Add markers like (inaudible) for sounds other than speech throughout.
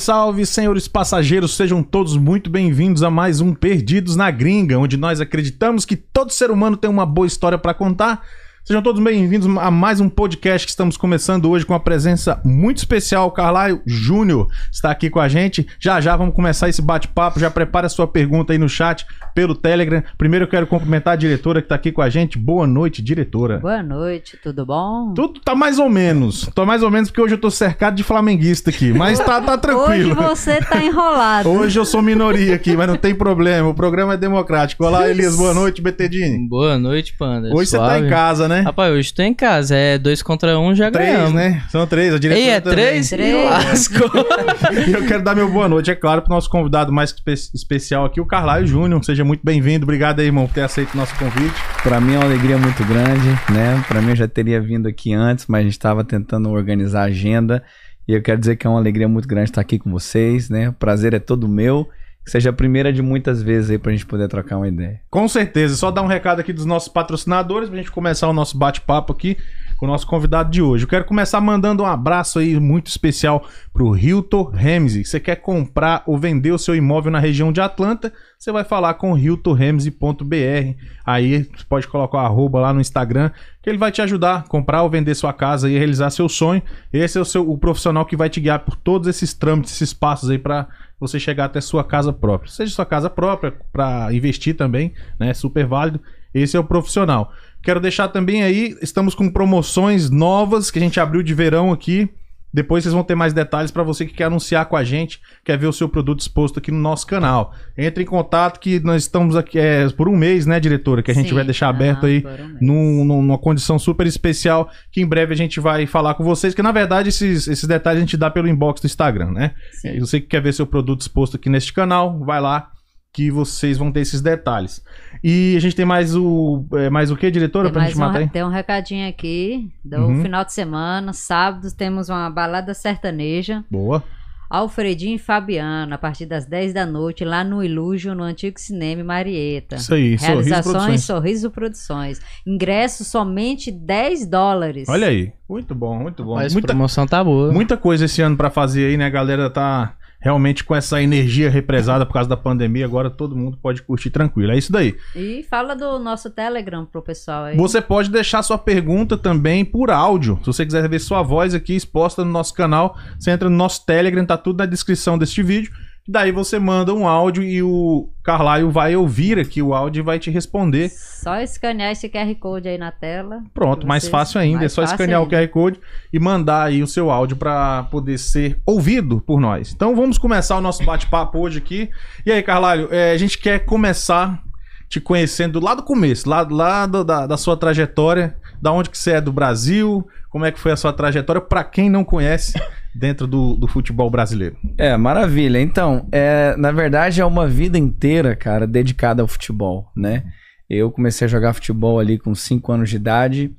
salve, senhores passageiros, sejam todos muito bem-vindos a mais um Perdidos na Gringa, onde nós acreditamos que todo ser humano tem uma boa história para contar Sejam todos bem-vindos a mais um podcast que estamos começando hoje com a presença muito especial. Carlaio Júnior está aqui com a gente. Já já vamos começar esse bate-papo. Já prepara a sua pergunta aí no chat pelo Telegram. Primeiro eu quero cumprimentar a diretora que está aqui com a gente. Boa noite, diretora. Boa noite, tudo bom? Tudo tá mais ou menos. Tô mais ou menos porque hoje eu tô cercado de flamenguista aqui, mas tá, tá (laughs) tranquilo. Hoje você tá enrolado. Hoje eu sou minoria aqui, mas não tem problema. O programa é democrático. Olá, Elias. Boa noite, BTDini. Boa noite, Panda. Hoje Suave. você tá em casa, né? Né? Rapaz, hoje tô em casa. É dois contra um, já três, ganhamos. né? São três. A diretora Ei, é também. três? Três. (laughs) E eu quero dar meu boa noite, é claro, pro nosso convidado mais espe especial aqui, o Carlaio Júnior. Seja muito bem-vindo. Obrigado aí, irmão, por ter aceito o nosso convite. Pra mim é uma alegria muito grande, né? Pra mim eu já teria vindo aqui antes, mas a gente tava tentando organizar a agenda. E eu quero dizer que é uma alegria muito grande estar aqui com vocês, né? O prazer é todo meu que seja a primeira de muitas vezes aí pra gente poder trocar uma ideia. Com certeza. Só dar um recado aqui dos nossos patrocinadores pra gente começar o nosso bate-papo aqui com o nosso convidado de hoje. Eu quero começar mandando um abraço aí muito especial pro Hilton Ramsey. Você quer comprar ou vender o seu imóvel na região de Atlanta? Você vai falar com hiltonramsey.br. Aí você pode colocar o arroba lá no Instagram, que ele vai te ajudar a comprar ou vender sua casa e realizar seu sonho. Esse é o, seu, o profissional que vai te guiar por todos esses trâmites, esses passos aí para você chegar até sua casa própria. Seja sua casa própria, para investir também, né? Super válido. Esse é o profissional. Quero deixar também aí, estamos com promoções novas que a gente abriu de verão aqui. Depois vocês vão ter mais detalhes para você que quer anunciar com a gente, quer ver o seu produto exposto aqui no nosso canal. Entre em contato que nós estamos aqui é, por um mês, né, diretora? Que a gente Sim, vai deixar aberto aí um num, numa condição super especial, que em breve a gente vai falar com vocês, que na verdade esses, esses detalhes a gente dá pelo inbox do Instagram, né? Sim. Você que quer ver seu produto exposto aqui neste canal, vai lá, que vocês vão ter esses detalhes. E a gente tem mais o é, mais o que, diretora, tem pra gente matar aí? Tem um recadinho aqui do uhum. final de semana, sábado temos uma balada sertaneja. Boa. Alfredinho e Fabiano, a partir das 10 da noite, lá no Ilúgio, no Antigo Cinema Marieta. Isso aí, Realizações Sorriso Produções. Ingresso somente 10 dólares. Olha aí, muito bom, muito bom. Mas muita promoção tá boa. Muita coisa esse ano para fazer aí, né? A galera tá realmente com essa energia represada por causa da pandemia, agora todo mundo pode curtir tranquilo. É isso daí. E fala do nosso Telegram pro pessoal aí. Você pode deixar sua pergunta também por áudio. Se você quiser ver sua voz aqui exposta no nosso canal, você entra no nosso Telegram, tá tudo na descrição deste vídeo. Daí você manda um áudio e o Carlaio vai ouvir aqui o áudio e vai te responder. Só escanear esse QR Code aí na tela. Pronto, mais fácil ainda. Mais é só escanear ainda. o QR Code e mandar aí o seu áudio para poder ser ouvido por nós. Então vamos começar o nosso bate-papo hoje aqui. E aí, Carlaio, é, a gente quer começar te conhecendo lá do começo, lá, lá do, da, da sua trajetória, da onde que você é do Brasil, como é que foi a sua trajetória, para quem não conhece dentro do, do futebol brasileiro. É, maravilha. Então, é, na verdade, é uma vida inteira, cara, dedicada ao futebol, né? Eu comecei a jogar futebol ali com 5 anos de idade.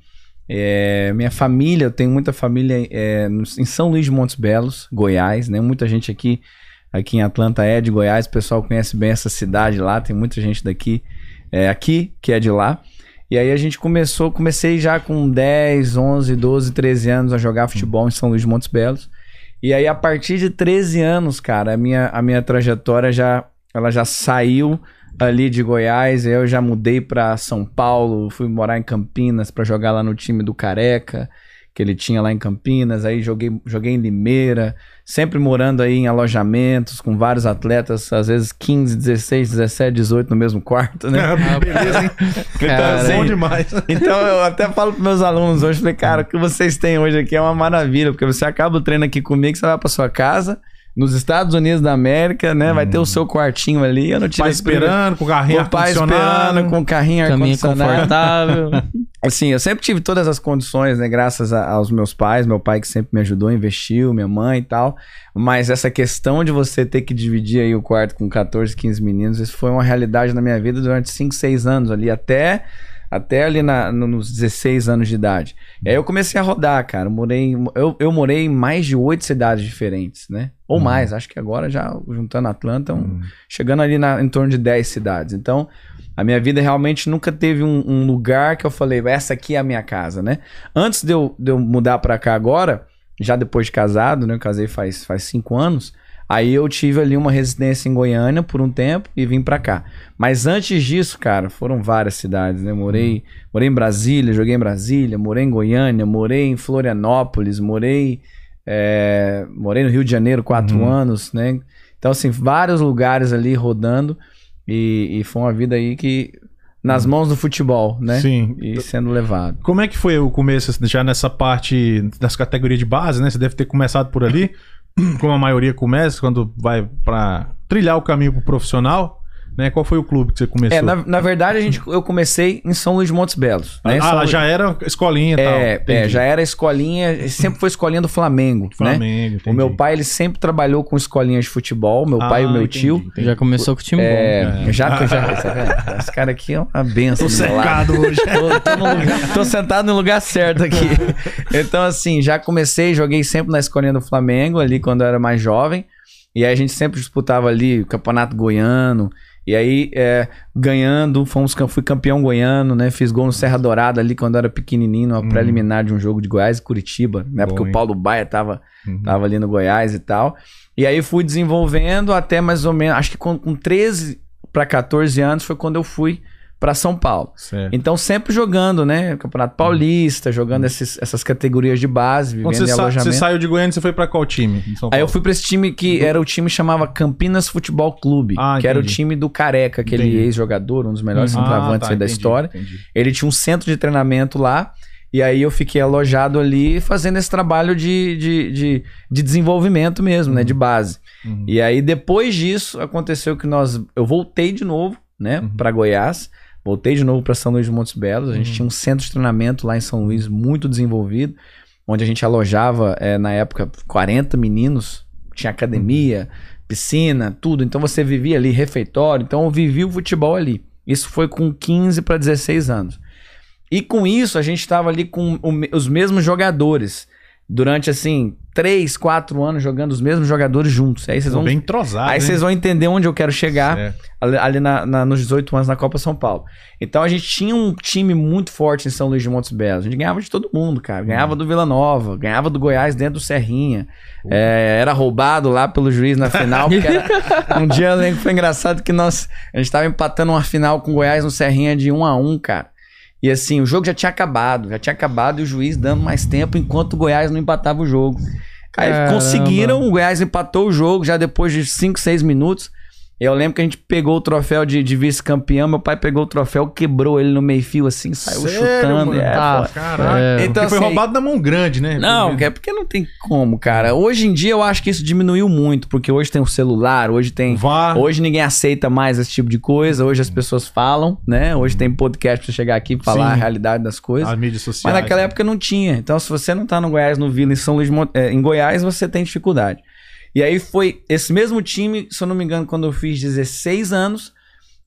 É, minha família, eu tenho muita família é, em São Luís de Montes Belos, Goiás, né? Muita gente aqui, aqui em Atlanta é de Goiás, o pessoal conhece bem essa cidade lá, tem muita gente daqui, é, aqui que é de lá. E aí a gente começou, comecei já com 10, 11, 12, 13 anos a jogar futebol em São Luís de Montes Belos. E aí, a partir de 13 anos, cara, a minha, a minha trajetória já, ela já saiu ali de Goiás. Eu já mudei para São Paulo, fui morar em Campinas para jogar lá no time do Careca que ele tinha lá em Campinas, aí joguei, joguei em Limeira, sempre morando aí em alojamentos com vários atletas, às vezes 15, 16, 17, 18 no mesmo quarto, né? (laughs) Ah, beleza, hein? Cara, então, bom demais. Então eu até falo pros meus alunos hoje, falei, cara, o que vocês têm hoje aqui é uma maravilha, porque você acaba o treino aqui comigo, você vai pra sua casa, nos Estados Unidos da América, né? Hum. Vai ter o seu quartinho ali. Eu não tive pai esperando, com o carrinho ar pai esperando, com o carrinho ar-condicionado. confortável. (laughs) assim, eu sempre tive todas as condições, né? Graças a, aos meus pais, meu pai que sempre me ajudou, investiu, minha mãe e tal. Mas essa questão de você ter que dividir aí o quarto com 14, 15 meninos, isso foi uma realidade na minha vida durante 5, 6 anos ali, até até ali na, nos 16 anos de idade. E aí eu comecei a rodar, cara. Eu morei, eu, eu morei em mais de oito cidades diferentes, né? Ou hum. mais, acho que agora já juntando Atlanta, um, hum. chegando ali na, em torno de 10 cidades. Então, a minha vida realmente nunca teve um, um, lugar que eu falei, essa aqui é a minha casa, né? Antes de eu, de eu mudar para cá agora, já depois de casado, né? Eu casei faz, faz cinco anos. Aí eu tive ali uma residência em Goiânia por um tempo e vim pra cá. Mas antes disso, cara, foram várias cidades, né? Morei, morei em Brasília, joguei em Brasília, morei em Goiânia, morei em Florianópolis, morei, é, morei no Rio de Janeiro quatro Uhum. anos, né? Então, assim, vários lugares ali rodando e, e foi uma vida aí que nas mãos do futebol, né? Sim. E sendo levado. Como é que foi o começo, assim, já nessa parte das categorias de base, né? Você deve ter começado por ali, (laughs) como a maioria começa, quando vai pra trilhar o caminho pro profissional, né? Qual foi o clube que você começou? É, na, na verdade, a gente, eu comecei em São Luís de Montes Belos. Né? ah, Luís- já era escolinha e tal. É, é, já era escolinha, sempre foi escolinha do Flamengo, né? Flamengo, entendi. O meu pai, ele sempre trabalhou com escolinhas de futebol, meu pai e o Ah, meu entendi, tio. entendi. Já começou com o time É, bom. já, (laughs) já, tá vendo? Esse cara aqui é uma benção. Tô do meu lado. secado hoje. (laughs) Tô, tô lugar- tô sentado no lugar certo aqui. Então, assim, já comecei, joguei sempre na escolinha do Flamengo, ali quando eu era mais jovem. E aí a gente sempre disputava ali o Campeonato Goiano. E aí, é, ganhando, fomos, fui campeão goiano, né? Fiz gol no Serra Dourada ali quando eu era pequenininho, no Uhum. preliminar de um jogo de Goiás e Curitiba. Época Bom, o hein? Paulo Baia tava, Uhum. tava ali no Goiás e tal. E aí fui desenvolvendo até mais ou menos, acho que com, com 13 para 14 anos foi quando eu fui para São Paulo. Certo. Então sempre jogando, né? Campeonato Paulista, jogando esses- essas categorias de base, vivendo Quando você, sa- você alojamento. saiu de Goiânia, você foi pra qual time? Aí eu fui pra esse time que era o time que chamava Campinas Futebol Clube, Ah, que era o entendi. time do Careca, aquele Entendi. ex-jogador, um dos melhores Ah, centroavantes tá, aí da entendi, história. entendi. Ele tinha um centro de treinamento lá. E aí eu fiquei alojado ali fazendo esse trabalho de, de, de, de desenvolvimento mesmo, né? De base. Uhum. E aí, depois disso, aconteceu que nós. Eu voltei de novo, né, Uhum. pra Goiás. Voltei de novo pra São Luís de Montes Belos. A gente Uhum. tinha um centro de treinamento lá em São Luís muito desenvolvido, onde a gente alojava, eh, na época, 40 meninos. Tinha academia, piscina, tudo. Então você vivia ali, refeitório. Então eu vivi o futebol ali. Isso foi com 15 para 16 anos. E com isso, a gente estava ali com o os mesmos jogadores. Durante, assim, 3, 4 anos jogando os mesmos jogadores juntos. Aí vocês vão Bem entrosado. Aí vocês vão entender onde eu quero chegar Certo. ali, na- na- nos 18 anos na Copa São Paulo. Então a gente tinha um time muito forte em São Luís de Montes Belos. A gente ganhava de todo mundo, cara. Ganhava do Vila Nova, ganhava do Goiás dentro do Serrinha. É, era roubado lá pelo juiz na final. porque era- (laughs) um dia eu lembro que foi engraçado que nós. A gente tava empatando uma final com o Goiás no Serrinha de 1 a 1 cara. E assim, o jogo já tinha acabado, já tinha acabado e o juiz dando mais tempo enquanto o Goiás não empatava o jogo. Aí Caramba. conseguiram, o Goiás empatou o jogo já depois de 5, 6 minutos. Eu lembro que a gente pegou o troféu de, de vice-campeão, meu pai pegou o troféu, quebrou ele no meio-fio assim, saiu Sério, chutando. mano? é, Tá. Caraca. É. Então, Porque foi assim, roubado na mão grande, né? Não, é porque não tem como, cara. Hoje em dia eu acho que isso diminuiu muito, porque hoje tem o celular, hoje tem. Vá. Hoje ninguém aceita mais esse tipo de coisa, hoje as pessoas falam, né? Hoje tem podcast pra chegar aqui e falar Sim. a realidade das coisas. As mídias sociais. Mas naquela época não tinha. Então, se você não tá no Goiás, no Vila, em São Luís, eh, em Goiás, você tem dificuldade. E aí foi esse mesmo time, se eu não me engano, quando eu fiz 16 anos,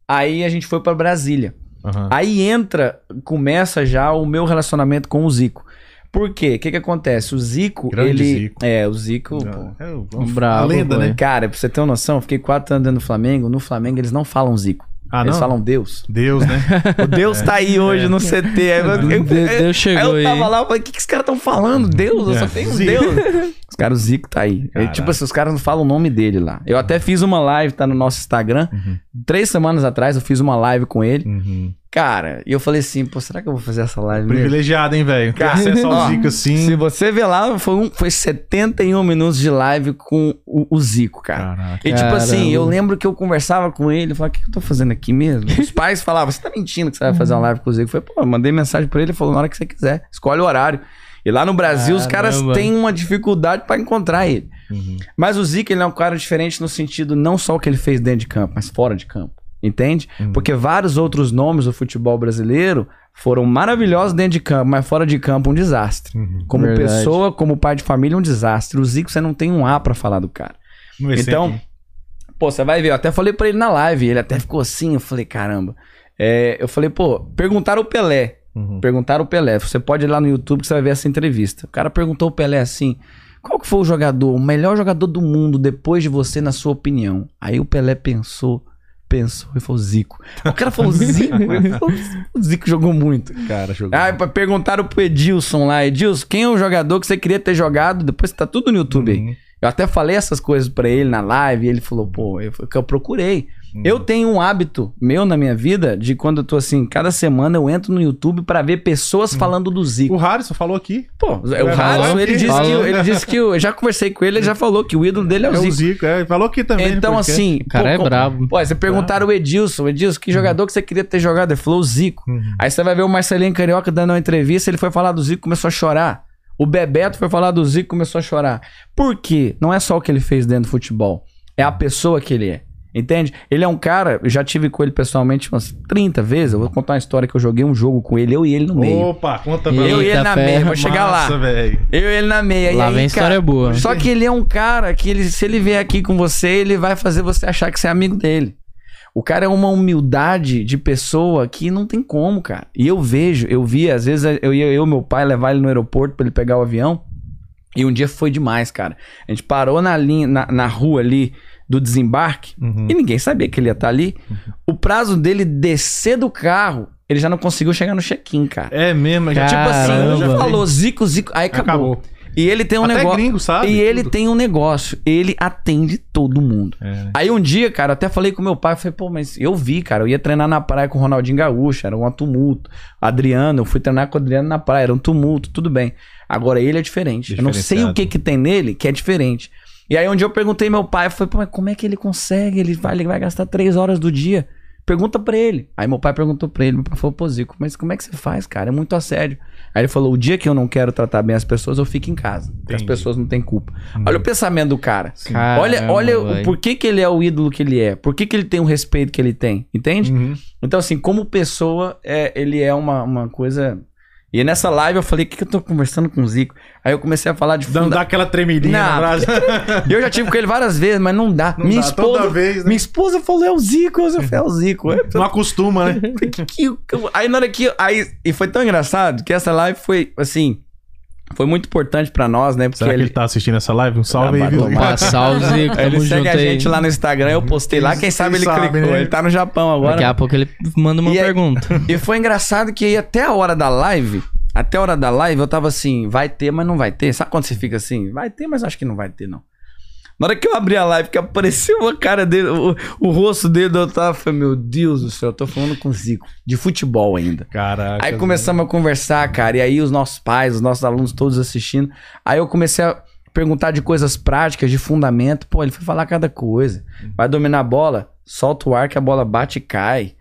aí a gente foi pra Brasília. Aham. Aí entra, começa já o meu relacionamento com o Zico. Por quê? O que que acontece? O Zico, Grande ele... Zico. É, o Zico... pô, É, o- Bravo, lenda, né? Cara, pra você ter uma noção, eu fiquei quatro anos dentro do Flamengo. No Flamengo, eles não falam Zico. Ah, eles não? falam Deus. Deus, né? (laughs) O Deus tá aí hoje no CT. Eu- eu- De- Deus chegou aí eu tava aí. lá, eu falei, o que, que os caras estão falando? Deus, eu só É, tenho um Zico. Deus. Os caras, o Zico tá aí. Tipo assim, os caras não falam o nome dele lá. Eu até fiz uma live, tá no nosso Instagram. Uhum. Três semanas atrás eu fiz uma live com ele. Uhum. Cara, e eu falei assim, pô, será que eu vou fazer essa live mesmo? Privilegiado, hein, velho? Cara, acesso ao ó, Zico assim. Se você ver lá, foi, um, foi 71 minutos de live com o, o Zico, cara. Caraca. E tipo assim, Caramba. eu lembro que eu conversava com ele, eu falava, o que que eu tô fazendo aqui mesmo? Os (laughs) pais falavam, você tá mentindo que você vai fazer uma live com o Zico? Eu falei, pô, eu mandei mensagem pra ele, ele falou, na hora que você quiser, escolhe o horário. E lá no Brasil, os caras Caramba. têm uma dificuldade pra encontrar ele. Uhum. Mas o Zico, ele é um cara diferente no sentido não só o que ele fez dentro de campo, mas fora de campo. Entende? Uhum. Porque vários outros nomes do futebol brasileiro foram maravilhosos dentro de campo, mas fora de campo um desastre. Uhum. Como Verdade. pessoa, como pai de família, um desastre. O Zico, você não tem um A pra falar do cara. Então, aqui. Pô, você vai ver, eu até falei pra ele na live, ele até ficou assim, eu falei, caramba. É, eu falei, pô, perguntaram o Pelé. Uhum. Perguntaram o Pelé. Você pode ir lá no YouTube que você vai ver essa entrevista. O cara perguntou o Pelé assim: qual que foi o jogador, o melhor jogador do mundo depois de você, na sua opinião? Aí o Pelé pensou, pensou e falou Zico. O cara falou (laughs) Zico? Ele falou, o Zico jogou muito. Cara, jogou. Aí pra- perguntaram pro Edilson lá, Edilson, quem é o jogador que você queria ter jogado? Depois tá tudo no YouTube aí. Uhum. Eu até falei essas coisas pra ele na live, e ele falou, pô, eu, que eu procurei. Eu tenho um hábito meu na minha vida de quando eu tô assim, cada semana eu entro no YouTube pra ver pessoas falando do Zico. O Harrison falou aqui. Pô, o É, Harrison, falou ele disse que, ele disse que eu, eu já conversei com ele, ele já falou que o ídolo dele é o É o Zico. Zico, é, ele falou aqui também. Então, assim. O cara é com- brabo. Pô, você perguntaram o Edilson, Edilson, que jogador que você queria ter jogado? Ele falou o Zico. Uhum. Aí você vai ver o Marcelinho Carioca dando uma entrevista, ele foi falar do Zico, começou a chorar. O Bebeto foi falar do Zico, começou a chorar. Por quê? Não é só o que ele fez dentro do futebol, é a pessoa que ele é. Entende? Ele é um cara, eu já tive com ele pessoalmente umas 30 vezes. Eu vou contar uma história que eu joguei um jogo com ele, eu e ele no meio. Opa, conta pra E- eu e ele na meia, vou chegar Massa, lá. velho. Eu e ele na meia. Lá aí, vem cara, história boa. só que ele é um cara que ele, se ele vier aqui com você, ele vai fazer você achar que você é amigo dele. O cara é uma humildade de pessoa que não tem como, cara. E eu vejo, eu vi, às vezes eu ia eu e meu pai levar ele no aeroporto pra ele pegar o avião. E um dia foi demais, cara. A gente parou na linha, na, na rua ali do desembarque Uhum. e ninguém sabia que ele ia estar ali. O prazo dele descer do carro, ele já não conseguiu chegar no check-in, cara. É mesmo, já, Tipo assim, já falou Zico, Zico, aí acabou. Acabou. E ele tem um Até negócio. gringo sabe. E ele tudo. tem um negócio, ele atende todo mundo. É. Aí um dia, cara, até falei com meu pai, falei, pô, mas eu vi, cara, eu ia treinar na praia com o Ronaldinho Gaúcho, era um tumulto. Adriano, eu fui treinar com o Adriano na praia, era um tumulto, tudo bem. Agora ele é diferente. Eu não sei o que que tem nele que é diferente. E aí um dia eu perguntei meu pai, eu falei, pô, mas como é que ele consegue? Ele vai, ele vai gastar três horas do dia. Pergunta pra ele. Aí meu pai perguntou pra ele, meu pai falou, pô, Zico, mas como é que você faz, cara? É muito assédio. Aí ele falou, o dia que eu não quero tratar bem as pessoas, eu fico em casa. Porque as Entendi. pessoas não têm culpa. Olha o pensamento do cara. Caramba, olha olha o- por que, que ele é o ídolo que ele é. Por que, que ele tem o respeito que ele tem. Entende? Uhum. Então, assim, como pessoa, é, ele é uma, uma coisa. E nessa live eu falei, o que, que eu tô conversando com o Zico? Aí eu comecei a falar de funda... dá aquela tremidinha Não, no braço. Eu já tive com ele várias vezes, mas não dá. Não minha dá, esposa. toda vez, né? Minha esposa falou, é o Zico, eu falei, é o Zico. Não acostuma, né? aí na hora que. Aí, e foi tão engraçado que essa live foi, assim. Foi muito importante pra nós, né? Porque Será que ele, ele tá assistindo essa live? Um salve Ah, aí, viu? vai Opa, salve, (laughs) ele segue junto a aí. gente lá no Instagram, eu postei lá, quem sabe ele sabe, clicou. né? Ele tá no Japão agora. Daqui a pouco ele manda uma E aí- pergunta. (laughs) E foi engraçado que aí até a hora da live, até a hora da live, eu tava assim, vai ter, mas não vai ter. Sabe quando você fica assim? Vai ter, mas acho que não vai ter, não. Na hora que eu abri a live, que apareceu a cara dele, o, o rosto dele, eu tava, falei, meu Deus do céu, eu tô falando com o Zico, de futebol ainda. Caraca. Aí começamos a conversar, cara, e aí os nossos pais, os nossos alunos todos assistindo. Aí eu comecei a perguntar de coisas práticas, de fundamento. Pô, ele foi falar cada coisa. Vai dominar a bola, solta o ar que a bola bate e cai.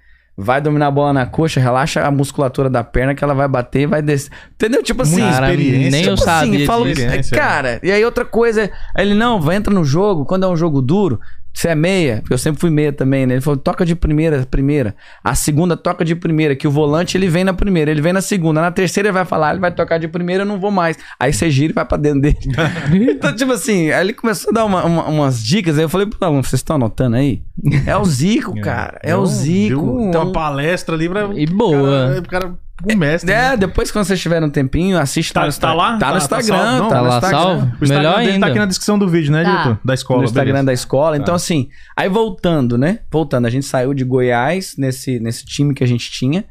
Vai dominar a bola na coxa, relaxa a musculatura da perna que ela vai bater e vai descer. Entendeu? Tipo assim, Cara, experiência. nem eu Tipo assim, sabia falo, experiência, cara, e aí outra coisa, ele não, vai entra no jogo, quando é um jogo duro, você é meia, porque eu sempre fui meia também, né? Ele falou, toca de primeira, primeira. A segunda toca de primeira, que o volante ele vem na primeira, ele vem na segunda. Na terceira ele vai falar, ele vai tocar de primeira, eu não vou mais. Aí você gira e vai pra dentro dele. (laughs) então, tipo assim, aí ele começou a dar uma- uma- umas dicas, aí eu falei pro aluno, vocês estão anotando aí? É o Zico, (laughs) cara, é, o Deu- Zico. Deu uma Então, palestra ali pra. E boa. O cara, o mestre. é, né? depois quando vocês tiverem um tempinho, assiste Tá- no Instagram. tá lá? Tá no Tá- tá Instagram, salvo? Não, tá tá no lá Instagram. salvo? O Instagram Melhor dele ainda. tá aqui na descrição do vídeo, né, Tá. diretor? Da escola. no Instagram beleza. da escola. Tá. Então, assim, aí voltando, né? Voltando, a gente saiu de Goiás nesse, nesse time que a gente tinha.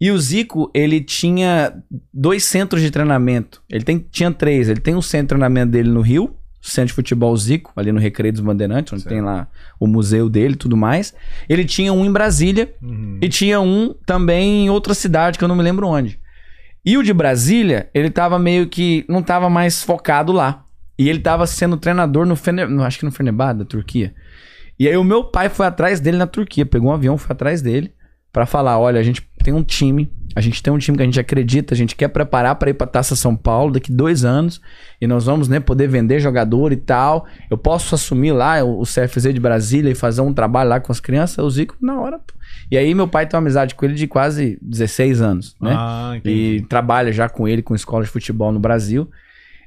E o Zico, ele tinha dois centros de treinamento. Ele tem, tinha três. Ele tem um centro de treinamento dele no Rio, Centro de Futebol Zico, ali no Recreio dos Bandeirantes, onde Certo. tem lá o museu dele e tudo mais. Ele tinha um em Brasília Uhum. e tinha um também em outra cidade que eu não me lembro onde. E o de Brasília, ele tava meio que. não tava mais focado lá. E ele tava sendo treinador no Fener, no- acho que no Fenerbahçe, da Turquia. E aí o meu pai foi atrás dele na Turquia, pegou um avião, foi atrás dele pra falar, olha, a gente tem um time, a gente tem um time que a gente acredita, a gente quer preparar pra ir pra Taça São Paulo daqui dois anos e nós vamos, né, poder vender jogador e tal. Eu posso assumir lá o CFZ de Brasília e fazer um trabalho lá com as crianças, o Zico na hora. pô. E aí meu pai tem uma amizade com ele de quase 16 anos, né? Ah, e trabalha já com ele, com escola de futebol no Brasil.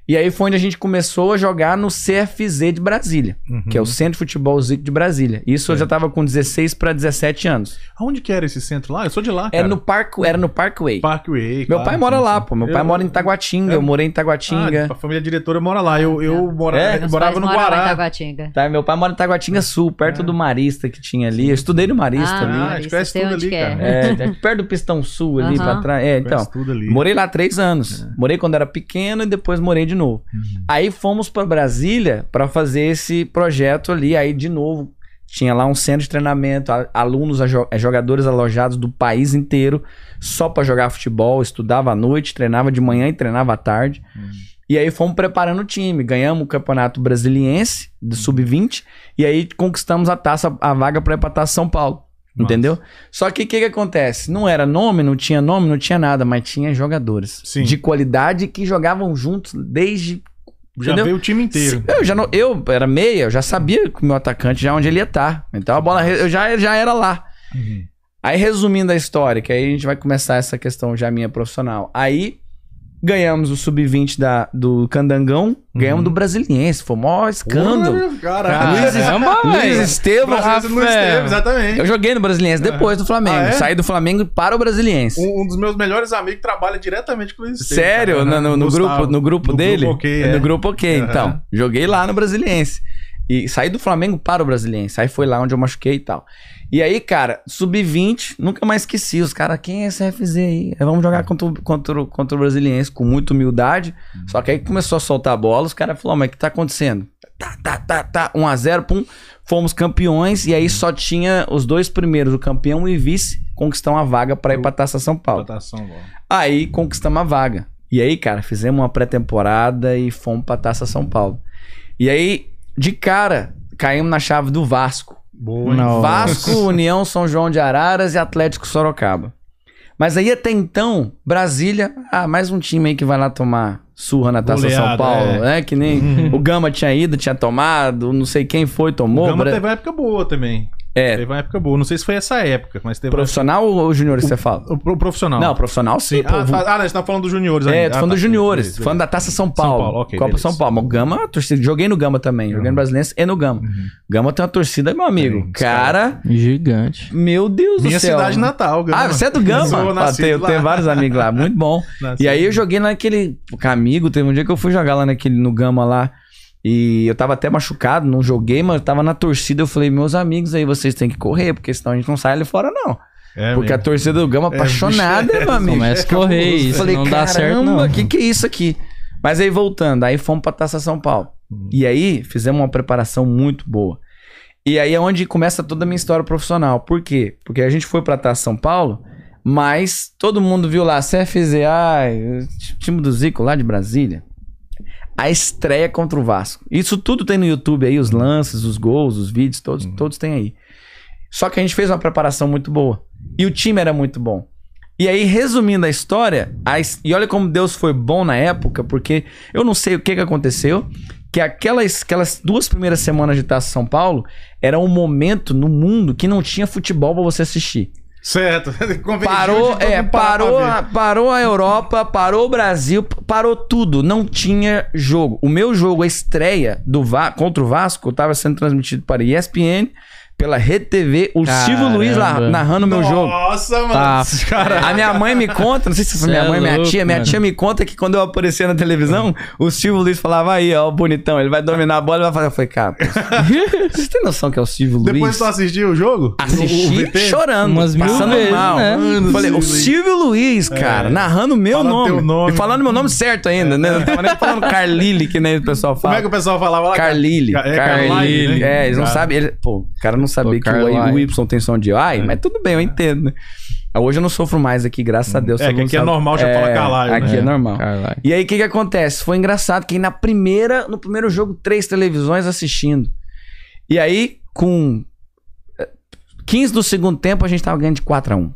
E aí foi onde a gente começou a jogar no CFZ de Brasília, Uhum. que é o Centro de Futebol Zico de Brasília. Isso eu já tava com 16 para 17 anos. Aonde que era esse centro lá? Eu sou de lá, É cara. no parque, era no Parkway. Parkway. Meu claro, pai mora sim, lá, pô. Meu Eu- pai mora em Taguatinga, É. eu morei em Taguatinga. Ah, a família diretora mora lá. Eu, eu mora, É? eu Meus morava no lá em Guará. Taguatinga. Tá, meu pai mora em Taguatinga Sul, perto do Marista que tinha ali. Eu estudei no Marista Ah, ali. Ah, a Marista, gente conhece tudo ali, que é. cara. É, é perto do Pistão Sul ali Aham. pra trás. É, então. Conhece tudo ali. Morei lá três anos. Morei quando era pequeno e depois morei de novo. Uhum. Aí fomos pra Brasília pra fazer esse projeto ali. Aí, de novo, tinha lá um centro de treinamento, alunos, eh, jogadores alojados do país inteiro, só pra jogar futebol. Estudava à noite, treinava de manhã e treinava à tarde. E aí fomos preparando o time. Ganhamos o campeonato brasiliense do sub-20. E aí conquistamos a taça, a vaga pra ir São Paulo. Nossa. Entendeu? Só que o que, que acontece? Não era nome, não tinha nome, não tinha nada, mas tinha jogadores Sim. de qualidade que jogavam juntos desde. Já entendeu? veio o time inteiro. Eu já não, eu era meia, eu já sabia que o meu atacante já onde ele ia estar. Então a bola eu já, já era lá. Uhum. Aí resumindo a história, que aí a gente vai começar essa questão já minha profissional. Aí ganhamos o sub-20 da do Candangão, ganhamos do Brasiliense, foi o maior escândalo. Caralho. Luiz, Caramba, Luiz. Estevam, Brasil não Rafael. esteve, exatamente. eu joguei no Brasiliense depois do Flamengo. Ah, é? Saí do Flamengo para o Brasiliense. Um, um dos meus melhores amigos trabalha diretamente com o Luiz Esteves, Sério? cara. No, no- no Gustavo. grupo, no grupo No dele? Grupo, ok, É é. No grupo ok, então. Joguei lá no Brasiliense. E saí do Flamengo para o Brasiliense. Aí foi lá onde eu machuquei e tal. E aí, cara, sub-20, nunca mais esqueci. Os caras, quem é esse FZ aí? Aí Vamos jogar contra, o- contra, contra o Brasiliense com muita humildade. Só que aí começou a soltar a bola, os caras falaram, mas o que tá acontecendo? Tá, tá, tá, tá. 1x0, pum. Fomos campeões. E aí só tinha os dois primeiros, o campeão e vice, conquistar uma vaga para ir pra Taça São Paulo. Votação, bom. Aí conquistamos a vaga. E aí, cara, fizemos uma pré-temporada e fomos pra Taça São Paulo. E aí, de cara, caímos na chave do Vasco. Boa? Não. Vasco, União São João de Araras e Atlético Sorocaba. Mas aí até então, Brasília, ah, mais um time aí que vai lá tomar surra na Taça Goleada, São Paulo, é. né? Que nem (laughs) o Gama tinha ido, tinha tomado, não sei quem foi, O tomou. Gama Bra- teve uma época boa também. É, Teve uma época boa. Não sei se foi essa época, mas teve uma profissional ou junior você fala? O pro- profissional. Não, profissional sim. Ah, tá- ah, você tá falando dos juniores É, tô Ah, falando tá, dos juniores, beleza, falando da Taça São Paulo. Paulo, ok, Copa beleza. São Paulo. O Gama, a torcida, joguei no Gama também. Joguei no Brasileiro e no Gama. Gama tem uma torcida, meu amigo. Tem, cara, Gigante. meu Deus Minha do céu. cidade natal, Gama. Ah, você é do Gama? Sou Ah, lá. tem vários amigos lá, muito bom. (laughs) Nascido. E aí eu joguei naquele. Com amigo, teve um dia que eu fui jogar lá naquele, no Gama lá. E eu tava até machucado, não joguei, mas eu tava na torcida. Eu falei, meus amigos aí, vocês têm que correr, porque senão a gente não sai ali fora, não. É porque a torcida do Gama É, apaixonada, bicho, é, meu amigo. Começa a correr, isso Falei, não dá certo, não. o que, que é isso aqui? Mas aí voltando, aí fomos pra Taça São Paulo. Uhum. E aí fizemos uma preparação muito boa. E aí é onde começa toda a minha história profissional. Por quê? Porque a gente foi pra Taça São Paulo, mas todo mundo viu lá, CFZA, o time do Zico lá de Brasília. A estreia contra o Vasco. Isso tudo tem no YouTube aí, os lances, os gols, os vídeos, todos, todos tem aí. Só que a gente fez uma preparação muito boa. E o time era muito bom. E aí, resumindo a história, e olha como Deus foi bom na época, porque eu não sei o que, que aconteceu, que aquelas, aquelas duas primeiras semanas de Taça São Paulo era um momento no mundo que não tinha futebol pra você assistir. Certo. (laughs) Parou, todo é, parou, a, parou a Europa, parou o Brasil, parou tudo. Não tinha jogo. O meu jogo, a estreia do Va contra o Vasco, estava sendo transmitido para ESPN, pela Rede TV, o Silvio Luiz lá, Caramba. narrando o meu jogo. Nossa, mano. Tá. Cara, A minha mãe me conta, não sei se foi Cê minha é mãe, minha louco, tia, minha mano. tia me conta que quando eu aparecia na televisão, o Silvio Luiz falava aí, ó, o bonitão, ele vai dominar a bola e vai fazer. Eu falei, cara, (laughs) vocês têm noção que é o Silvio Luiz? depois tu assistiu o jogo? O- o Assisti VT? chorando, Umas mil passando vezes, mal. né? Mano, Falei, o Silvio Luiz. Silvio Luiz, cara, É. narrando o meu nome. nome. E falando meu nome certo ainda, né? Não tava nem falando Carlile, que nem o pessoal Como fala. é que o pessoal falava lá? Carlile. É, Carlile. Carlile, né? É, eles não sabem. ele- Pô, o cara não sabia Pô, que o, o Carlile. Y tem som de ai, É. mas tudo bem, eu entendo, né? Hoje eu não sofro mais aqui, graças a Deus. É, que aqui é sabe. normal já falar Carlile, Aqui né? é normal. Caralho. E aí, o que que acontece? Foi engraçado que na primeira, no primeiro jogo, três televisões assistindo. E aí, com eh, 15 do segundo tempo, a gente tava ganhando de 4x1.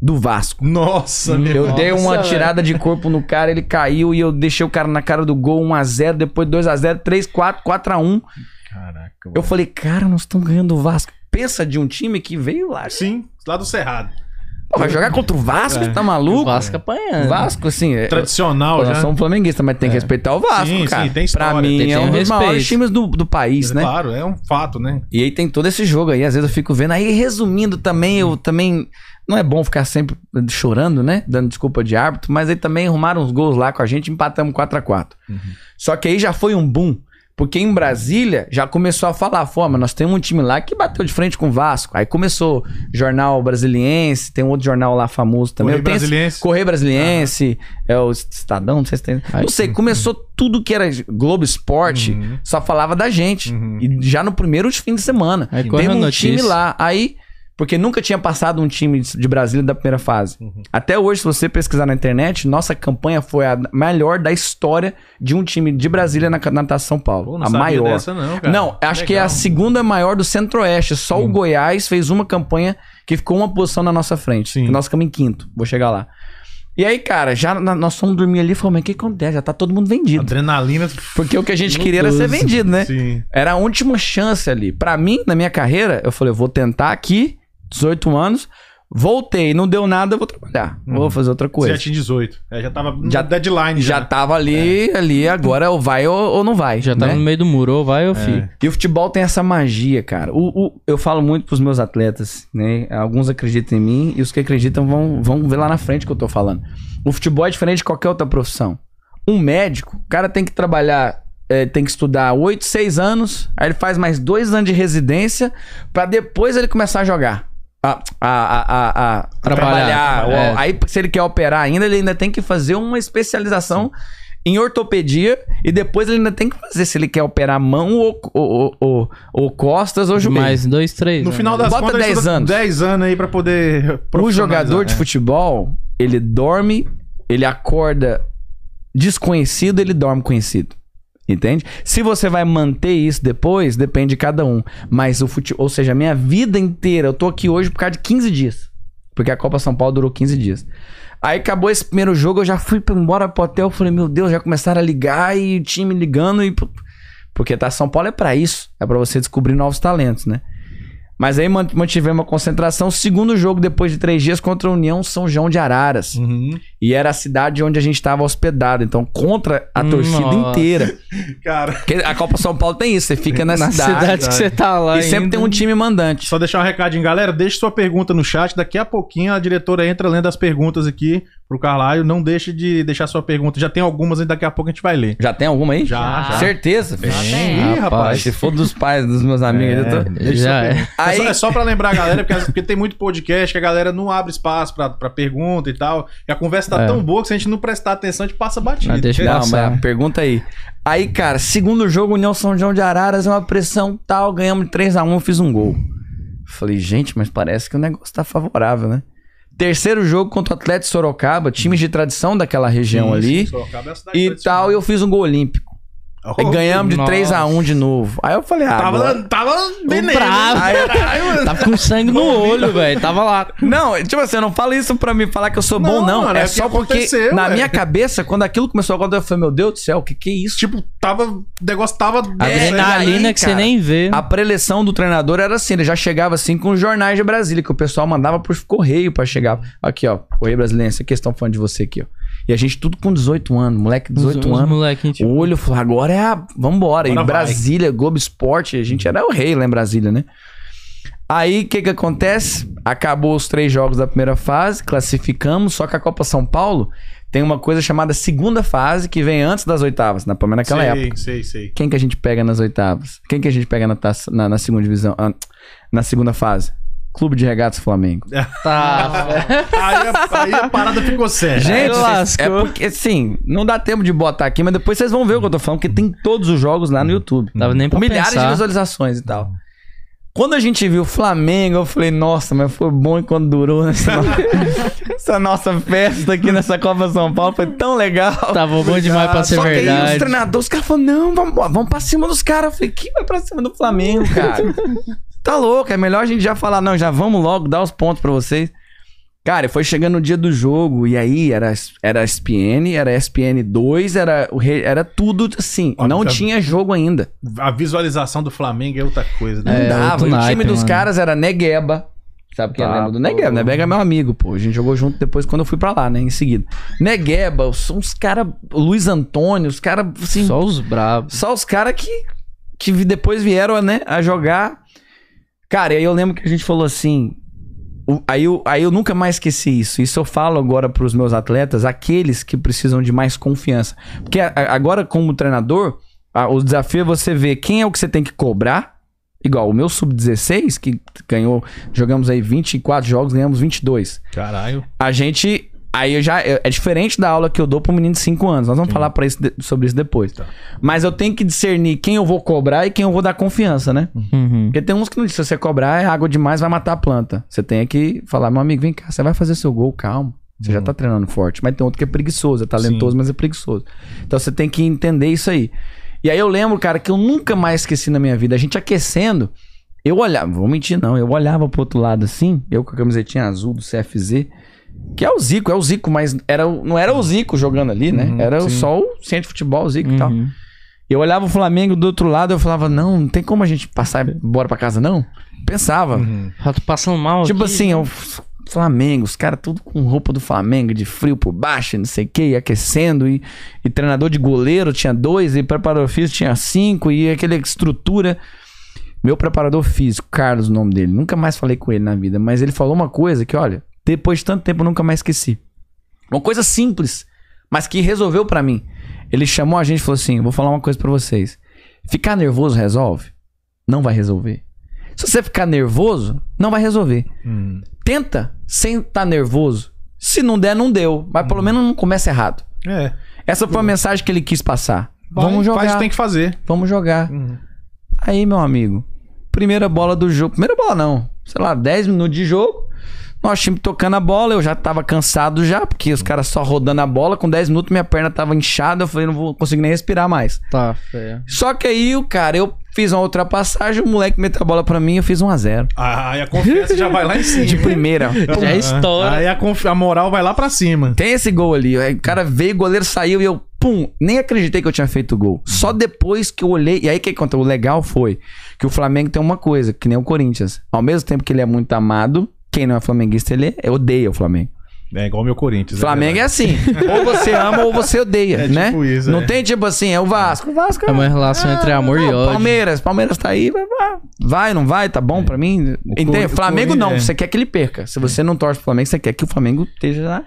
Do Vasco. Nossa, meu Eu Nossa, dei uma velho. tirada de corpo no cara, ele caiu e eu deixei o cara na cara do gol 1x0, depois 2x0, 3x4, 4x1. Caraca, Eu mano. falei, cara, nós estamos ganhando o Vasco. Pensa de um time que veio lá. Sim, lá do Cerrado. Pô, vai jogar contra o Vasco? É. Tá O maluco? Vasco apanhando. Vasco, assim. é- Tradicional Pô, já. nós somos flamenguistas, mas tem que respeitar o Vasco, Sim, cara. sim, tem história, pra mim, tem que é um dos maiores times do, do país, né? Claro, é um fato, né? E aí tem todo esse jogo aí, às vezes eu fico vendo. Aí, resumindo também, eu também. Não é bom ficar sempre chorando, né? Dando desculpa de árbitro, mas aí também arrumaram uns gols lá com a gente, empatamos 4x4. Uhum. Só que aí já foi um boom. Porque em Brasília já começou a falar, mas nós temos um time lá que bateu de frente com o Vasco. Aí começou Jornal Brasiliense, tem um outro jornal lá famoso também. Correio esse- Brasiliense. Correio Brasiliense, é o Estadão, não sei se tem. Aí não sei, sim. começou tudo que era Globo Esporte, Uhum. só falava da gente. Uhum. E já no primeiro fim de semana. Aí a um notícia. time lá. Aí, porque nunca tinha passado um time de Brasília da primeira fase. Uhum. Até hoje, se você pesquisar na internet, nossa campanha foi a melhor da história de um time de Brasília na natação São Paulo. Pô, não a maior. dessa não, cara. Não, acho que é a Legal. segunda maior do Centro-Oeste. Só o Goiás fez uma campanha que ficou uma posição na nossa frente. Sim. Que nós ficamos em quinto. Vou chegar lá. E aí, cara, já nós fomos dormir ali e falamos, mas o que acontece? Já tá todo mundo vendido. Adrenalina. Porque o que a gente queria era ser vendido, né? Sim. Era a última chance ali. Pra mim, na minha carreira, eu falei, eu vou tentar aqui, 18 anos, voltei, não deu nada, vou trabalhar. Vou fazer outra Você coisa. já tinha 18. É, já tava Já- deadline. Já Já, tava ali, ali, agora ou vai ou, ou não vai. Já tá né? no meio do muro, ou vai ou fica. E o futebol tem essa magia, cara. O, o- eu falo muito pros meus atletas, né? Alguns acreditam em mim e os que acreditam vão, vão ver lá na frente o que eu tô falando. O futebol é diferente de qualquer outra profissão. Um médico, o cara tem que trabalhar, é, tem que estudar 8, 6 anos, aí ele faz mais dois anos de residência pra depois ele começar a jogar. A, a, a, Trabalhar, trabalhar. é. Aí, se ele quer operar ainda, ele ainda tem que fazer uma especialização em ortopedia e depois ele ainda tem que fazer se ele quer operar mão ou, ou, ou, ou costas ou joelho. Mais dois, três. No né? final das Bota contas, 10 ele estuda anos. 10 anos aí pra poder. O jogador de né? futebol, ele dorme, ele acorda desconhecido, ele dorme conhecido. Entende? Se você vai manter isso depois, depende de cada um. Mas o futebol, ou seja, a minha vida inteira, eu tô aqui hoje por causa de 15 dias. Porque a Copa São Paulo durou 15 dias. Aí acabou esse primeiro jogo, eu já fui embora pro hotel, falei, meu Deus, já começaram a ligar e o time ligando e porque tá São Paulo é pra isso, é pra você descobrir novos talentos, né? Mas aí man- mantivemos uma concentração. Segundo jogo, depois de três dias, contra a União São João de Araras. Uhum. E era a cidade onde a gente estava hospedado. Então, contra a torcida Nossa. inteira. (laughs) Cara, Porque a Copa São Paulo tem isso. Você fica na, Na cidade. cidade, que você tá lá. E sempre ainda. tem um time mandante. só deixar um recadinho, galera. Deixe sua pergunta no chat. Daqui a pouquinho a diretora entra lendo as perguntas aqui pro Carlaio. Não deixe de deixar sua pergunta. Já tem algumas e daqui a pouco a gente vai ler. Já tem alguma aí? Já, já. Certeza. tem. Ih, rapaz. Se for dos pais dos meus amigos, eu tô... Deixa Já é. Aí- É, só, é só pra lembrar a galera, porque, porque tem muito podcast que a galera não abre espaço pra, pra pergunta e tal. E a conversa tá É. tão boa que se a gente não prestar atenção, a gente passa batido. Ah, deixa Não, passar. mas pergunta aí. Aí, cara, segundo jogo, União São João de Araras, é uma pressão tal, ganhamos de 3x1, eu fiz um gol. Falei, gente, mas parece que o negócio tá favorável, né? Terceiro jogo contra o Atlético Sorocaba, times de tradição daquela região Sim, ali. Sorocaba é a cidade E tal, e eu fiz um gol olímpico. Oh, ganhamos de nossa. 3x1 de novo. Aí eu falei, ah, Tava, agora... tava bem bravo. né? Aí-. (laughs) Tava com sangue no olho, velho. Tava lá. (laughs) Não, tipo assim, eu não falo isso pra me falar que eu sou Não, bom, não. mano, é é só porque na minha cabeça, quando aquilo começou a acontecer, eu falei, meu Deus do céu, o que que é isso? Tipo, tava. O negócio tava. Adrenalina aí, que você cara, nem vê. A preleção do treinador era assim, ele já chegava assim com os jornais de Brasília, que o pessoal mandava por correio pra chegar. Aqui, ó, Correio Brasiliense, aqui estão falando de você aqui, ó. E a gente tudo com 18 anos, moleque de 18 Os- os anos. molequinhos, tipo, O olho falou, agora é a. Vambora. Agora em vai. Brasília, Globo Esporte, a gente era o rei lá em Brasília, né? Aí, o que que acontece? Acabou os três jogos da primeira fase, classificamos, só que a Copa São Paulo tem uma coisa chamada segunda fase, que vem antes das oitavas, na, pelo menos naquela sei, época. Sei, sei. Quem que a gente pega nas oitavas? Quem que a gente pega na, taça- na, na segunda divisão? na segunda fase? Clube de Regatas Flamengo. (laughs) Tá. Aí, a- aí a parada ficou séria. Gente, lascou. é porque, assim, não dá tempo de botar aqui, mas depois vocês vão ver o que eu tô falando, porque tem todos os jogos lá no YouTube. Tava nem pra milhares de pensar. visualizações e tal. Quando a gente viu o Flamengo, eu falei, nossa, mas foi bom enquanto durou essa, no- (laughs) essa nossa festa aqui nessa Copa São Paulo. Foi tão legal. Tava bom demais pra ser Só que aí os verdade. treinadores, os caras falaram, não, vamos, vamos pra cima dos caras. Eu falei, que vai pra cima do Flamengo, cara? Tá louco, é melhor a gente já falar, não, já vamos logo dar os pontos pra vocês. Cara, foi chegando o dia do jogo, e aí era, era SPN, era SPN 2, era, era tudo assim. Olha, não tá- tinha jogo ainda. A visualização do Flamengo é outra coisa, Não né? É, dava. E o naipe, time dos mano. caras era Negueba. Sabe quem Tá, lembra do pô. Negueba? Negueba é meu amigo, pô. A gente jogou junto depois quando eu fui pra lá, né? Em seguida. Negueba, são uns caras. Luiz Antônio, os caras, assim. Só, Só os bravos. os caras que, que depois vieram, né, a jogar. Cara, e aí eu lembro que a gente falou assim. aí, eu, aí eu nunca mais esqueci isso. Isso eu falo agora pros meus atletas, aqueles que precisam de mais confiança. Porque agora, como treinador, o desafio é você ver quem é o que você tem que cobrar. Igual o meu sub-16, que ganhou, jogamos aí 24 jogos, ganhamos 22. Caralho. A gente. Aí eu já. É é diferente da aula que eu dou pro menino de 5 anos. Nós vamos falar pra isso de- sobre isso depois. Tá. Mas eu tenho que discernir quem eu vou cobrar e quem eu vou dar confiança, né? Uhum. Porque tem uns que não se você cobrar é água demais, vai matar a planta. Você tem que falar, meu amigo, vem cá, você vai fazer seu gol, calma. Você já tá treinando forte. Mas tem outro que é preguiçoso, é talentoso, mas é preguiçoso. Então você tem que entender isso aí. E aí eu lembro, cara, que eu nunca mais esqueci na minha vida. A gente aquecendo, eu olhava, vou mentir não, eu olhava pro outro lado assim, eu com a camisetinha azul do CFZ, que é o Zico, é o Zico, mas era, não era o Zico jogando ali, né? Uhum, era sim. só o centro de futebol, o Zico e tal. Uhum. Eu olhava o Flamengo do outro lado, eu falava, não, não tem como a gente passar embora pra casa, não. Pensava. Uhum. Já tô passando mal Tipo aqui. assim, eu, Flamengo, os caras tudo com roupa do Flamengo, de frio por baixo, não sei o que, e aquecendo, e, e treinador de goleiro tinha dois, e preparador físico tinha cinco, e aquela estrutura. Meu preparador físico, Carlos, o nome dele, nunca mais falei com ele na vida, mas ele falou uma coisa que, olha, depois de tanto tempo nunca mais esqueci. Uma coisa simples, mas que resolveu pra mim. Ele chamou a gente e falou assim: vou falar uma coisa pra vocês. Ficar nervoso resolve? Não vai resolver. Se você ficar nervoso, não vai resolver. Uhum. Tenta sem estar nervoso. Se não der, não deu. Mas pelo menos não começa errado. É. Essa foi a mensagem que ele quis passar. Vai, Vamos jogar. Faz o que tem que fazer. Vamos jogar. Uhum. Aí, meu amigo. Primeira bola do jogo. Primeira bola não. Sei lá, 10 minutos de jogo. Nosso time tocando a bola. Eu já tava cansado já, porque os caras só rodando a bola. Com 10 minutos minha perna tava inchada. Eu falei, não vou conseguir nem respirar mais. Tá, feio. Só que aí, o cara, eu fiz uma ultrapassagem. O moleque meteu a bola pra mim. Eu fiz 1x0. Aí a confiança já vai lá em cima. De primeira. Já é estoura. Aí a, a moral vai lá pra cima. Tem esse gol ali. O cara veio, o goleiro saiu e eu, pum, nem acreditei que eu tinha feito o gol. Só depois que eu olhei. E aí o que aconteceu? O legal foi que o Flamengo tem uma coisa, que nem o Corinthians. Ao mesmo tempo que ele é muito amado, quem não é flamenguista, ele é, odeia o Flamengo. É igual o meu Corinthians. Flamengo é assim. ou você ama ou você odeia, (laughs) É né? tipo isso, não é. tem tipo assim, é o Vasco. O Vasco É uma relação entre amor e não, ódio. Palmeiras, Palmeiras tá aí, vai, vai, vai, não vai, tá bom pra mim. Entende? Flamengo não, é. você quer que ele perca. Se você não torce pro Flamengo, você quer que o Flamengo esteja na,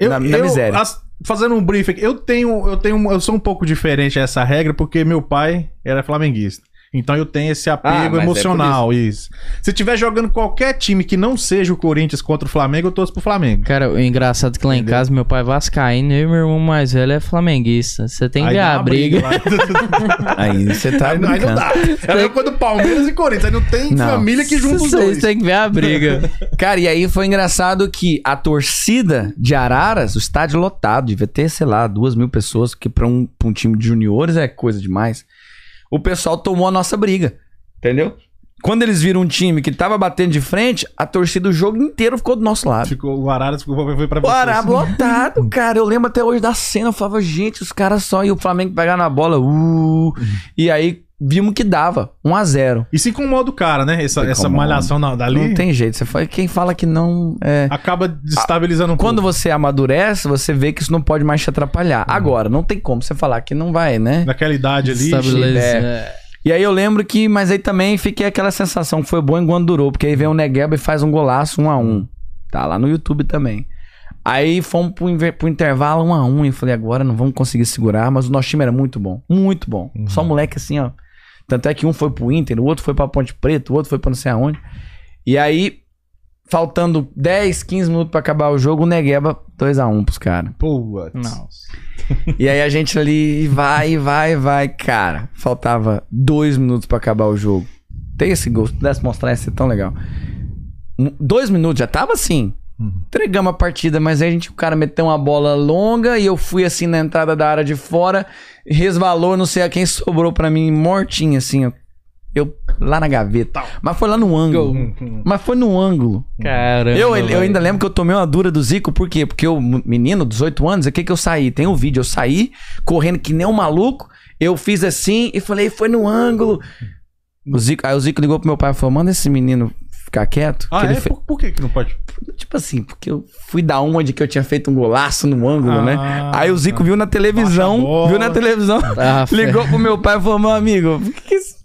Eu, na, na eu, miséria. as- fazendo um briefing, eu tenho, eu tenho, eu sou um pouco diferente a essa regra porque meu pai era flamenguista. Então eu tenho esse Ah, apego mas é emocional, isso. Se tiver jogando qualquer time que não seja o Corinthians contra o Flamengo, eu torço pro Flamengo. Cara, o engraçado é que lá em casa meu pai é vascaíno e meu irmão mais velho é flamenguista. Você tem que ver briga. lá. (laughs) Aí você tá aí, aí não dá. Era quando Palmeiras e Corinthians. Aí não tem Não. família que junta os Vocês dois. têm que ver a briga. (laughs) Cara, e aí foi engraçado que a torcida de Araras, o estádio lotado, devia ter, sei lá, duas mil pessoas, que pra um, pra um time de juniores é coisa demais. O pessoal tomou a nossa briga, entendeu? Quando eles viram um time que tava batendo de frente, a torcida do jogo inteiro ficou do nosso lado. Ficou, o Araras ficou, foi pra O vocês. Arara lotado, (laughs) cara. Eu lembro até hoje da cena. Eu falava, gente, os caras só. E o Flamengo pegar na bola. Uh, e aí vimos que dava. 1 a 0 E se incomoda o cara, né? Essa, essa malhação na, dali Não tem jeito. Você fala, quem fala que não. É... acaba destabilizando um Quando pouco. você amadurece, você vê que isso não pode mais te atrapalhar. Agora, não tem como você falar que não vai, né? Naquela idade ali. É. é. E aí eu lembro que, mas aí também fiquei aquela sensação que foi bom enquanto durou, porque aí vem o Negueba e faz um golaço um a um. Tá lá no YouTube também. Aí fomos pro, pro intervalo um a um e eu falei, agora não vamos conseguir segurar, mas o nosso time era muito bom, muito bom. Só moleque assim, ó. Tanto é que um foi pro Inter, o outro foi pra Ponte Preta, o outro foi pra não sei aonde. E aí, faltando 10, 15 minutos pra acabar o jogo, o Negueba 2 a 1 pros caras. Pô, Nossa. (laughs) E aí a gente ali vai, vai, vai. Cara, faltava dois minutos pra acabar o jogo. Tem esse gol, se pudesse mostrar, ia ser tão legal. Um- Dois minutos, já tava assim. Entregamos a partida, mas aí a gente, o cara meteu uma bola longa e eu fui assim na entrada da área de fora, resvalou, não sei a quem sobrou pra mim, mortinho assim, ó. Eu lá na gaveta. Mas foi lá no ângulo. Mas foi no ângulo. Caramba. Eu, eu ainda lembro que eu tomei uma dura do Zico, por quê? Porque o menino, 18 anos, o que que eu saí? Tem um vídeo, eu saí correndo que nem um maluco, eu fiz assim e falei, foi no ângulo. O Zico, aí o Zico ligou pro meu pai e falou, manda esse menino ficar quieto. Ah, que ele é? fe- Por, por que que não pode? Tipo assim, porque eu fui dar uma de que eu tinha feito um golaço no ângulo, Ah, né? Aí o Zico viu na televisão, viu na televisão, Ah, (laughs) ligou pro meu pai e falou, meu amigo, por que que esse-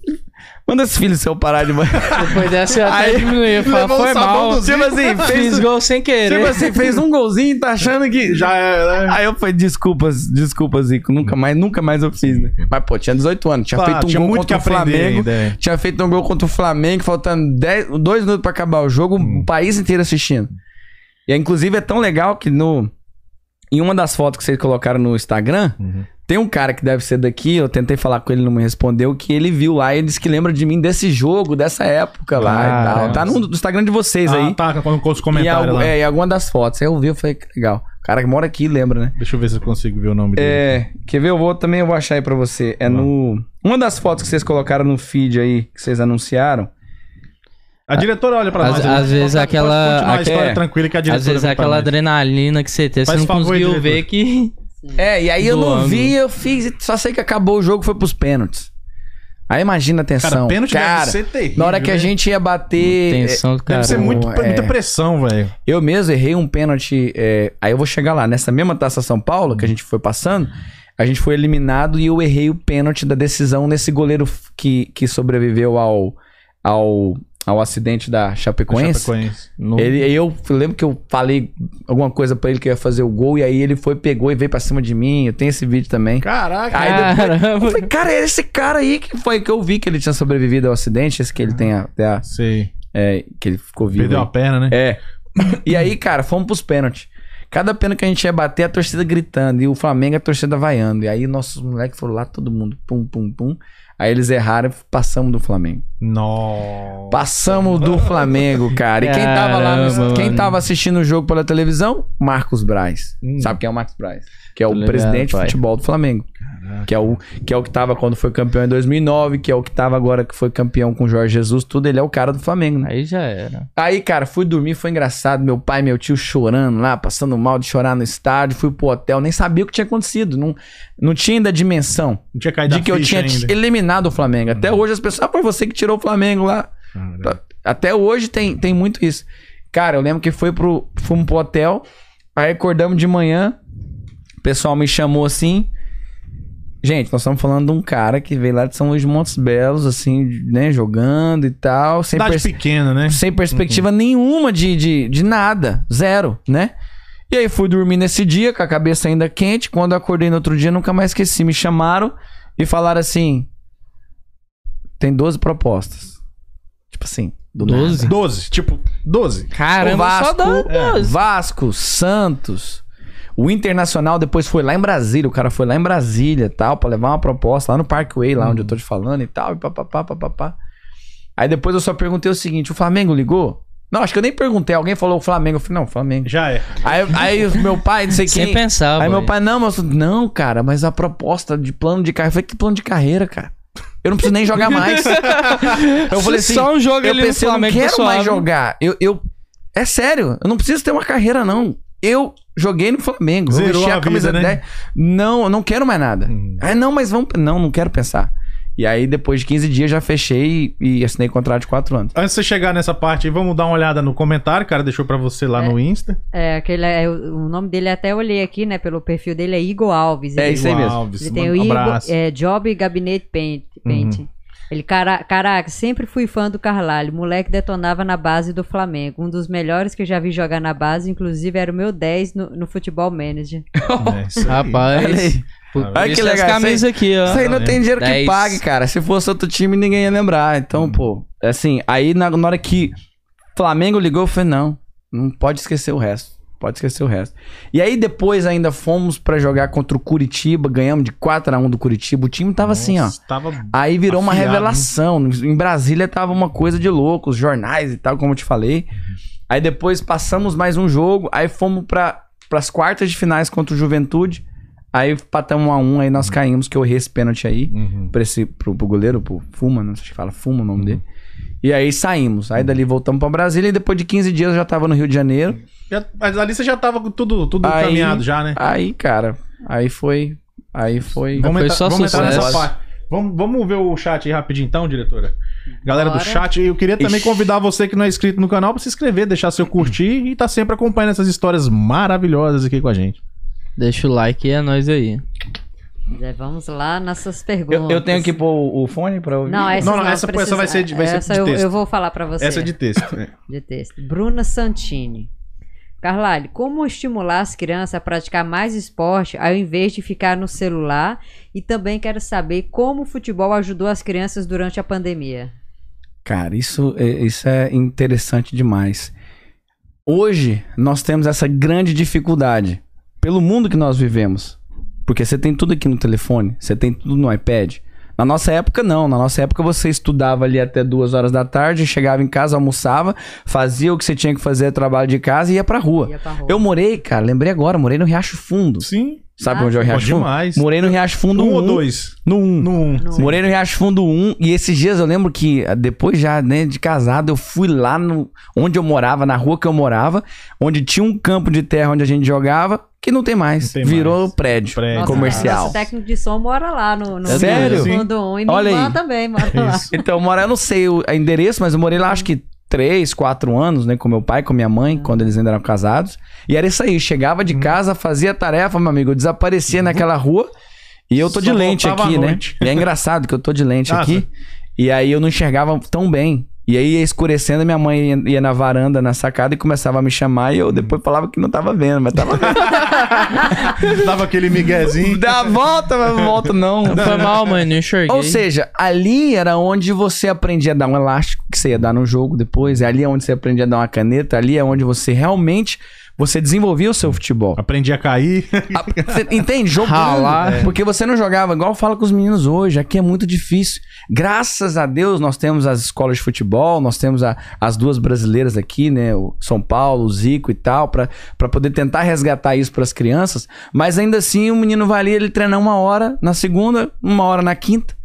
Manda esse filho seu parar de banhar. (laughs) Depois dessa eu até Aí, diminuí. Fala, foi mal. Tipo assim, Fiz fez, gol sem querer. tipo assim, fez um golzinho, tá achando que. Já é, né? Aí eu falei, desculpas, desculpas, Zico. Nunca mais, nunca mais eu fiz, né? Mas, pô, tinha 18 anos, tinha feito um tinha gol muito contra o Flamengo. ainda, é. Tinha feito um gol contra o Flamengo, faltando 10, dois minutos pra acabar o jogo, Hum. o país inteiro assistindo. E inclusive é tão legal que no. Em uma das fotos que vocês colocaram no Instagram, Uhum. Tem um cara que deve ser daqui, eu tentei falar com ele, não me respondeu, que ele viu lá e ele disse que lembra de mim desse jogo, dessa época lá e tal. Tá no Instagram de vocês Ah, aí. tá, com com os E, comentários algu- lá. é, e alguma das fotos. Aí eu vi, eu falei, que legal. O cara que mora aqui lembra, né? Deixa eu ver se eu consigo ver o nome dele. É, quer ver? Eu vou também, eu vou achar aí pra você. É no. Uma das fotos que vocês colocaram no feed aí, que vocês anunciaram. A diretora olha pra nós. às vezes aquela- aqui é- tranquila que a diretora Às vezes aquela adrenalina que você tem, você não favor, conseguiu ver que. É, e aí eu não ângulo. vi, eu fiz. Só sei que acabou o jogo, foi pros pênaltis. Aí imagina a tensão. Cara, pênalti Cara, deve ser terrível. na hora que a né? gente ia bater. Tensão do cara. Deve ser muito, é. muita pressão, velho. Eu mesmo errei um pênalti. é, aí eu vou chegar lá. Nessa mesma taça São Paulo, que a gente foi passando, a gente foi eliminado e eu errei o pênalti da decisão nesse goleiro que, que sobreviveu ao, ao, ao acidente da Chapecoense. Chapecoense. No- Ele, eu lembro que eu falei alguma coisa pra ele que eu ia fazer o gol, e aí ele foi, pegou e veio pra cima de mim. Eu tenho esse vídeo também. Caraca. Aí depois, eu falei, cara, é esse cara aí que foi que eu vi que ele tinha sobrevivido ao acidente, esse que ele tem até a, Sei. é, que ele ficou vivo. Perdeu aí. a perna, né? É. E aí, cara, fomos pros pênaltis. Cada pênalti que a gente ia bater, a torcida gritando. E o Flamengo, a torcida vaiando. E aí, nossos moleques foram lá, todo mundo, pum, pum, pum. Aí eles erraram e passamos do Flamengo. Nossa. Passamos do Flamengo, cara. E quem tava lá, no- quem tava assistindo o jogo pela televisão? Marcos Braz. Hum. Sabe quem é o Marcos Braz? Que é o Tô ligado, presidente de futebol do Flamengo. Que é, o, que é o que tava quando foi campeão em 2009, que é o que tava agora que foi campeão com o Jorge Jesus, tudo. Ele é o cara do Flamengo, né? Aí já era. Aí, cara, fui dormir, foi engraçado. Meu pai e meu tio chorando lá, passando mal de chorar no estádio. Fui pro hotel, nem sabia o que tinha acontecido. Não, não tinha ainda dimensão Não tinha caído de que eu tinha ainda. eliminado o Flamengo. Até hoje as pessoas, ah, foi você que tirou o Flamengo lá. Caramba. Até hoje tem, tem muito isso. Cara, eu lembro que foi pro, fomos pro hotel, aí acordamos de manhã, o pessoal me chamou assim. Gente, nós estamos falando de um cara que veio lá de São Luís de Montes Belos, assim, né, jogando e tal, sem, Cidade pers- pequena, né? sem perspectiva nenhuma de, de, de nada, zero, né? E aí fui dormir nesse dia com a cabeça ainda quente. Quando eu acordei no outro dia, nunca mais esqueci. Me chamaram e falaram assim: tem 12 propostas. Tipo assim, do 12? nada. 12. Tipo, 12. Caramba, Vasco, só dá é, 12. Vasco, Santos. O Internacional depois foi lá em Brasília. O cara foi lá em Brasília e tal, pra levar uma proposta lá no Parkway, lá onde eu tô te falando e tal. E papapá, papapá. Aí depois eu só perguntei o seguinte: o Flamengo ligou? Não, acho que eu nem perguntei. Alguém falou o Flamengo. Eu falei, não, Flamengo. Já é. Aí, aí o meu pai, não sei Sem quem. pensar, Aí meu pai, não, mas não, cara, mas a proposta de plano de carreira. Eu falei, que plano de carreira, cara? Eu não preciso nem jogar mais. (laughs) eu falei assim, Só um jogo eu ali no pensei, eu não quero mais jogar. Eu, eu, é sério, eu não preciso ter uma carreira, não. Eu joguei no Flamengo, eu Zerou vesti a a camisa vida, né? 10. Não, eu não quero mais nada. Hum. Ah, não, mas vamos. Não, não quero pensar. E aí, depois de 15 dias, já fechei e, e assinei contrato de 4 anos. Antes de você chegar nessa parte aí, vamos dar uma olhada no comentário. O cara deixou pra você lá no Insta. É, aquele, é, o o nome dele até olhei aqui, né? Pelo perfil dele é Igor Alves. É Ele- isso aí mesmo. Alves, Ele tem o um Igor, abraço. é, Job Gabinete Paint. Paint. Ele, cara, caraca, sempre fui fã do Carlalho. Moleque detonava na base do Flamengo. Um dos melhores que eu já vi jogar na base, inclusive era o meu 10 no, no Futebol Manager. (laughs) É, isso aí. Rapaz. Olha que que legal, camisas aqui, ó. Isso aí não tem dinheiro que 10. pague, cara. Se fosse outro time, ninguém ia lembrar. Então, pô, assim, aí na, na hora que Flamengo ligou, eu falei, não, não pode esquecer o resto. Pode esquecer o resto. E aí depois ainda fomos pra jogar contra o Curitiba, ganhamos de 4 a 1 do Curitiba. O time tava assim, ó. Nossa, Tava... Aí virou uma Afiado, revelação. Em Brasília tava uma coisa de louco, os jornais e tal, como eu te falei. Aí depois passamos mais um jogo, aí fomos para as quartas de finais contra o Juventude. Aí patamos um a um, aí nós caímos, que eu errei esse pênalti aí Uhum. pra esse, pro, pro goleiro, pro Fuma, não sei se fala Fuma o nome dele. E aí saímos. Aí dali voltamos pra Brasília e depois de 15 dias eu já tava no Rio de Janeiro. Já- mas ali você já tava com tudo, tudo Aí- caminhado já, né? Aí, cara, aí foi. Aí foi. Vamos foi entrar, só vamos entrar nessa sucesso. parte. Vamos, vamos ver o chat aí rapidinho então, diretora? Galera do Bora. chat, eu queria também Ixi. convidar você que não é inscrito no canal pra se inscrever, deixar seu curtir e tá sempre acompanhando essas histórias maravilhosas aqui com a gente. Deixa o like e é nóis aí. Zé, Vamos lá nessas perguntas. Eu, eu tenho que pôr o fone pra ouvir? Não, essa Não, não, não, essa- essa precisa- vai ser de- vai ser essa de eu, texto. eu vou falar pra você. Essa é de texto. é. de texto. Bruna Santini. Carlalho, como estimular as crianças a praticar mais esporte ao invés de ficar no celular? E também quero saber como o futebol ajudou as crianças durante a pandemia. Cara, isso, é- isso é interessante demais. Hoje, nós temos essa grande dificuldade pelo mundo que nós vivemos. Porque você tem tudo aqui no telefone, você tem tudo no iPad. Na nossa época, não. Na nossa época, você estudava ali até duas horas da tarde, chegava em casa, almoçava, fazia o que você tinha que fazer, trabalho de casa e ia pra rua. Ia pra rua. Eu morei, cara, lembrei agora, morei no Riacho Fundo. Sim. Sabe Ah, onde é o Riacho Fundo? demais. Morei no Riacho Fundo Um ou 1. dois? No 1. No um. No- Morei no Riacho Fundo 1 e esses dias eu lembro que ah, depois já, né, de casado, eu fui lá no onde eu morava, na rua que eu morava, onde tinha um campo de terra onde a gente jogava, que não tem mais. Não tem Virou mais. prédio, Prédio. Nossa, comercial. Nosso técnico de som mora lá no, no Sério? fundo 1. E minha Olha irmã aí. também mora lá. Então, mora, eu não sei o endereço, mas eu morei lá acho que três, quatro anos, né, com meu pai, com minha mãe, quando eles ainda eram casados. E era isso aí, chegava de casa, fazia tarefa, meu amigo, eu desaparecia naquela rua. E eu tô Só de lente aqui, né? E é engraçado que eu tô de lente Ah, aqui. E aí eu não enxergava tão bem. E aí ia escurecendo, minha mãe ia, ia na varanda, na sacada e começava a me chamar. E eu depois falava que não tava vendo, mas tava vendo. (laughs) Dava aquele miguezinho. Dá a volta, mas não volta não. Não foi mal, mãe, não enxerguei. Ou seja, ali era onde você aprendia a dar um elástico que você ia dar no jogo depois. Ali é onde você aprendia a dar uma caneta. Ali é onde você realmente você desenvolvia o seu futebol. Aprendi a cair. A- Você entende? Jogando. Ralar. É. Porque você não jogava, igual eu falo com os meninos hoje. Aqui é muito difícil. Graças a Deus, nós temos as escolas de futebol, nós temos a- as duas brasileiras aqui, né? O São Paulo, o Zico e tal, pra pra poder tentar resgatar isso pras crianças. Mas ainda assim, o menino vai ali, ele treinar uma hora na segunda, uma hora na quinta.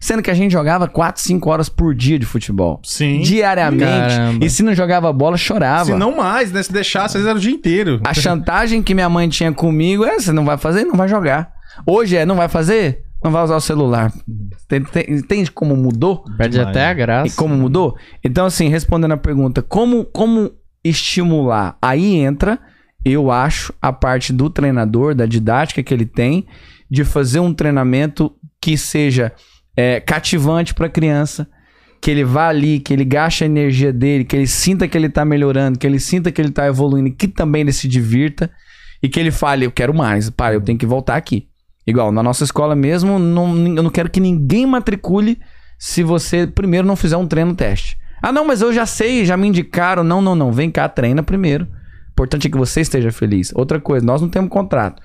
Sendo que a gente jogava 4, 5 horas por dia de futebol. Sim. Diariamente. Caramba. E se não jogava bola, chorava. Se não mais, né? Se deixasse, às vezes era o dia inteiro. A chantagem que minha mãe tinha comigo é: você não vai fazer, não vai jogar. Hoje é: não vai fazer, não vai usar o celular. Entende como mudou? Perde Demais, até a né? E graça. como mudou? Então, assim, respondendo a pergunta, como, como estimular? Aí entra, eu acho, a parte do treinador, da didática que ele tem, de fazer um treinamento que seja é, cativante para a criança, que ele vá ali, que ele gaste a energia dele, que ele sinta que ele tá melhorando, que ele sinta que ele tá evoluindo, que também ele se divirta e que ele fale, eu quero mais, pai, eu tenho que voltar aqui. Igual, na nossa escola mesmo, não, eu não quero que ninguém matricule se você primeiro não fizer um treino teste. Ah, não, mas eu já sei, já me indicaram. Não, não, não. Vem cá, treina primeiro. Importante é que você esteja feliz. Outra coisa, nós não temos contrato.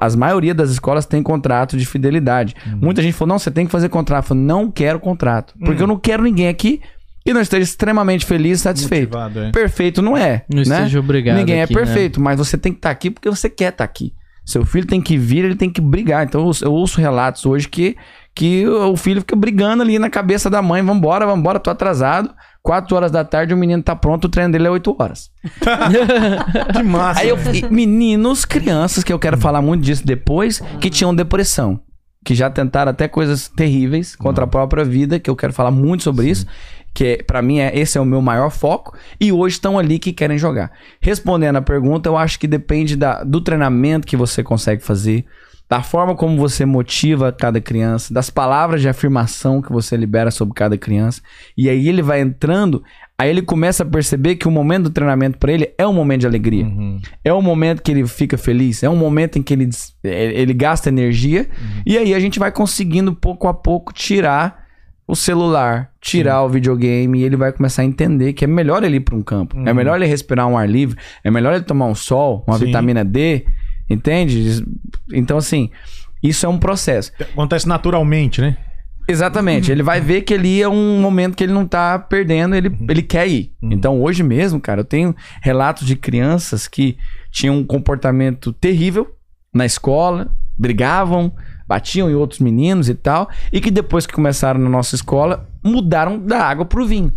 As maioria das escolas tem contrato de fidelidade. Muita gente falou: não, você tem que fazer contrato. Eu falei, não quero contrato. Porque eu não quero ninguém aqui que não esteja extremamente feliz e satisfeito. Motivado, é. Perfeito não é. Não né? esteja obrigado Ninguém aqui, é né? perfeito, mas você tem que estar aqui porque você quer estar aqui. Seu filho tem que vir, ele tem que brigar. Então eu eu ouço relatos hoje que, que o filho fica brigando ali na cabeça da mãe: vambora, vambora, tô atrasado. Quatro horas da tarde o menino tá pronto, o treino dele é oito horas. (laughs) Que massa. Aí eu, meninos, crianças, que eu quero falar muito disso depois, que tinham depressão. Que já tentaram até coisas terríveis contra a própria vida, que eu quero falar muito sobre isso. Que é, para mim é, esse é o meu maior foco. E hoje estão ali que querem jogar. Respondendo a pergunta, eu acho que depende da- do treinamento que você consegue fazer, da forma como você motiva cada criança, das palavras de afirmação que você libera sobre cada criança. E aí ele vai entrando, aí ele começa a perceber que o momento do treinamento para ele é um momento de alegria. Uhum. É um momento que ele fica feliz, é um momento em que ele, ele gasta energia, e aí a gente vai conseguindo pouco a pouco tirar o celular, tirar o videogame, e ele vai começar a entender que é melhor ele ir para um campo, é melhor ele respirar um ar livre, é melhor ele tomar um sol, uma Sim. vitamina D, entende? Então, assim, isso é um processo. Acontece naturalmente, né? Exatamente. Ele vai ver que ali é um momento que ele não tá perdendo, ele, ele quer ir. Então, hoje mesmo, cara, eu tenho relatos de crianças que tinham um comportamento terrível na escola, brigavam, batiam em outros meninos e tal, e que depois que começaram na nossa escola, mudaram da água pro vinho.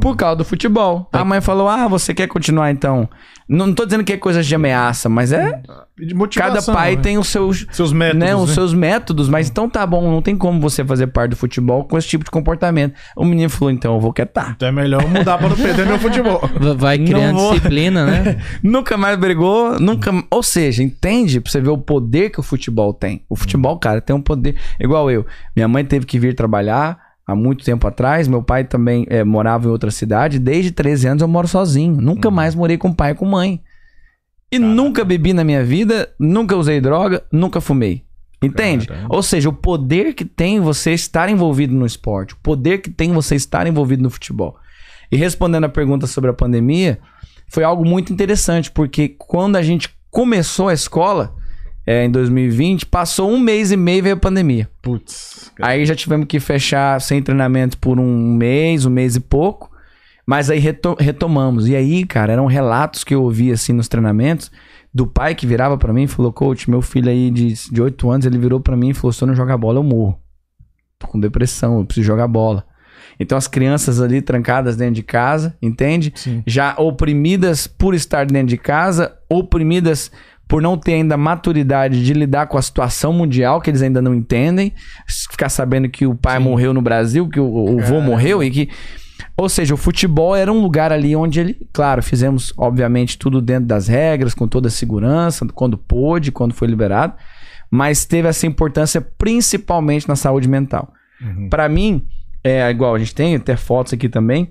Por causa do futebol. A mãe falou: Ah, você quer continuar então? Não, não tô dizendo que é coisa de ameaça, mas é. De Cada pai né? tem os seus, seus métodos. né, os né? seus métodos, mas então tá bom, não tem como você fazer parte do futebol com esse tipo de comportamento. O menino falou: Então eu vou quietar. Então é melhor eu mudar para não perder meu futebol. (laughs) Vai criando vou. disciplina, né? (laughs) Nunca mais brigou, nunca. Ou seja, entende pra você ver o poder que o futebol tem. O futebol, cara, tem um poder. Igual eu. Minha mãe teve que vir trabalhar há muito tempo atrás. Meu pai também eh, morava em outra cidade. Desde 13 anos eu moro sozinho. Nunca mais morei com pai e com mãe. E nunca bebi na minha vida, nunca usei droga, nunca fumei. Entende? Caramba. Ou seja, o poder que tem você estar envolvido no esporte, o poder que tem você estar envolvido no futebol. E respondendo a pergunta sobre a pandemia, foi algo muito interessante, porque quando a gente começou a escola, é, em 2020, passou um mês e meio e veio a pandemia. Putz. Aí já tivemos que fechar sem treinamento por um mês, um mês e pouco. Mas aí reto- retomamos. E aí, cara, eram relatos que eu ouvia assim nos treinamentos do pai que virava pra mim e falou: Coach, meu filho aí de, de 8 anos, ele virou pra mim e falou: Se eu não jogar bola, eu morro. Tô com depressão, eu preciso jogar bola. Então as crianças ali trancadas dentro de casa, entende? Sim. já oprimidas por estar dentro de casa, oprimidas por não ter ainda maturidade de lidar com a situação mundial, que eles ainda não entendem, ficar sabendo que o pai Sim. morreu no Brasil, que o, o vô Caramba. morreu e que. Ou seja, o futebol era um lugar ali onde ele, claro, fizemos obviamente tudo dentro das regras, com toda a segurança, quando pôde, quando foi liberado, mas teve essa importância principalmente na saúde mental. Uhum. Pra mim, é igual a gente tem até fotos aqui também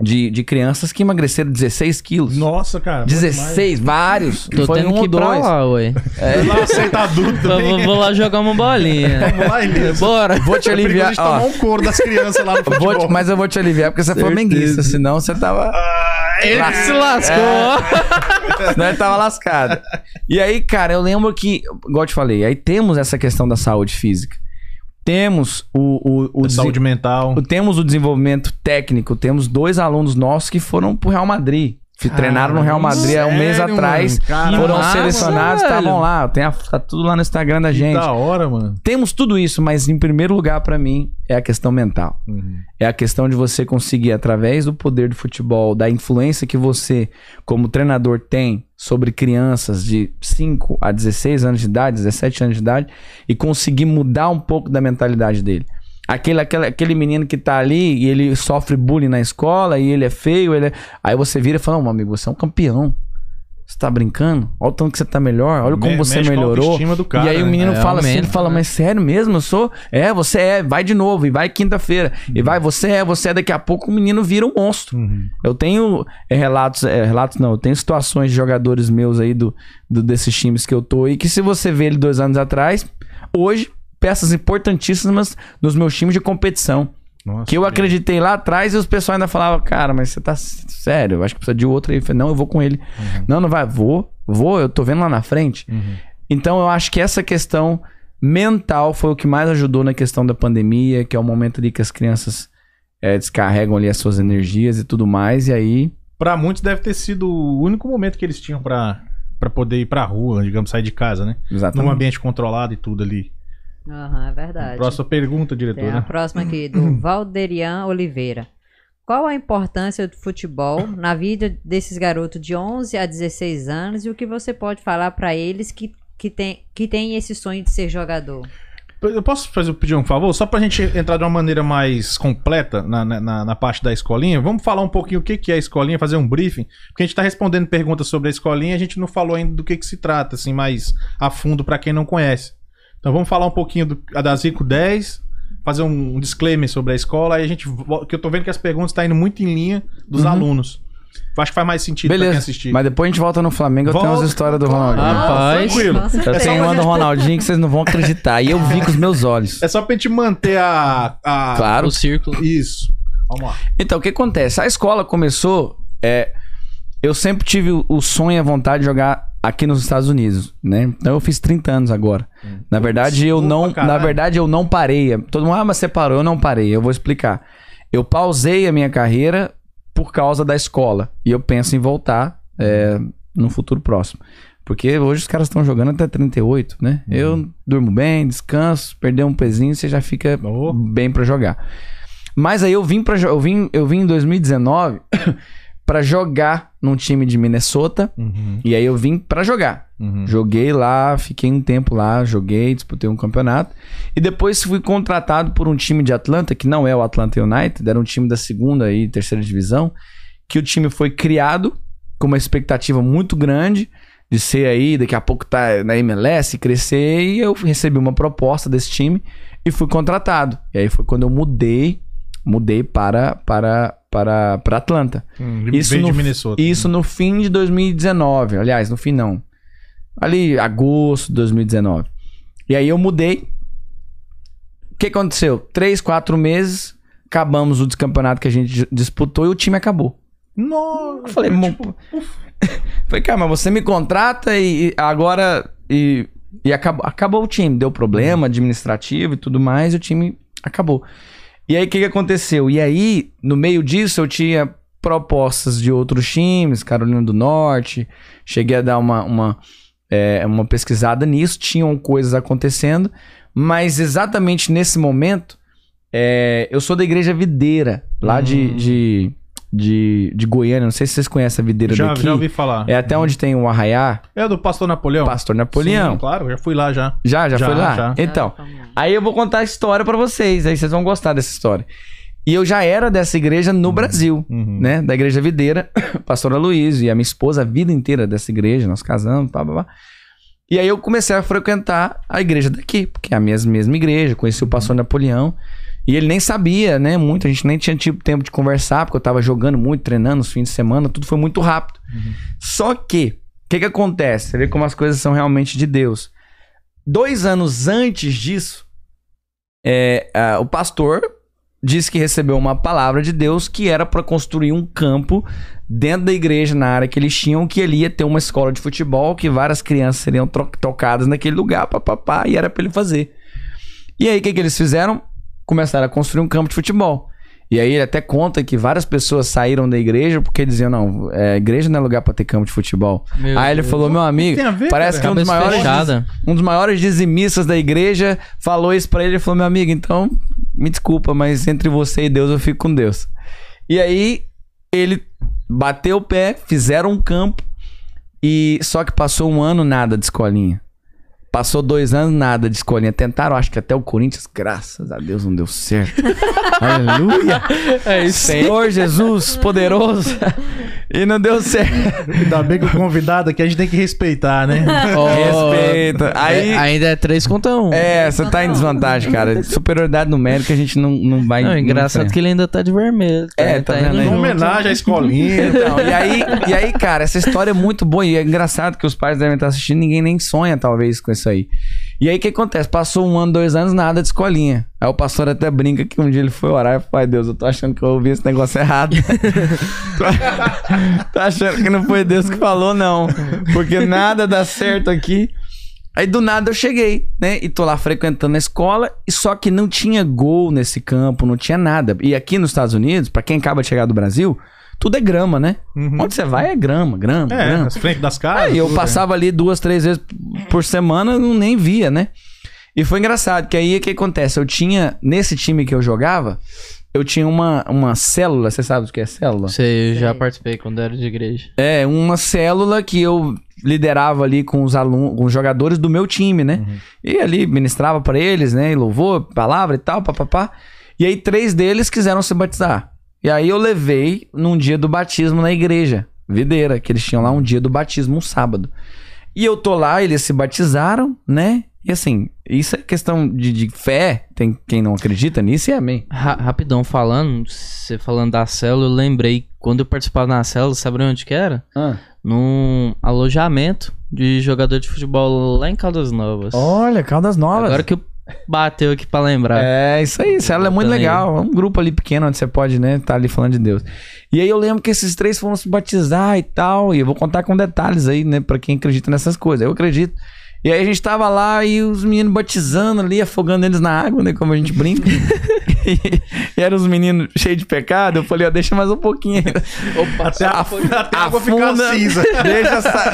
de, de crianças que emagreceram 16 quilos. Nossa, cara. 16, vários. Tô Foi tendo um que ir pra dois. lá, ué. Vai lá aceitar adulto Vou, também. vou- vou lá jogar uma bolinha. (laughs) Vamos lá, Elias. Bora. Vou te É aliviar. a gente tomar ó, um couro das crianças lá no vou futebol. te- mas eu vou te aliviar porque você é flamenguista, senão você tava. Ah, Ele é. que se lascou. senão ele tava lascado. E aí, cara, eu lembro que, igual eu te falei, aí temos essa questão da saúde física. Temos o, o, o desen- Saúde mental. temos o desenvolvimento técnico, temos dois alunos nossos que foram pro Real Madrid. Treinaram no Real Madrid há um mês sério, atrás. mano? Foram selecionados, velho. estavam lá. Tem a- tá tudo lá no Instagram da gente. da hora, mano. Temos tudo isso, mas em primeiro lugar, pra mim, é a questão mental. Uhum. É a questão de você conseguir, através do poder do futebol, da influência que você, como treinador, tem sobre crianças de 5 a 16 anos de idade, 17 anos de idade, e conseguir mudar um pouco da mentalidade dele. Aquele, aquele, aquele menino que tá ali e ele sofre bullying na escola e ele é feio, ele é- aí você vira e fala: Não, meu amigo, você é um campeão. Você tá brincando? Olha o tanto que você tá melhor, olha como Me- você melhorou. cara, e aí o né? menino É, fala assim, ele fala, né? mas sério mesmo? Eu sou? É, você é, vai de novo, e vai quinta-feira. E vai, você é, você é, daqui a pouco o menino vira um monstro. Uhum. Eu tenho é, relatos, é, relatos não, eu tenho situações de jogadores meus aí do, do- desses times que eu tô e que se você vê ele dois anos atrás, hoje, peças importantíssimas nos meus times de competição. Nossa, Que eu acreditei lá atrás e os pessoal ainda falavam, cara, mas você tá sério, eu acho que precisa de outro aí. Eu falei, não, eu vou com ele. Não, não vai, vou, vou, eu tô vendo lá na frente. Uhum. Então eu acho que essa questão mental foi o que mais ajudou na questão da pandemia, que é o momento ali que as crianças é, descarregam ali as suas energias e tudo mais, e aí. Pra muitos deve ter sido o único momento que eles tinham pra, pra poder ir pra rua, digamos, sair de casa, né? Num Exatamente. ambiente controlado e tudo ali. Aham, é verdade. Próxima pergunta, Tem a diretora. próxima aqui, (clears throat) do Valderian Oliveira. Qual a importância do futebol na vida desses garotos de 11 a 16 anos e o que você pode falar pra eles que, que, tem, que tem esse sonho de ser jogador? Eu posso fazer, pedir um favor? Só pra gente entrar de uma maneira mais completa na, na, na- parte da escolinha, vamos falar um pouquinho o que, que é a escolinha, fazer um briefing, porque a gente tá respondendo perguntas sobre a escolinha e a gente não falou ainda do que, que se trata, assim, mais a fundo pra quem não conhece. Então vamos falar um pouquinho do, a da Zico 10, fazer um, disclaimer sobre a escola, aí a gente. Que eu tô vendo que as perguntas estão indo muito em linha dos Uhum. alunos. Acho que faz mais sentido pra quem Beleza. assistir. Mas depois a gente volta no Flamengo, eu tenho Volta. umas histórias do Ronaldinho. Rapaz. certeza. Eu É só tenho uma do Ronaldinho que vocês não vão acreditar. E eu vi com os meus olhos. É só pra gente manter a. a... Claro. O círculo. Isso. Vamos lá. Então, o que acontece? A escola começou. É, eu sempre tive o- o sonho e a vontade de jogar aqui nos Estados Unidos, né? Então eu fiz 30 anos agora. Na verdade, eu Putz, não. caralho. Na verdade, eu não parei. Todo mundo, ah, mas você parou, eu não parei. Eu vou explicar. Eu pausei a minha carreira por causa da escola. E eu penso em voltar é, no futuro próximo. Porque hoje os caras estão jogando até 38, né? Eu durmo bem, descanso, perder um pezinho, você já fica Oh. bem pra jogar. Mas aí eu vim para eu vim, eu vim em 2019 pra jogar num time de Minnesota. Uhum, E aí eu vim pra jogar. uhum. Joguei lá, fiquei um tempo lá, joguei, disputei um campeonato. E depois fui contratado por um time de Atlanta, que não é o Atlanta United, era um time da segunda e terceira divisão, que o time foi criado com uma expectativa muito grande de ser aí, daqui a pouco tá na MLS, crescer, e eu recebi uma proposta desse time e fui contratado. E aí foi quando eu mudei, mudei para para para, para Atlanta. Hum, Isso no- Minnesota. Isso no fim de 2019. Aliás, no fim não. Ali, agosto de 2019. E aí eu mudei. O que aconteceu? Três, quatro meses, acabamos o campeonato que a gente disputou e o time acabou. Nossa. Eu falei, "Mo- (laughs) falei, cara, mas você me contrata e, e agora. E, e acabou, acabou o time. Deu problema administrativo e tudo mais, e o time acabou. E aí, o que, que aconteceu? E aí, no meio disso, eu tinha propostas de outros times, Carolina do Norte. Cheguei a dar uma, uma, é, uma pesquisada nisso, tinham coisas acontecendo, mas exatamente nesse momento, é, eu sou da igreja videira, lá Hum. de, de, de Goiânia. Não sei se vocês conhecem a videira Já, daqui. já ouvi falar. É até onde tem o Arraiá, É do Pastor Napoleão? Pastor Napoleão. Sim, claro, já fui lá já. Já, já, Já, foi lá? já. Então, lá. aí eu vou contar a história pra vocês, aí vocês vão gostar dessa história. E eu já era dessa igreja no Brasil, Uhum. né? Da igreja videira, (coughs) pastora Luiz e a minha esposa, a vida inteira dessa igreja, nós casamos, pá, pá, pá. E aí eu comecei a frequentar a igreja daqui, porque é a mesma, mesma igreja, conheci o pastor Napoleão. E ele nem sabia, né? Muito, a gente nem tinha tempo de conversar, porque eu tava jogando muito, treinando nos fins de semana, tudo foi muito rápido. Só que, o que que acontece? Você vê como as coisas são realmente de Deus. Dois anos antes disso, é, ah, o pastor disse que recebeu uma palavra de Deus que era para construir um campo dentro da igreja, na área que eles tinham, que ele ia ter uma escola de futebol, que várias crianças seriam tro- tocadas naquele lugar, papapá, e era para ele fazer. E aí, o que, que eles fizeram? Começaram a construir um campo de futebol. E aí ele até conta que várias pessoas saíram da igreja porque diziam, não, é, igreja não é lugar para ter campo de futebol. Meu aí ele Deus. falou, meu amigo, ver, parece que cara? um dos, maiores, fechada. um dos maiores dizimistas da igreja falou isso pra ele. Ele falou, meu amigo, então me desculpa, mas entre você e Deus eu fico com Deus. E aí ele bateu o pé, fizeram um campo e só que passou um ano nada de escolinha. Passou dois anos nada de escolinha. Tentaram, acho que até o Corinthians, graças a Deus não deu certo. (laughs) Aleluia! É isso aí. Senhor Jesus, poderoso. e não deu certo. Ainda bem que o convidado aqui a gente tem que respeitar, né? (laughs) Respeita. Aí, É, ainda é 3 contra 1. É, você tá em desvantagem, cara. Superioridade numérica a gente não, não vai. Não, engraçado que ele ainda tá de vermelho. É, tá vendo aí? Em homenagem à escolinha. (laughs) Então, e aí, e aí, cara, essa história é muito boa e é engraçado que os pais devem estar assistindo, ninguém nem sonha, talvez, com isso aí. E aí, o que acontece? Passou um ano, dois anos, nada de escolinha. Aí o pastor até brinca que um dia ele foi orar e falou: Pai Deus, eu tô achando que eu ouvi esse negócio errado. (laughs) (laughs) tô, achando que não foi Deus que falou, não. Porque nada dá certo aqui. Aí do nada eu cheguei, né? E tô lá frequentando a escola, e só que não tinha gol nesse campo, não tinha nada. E aqui nos Estados Unidos, pra quem acaba de chegar do Brasil, tudo é grama, né? Uhum. Onde você vai é grama, grama, É, grama. nas frente das casas. Aí eu passava ali duas, três vezes por semana, não nem via, né? E foi engraçado, que aí o que acontece? Eu tinha, nesse time que eu jogava, eu tinha uma, uma célula, você sabe o que é célula? Sei, eu já participei quando era de igreja. É, uma célula que eu liderava ali com os alunos, com os jogadores do meu time, né? E ali ministrava pra eles, né? E louvor, palavra e tal, papapá. E aí três deles quiseram se batizar. E aí eu levei num dia do batismo na igreja, videira, que eles tinham lá um dia do batismo, um sábado. E eu tô lá, eles se batizaram, né? E assim, isso é questão de, de fé, tem quem não acredita nisso e amém. Ra- rapidão falando, você falando da célula, eu lembrei quando eu participava na célula, sabe onde que era? Ah. Num alojamento de jogador de futebol lá em Caldas Novas. Olha, Caldas Novas. Agora que eu bateu aqui pra lembrar. É, isso aí, célula é muito Também. legal. É um grupo ali pequeno onde você pode, né, tá ali falando de Deus. E aí eu lembro que esses três foram se batizar e tal, e eu vou contar com detalhes aí, né, pra quem acredita nessas coisas. Eu acredito. E aí a gente tava lá e os meninos batizando ali, afogando eles na água, né? Como a gente brinca. (laughs) e, eram os meninos cheios de pecado. Eu falei, ó, deixa mais um pouquinho ainda. Opa, até a, até a água Afunda, ficar cinza. Deixa sa-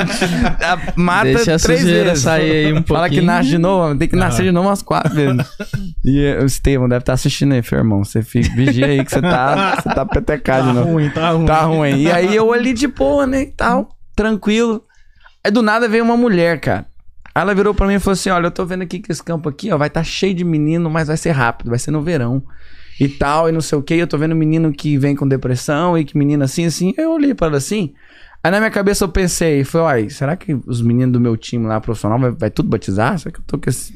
a- mata Deixa a três sujeira vezes. sair aí um Fala que pouquinho. nasce de novo, tem que nascer de novo umas quatro vezes. E eh, o Estevam deve estar assistindo aí, filho, irmão. Você fica, vigia aí que você tá, você tá petecado Tá de novo. ruim, tá ruim. Tá ruim. E aí eu ali de boa, né, e tal, tranquilo. Aí do nada veio uma mulher, cara. Aí ela virou pra mim e falou assim: Olha, eu tô vendo aqui que esse campo aqui, ó, vai estar cheio de menino, mas vai ser rápido, vai ser no verão. E tal, e não sei o que. Eu tô vendo menino que vem com depressão e que menino assim, assim. Eu olhei pra ela assim. Aí na minha cabeça eu pensei, foi, uai, será que os meninos do meu time lá profissional vai, vai tudo batizar? Será que eu tô com esse.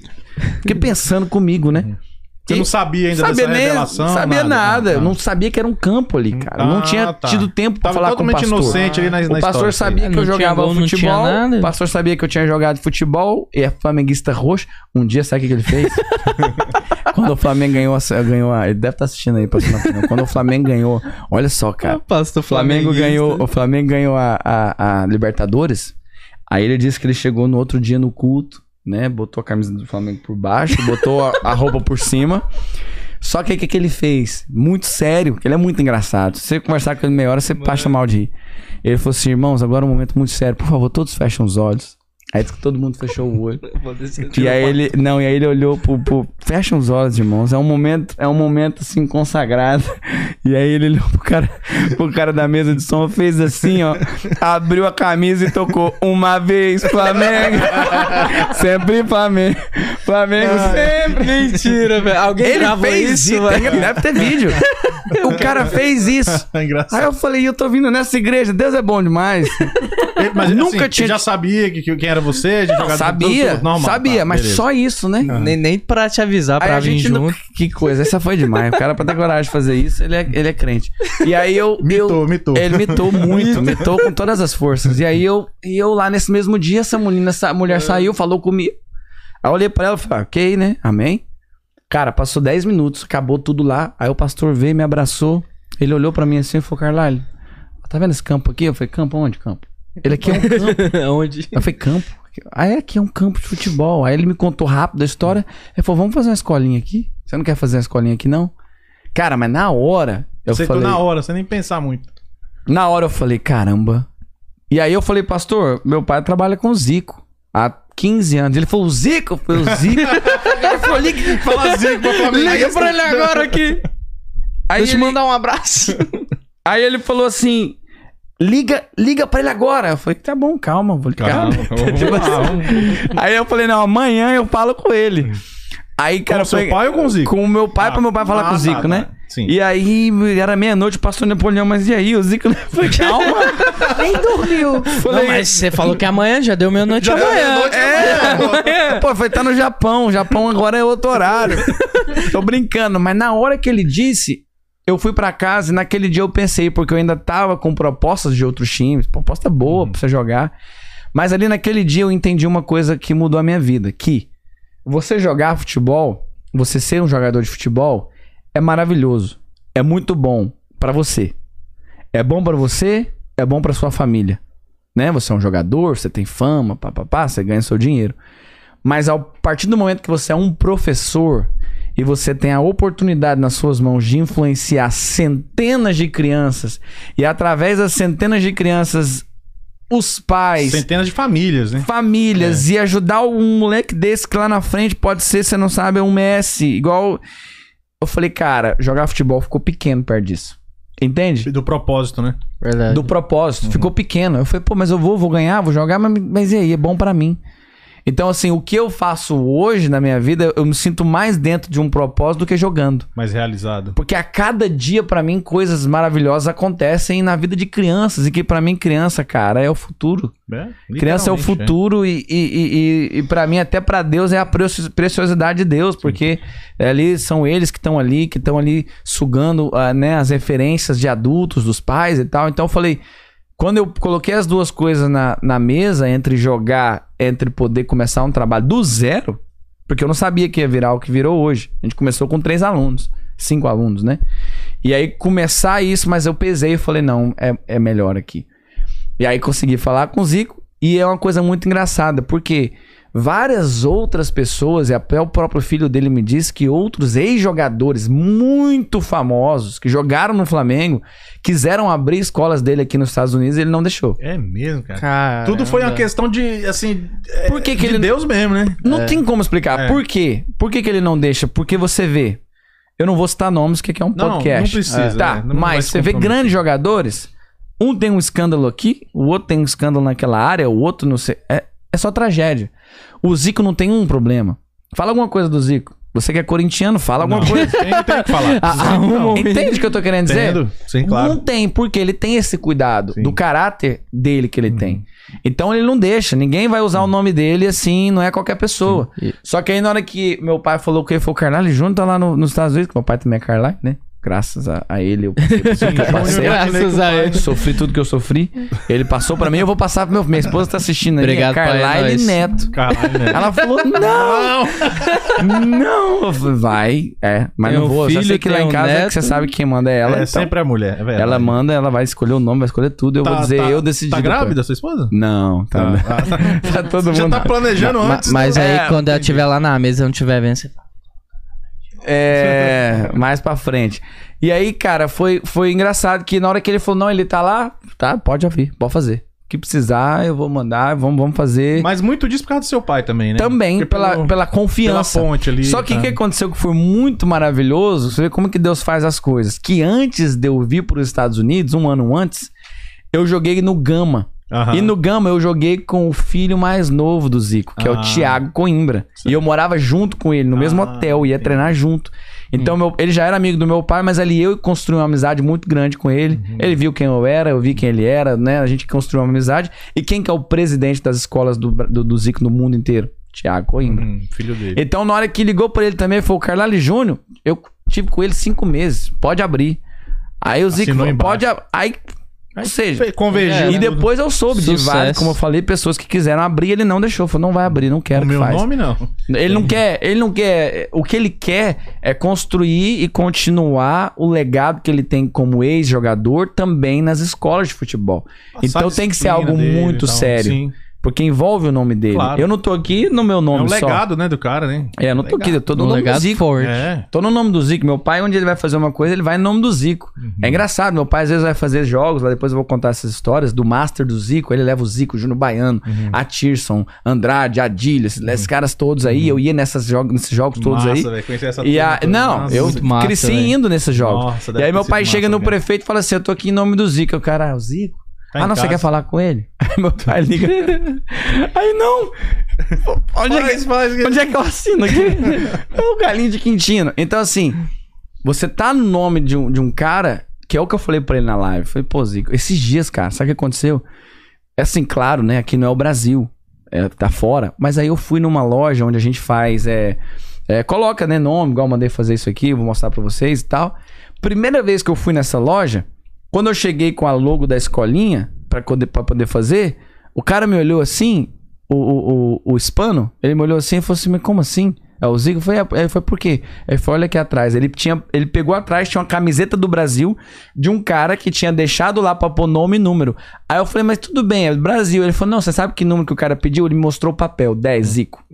Fiquei pensando comigo, né? Você não sabia ainda sabia dessa nem, revelação? sabia nada. Ah, Eu não sabia que era um campo ali, cara. Eu não Ah, tinha tá. tido tempo pra Tava falar com o totalmente pastor. inocente ali na, na O pastor história. sabia que Não eu jogava gol, não tinha futebol. nada. O pastor sabia que eu tinha jogado futebol e é flamenguista roxo. Um dia, sabe o que que ele fez? (laughs) Quando o Flamengo ganhou, ganhou a, ele deve estar assistindo aí, pastor. Quando o Flamengo ganhou, olha só, cara. Pastor O Flamengo ganhou, o Flamengo ganhou a, a, a Libertadores. Aí ele disse que ele chegou no outro dia no culto, né? Botou a camisa do Flamengo por baixo, botou a, a roupa por cima. Só que o que, que ele fez? Muito sério, que ele é muito engraçado. Se você conversar com ele meia hora, você passa mal de rir. Ele falou assim: irmãos, agora é um momento muito sério. Por favor, todos fechem os olhos. Aí disse que todo mundo fechou o olho. (laughs) E aí ele, não, e aí ele olhou pro, pro fecha os olhos, irmãos. É um momento, é um momento assim consagrado. E aí ele olhou pro cara, pro cara da mesa de som, fez assim, ó, abriu a camisa e tocou uma vez Flamengo. (laughs) sempre Flamengo. Flamengo sempre. Mentira, velho. Alguém Ele gravou fez isso, isso, velho. tem- deve ter vídeo. (laughs) O cara fez isso. (laughs) É engraçado. Aí eu falei, eu tô vindo nessa igreja, Deus é bom demais. Mas nunca nunca tinha- já sabia que, que- quem era você? De jogador- sabia, tudo normal, sabia, tá, mas beleza. só isso, né? Nem, nem pra te avisar, Aí pra a vir gente não- junto. (laughs) Que coisa, essa foi demais. O cara, pra ter coragem de fazer isso, ele é, ele é crente. E aí eu. Mitou, eu mitou. Ele mitou muito, mitou com todas as forças. E aí eu, e eu lá nesse mesmo dia, essa mulher, essa mulher saiu, falou comigo. Aí eu olhei pra ela e falei, ok, né? Amém. Cara, passou 10 minutos, acabou tudo lá. Aí o pastor veio, me abraçou. Ele olhou pra mim assim e falou, Carlalho, tá vendo esse campo aqui? Eu falei, campo onde, campo? Ele aqui é um (laughs) campo. Onde? Eu falei, campo? Aí aqui é um campo de futebol. Aí ele me contou rápido a história. Ele falou, vamos fazer uma escolinha aqui? Você não quer fazer uma escolinha aqui, não? Cara, mas na hora, eu Aceitou falei... na hora, sem nem pensar muito. Na hora eu falei, caramba. E aí eu falei, pastor, meu pai trabalha com Zico. Há 15 anos. Ele falou, o Zico? Falei, o Zico? ele falou, liga, Fala Zico pra Flamengo. liga pra ele agora aqui. Aí Deixa eu ele, mandar um abraço. (laughs) aí ele falou assim, liga, liga pra ele agora. Eu falei, tá bom, calma, vou ligar. Calma, (laughs) vamos lá, vamos- Aí eu falei, não, amanhã eu falo com ele. Aí, Com cara, o seu pai ou com o Zico? Com o meu pai, pra meu pai falar Ah, com o tá, Zico, tá. né? Sim. E aí, era meia-noite, o pastor Napoleão, mas e aí? O Zico... (laughs) Eu falei, calma. Nem dormiu. Não, mas você falou que amanhã já deu meia-noite amanhã. É, pô, foi tá no Japão. O Japão agora é outro horário. Tô brincando, mas na hora que ele disse, eu fui pra casa e naquele dia eu pensei, porque eu ainda tava com propostas de outros times, proposta boa pra você jogar. Mas ali naquele dia eu entendi uma coisa que mudou a minha vida, que você jogar futebol, você ser um jogador de futebol é maravilhoso. É muito bom pra você. É bom pra você, é bom pra sua família né? Você é um jogador, você tem fama, papapá, você ganha seu dinheiro. Mas a partir do momento que você é um professor e você tem a oportunidade nas suas mãos de influenciar centenas de crianças e através das centenas de crianças os pais, Centenas de famílias, né? famílias e ajudar um moleque desse que lá na frente pode ser, você não sabe, é um Messi, igual eu falei, cara, jogar futebol ficou pequeno perto disso. Entende? Do propósito, né? Verdade. do propósito. Ficou pequeno. Eu falei, pô, mas eu vou, vou ganhar, vou jogar, mas, mas e aí? É bom pra mim. Então, assim, o que eu faço hoje na minha vida, eu me sinto mais dentro de um propósito do que jogando. Mais realizado. Porque a cada dia, pra mim, coisas maravilhosas acontecem na vida de crianças. E que pra mim, criança, cara, é o futuro. É, Criança é o literalmente, futuro e, e, e, e, e para mim, até pra Deus, é a preci- preciosidade de Deus, porque ali são eles que estão ali, que estão ali sugando ah, né, as referências de adultos, dos pais e tal. Então eu falei, quando eu coloquei as duas coisas na, na mesa, entre jogar, entre poder começar um trabalho do zero, porque eu não sabia que ia virar o que virou hoje. A gente começou com três alunos, cinco alunos, né? E aí começar isso, mas eu pesei e falei, não, é, é melhor aqui. E aí consegui falar com o Zico. E é uma coisa muito engraçada, porque Várias outras pessoas, e até o próprio filho dele me disse que outros ex-jogadores muito famosos que jogaram no Flamengo quiseram abrir escolas dele aqui nos Estados Unidos e ele não deixou. É mesmo, cara. Caramba. Tudo foi uma questão de, assim. é, Por que que de ele- Deus mesmo, né? Não tem como explicar. É. Por quê? Por que, que ele não deixa? Porque você vê. Eu não vou citar nomes, porque aqui é um Não, podcast. não precisa, Tá, né? Não mas se você vê grandes jogadores. Um tem um escândalo aqui, o outro tem um escândalo naquela área, o outro não sei. É, é só tragédia. O Zico não tem um problema. Fala alguma coisa do Zico. Você que é corintiano, fala alguma Não, coisa. (laughs) Tem, tem que falar. Ah, Entende o que eu tô querendo dizer? Entendo. Sim, claro. Não tem, porque ele tem esse cuidado Sim. Uhum. do caráter dele que ele tem. Então ele não deixa, ninguém vai usar o nome dele assim, não é qualquer pessoa. Sim. Só que aí na hora que meu pai falou que ele foi o Carlyle Júnior, tá lá no- nos Estados Unidos, que meu pai também é Carlyle, né? Graças a, a ele eu passei por tudo que eu (laughs) passei. Graças a ele. Sofri tudo que eu sofri. Ele passou pra mim, eu vou passar pro meu. Minha esposa tá assistindo aí. Obrigado, é pai, Carlyle nóis. Neto. Caralho, né? Ela falou: não, não. Eu falei, vai, é. Mas Tem não vou. Eu só filho, sei que lá em um casa é que neto. você sabe que quem manda é ela. é então. sempre a mulher, é. Ela manda, ela vai escolher o nome, vai escolher tudo. Eu vou dizer, eu decidi. Tá depois. grávida, sua esposa? Não, tá. Ah, (laughs) Tá todo Já mundo. tá planejando antes. mas né? aí, É, quando ela estiver lá na mesa e não estiver vendo, você fala. É, (laughs) mais pra frente. E aí, cara, foi, foi engraçado que na hora que ele falou, não, ele tá lá, tá, pode ouvir, pode fazer. O que precisar, eu vou mandar, vamos, vamos fazer. Mas muito disso por causa do seu pai também, né? Também, Porque pela, pelo- pela pela confiança. ponte ali. Só que o tá. que aconteceu que foi muito maravilhoso, você vê como que Deus faz as coisas. Que antes de eu vir para os Estados Unidos, um ano antes, eu joguei no Gama. Aham. E no Gama eu joguei com o filho mais novo do Zico, que é Ah. o Thiago Coimbra. E eu morava junto com ele, no mesmo Ah, hotel, ia entendi. treinar junto. Então meu- ele já era amigo do meu pai, mas ali eu construí uma amizade muito grande com ele. Uhum. Ele viu quem eu era, eu vi quem ele era, né? A gente construiu uma amizade. E quem que é o presidente das escolas do, do, do Zico no mundo inteiro? Thiago Coimbra. Hum, filho dele. Então, na hora que ligou pra ele também, foi o Carlali Júnior, eu tive com ele cinco meses. Pode abrir. Aí o Zico Assinou falou, pode ab- Aí, ou seja, Convergiu. E né? depois eu soube de Sucesso. vários, como eu falei, pessoas que quiseram abrir, ele não deixou. Falou, não vai abrir, não quero O que meu faz. nome, não. Ele não quer, ele não quer. O que ele quer é construir e continuar o legado que ele tem como ex-jogador também nas escolas de futebol. Passar então tem que ser algo dele muito tal. sério. Sim. Porque envolve o nome dele. Claro. Eu não tô aqui no meu É nome um só. legado, né, do cara, né? É, eu não tô aqui, eu tô no Um nome do legado Zico. forte. É. Tô no nome do Zico. Meu pai, onde ele vai fazer uma coisa, ele vai no nome do Zico. Uhum. É engraçado, meu pai às vezes vai fazer jogos, lá depois eu vou contar essas histórias, do Master do Zico, ele leva o Zico, o Júnior Baiano, Uhum. a Tirson, Andrade, Adílio, esses, esses caras todos aí, eu ia nessas jogos, nesses jogos todos Massa, aí. velho, conhecer essa E a, não, eu massa, cresci velho. indo nesses jogos. Nossa, e aí meu pai chega massa no prefeito e fala assim: Eu tô aqui em nome do Zico. Eu, cara, ah, o Zico? Tá ah, não, você casa. quer falar com ele? (laughs) Aí meu pai liga. (laughs) aí não! Onde é, que, Faz, faz. onde é que eu assino aqui? (laughs) É o galinho de Quintino. Então, assim, você tá no nome de um, de um cara, que é o que eu falei pra ele na live. Eu falei, pô, Zico, esses dias, cara, sabe o que aconteceu? É assim, claro, né? Aqui não é o Brasil. É, tá fora. Mas aí eu fui numa loja onde a gente faz. É, é, coloca, né, nome, igual eu mandei fazer isso aqui, vou mostrar pra vocês e tal. Primeira vez que eu fui nessa loja, quando eu cheguei com a logo da escolinha pra poder, pra poder fazer, o cara me olhou assim, o, o, o, o hispano, ele me olhou assim e falou assim, mas como assim? É o Zico? Foi, ele foi por quê? Ele foi, olha aqui atrás. Ele, tinha, ele pegou atrás, tinha uma camiseta do Brasil de um cara que tinha deixado lá pra pôr nome e número. Aí eu falei, mas tudo bem, é Brasil. Ele falou, não, você sabe que número que o cara pediu? Ele me mostrou o papel, 10, Zico.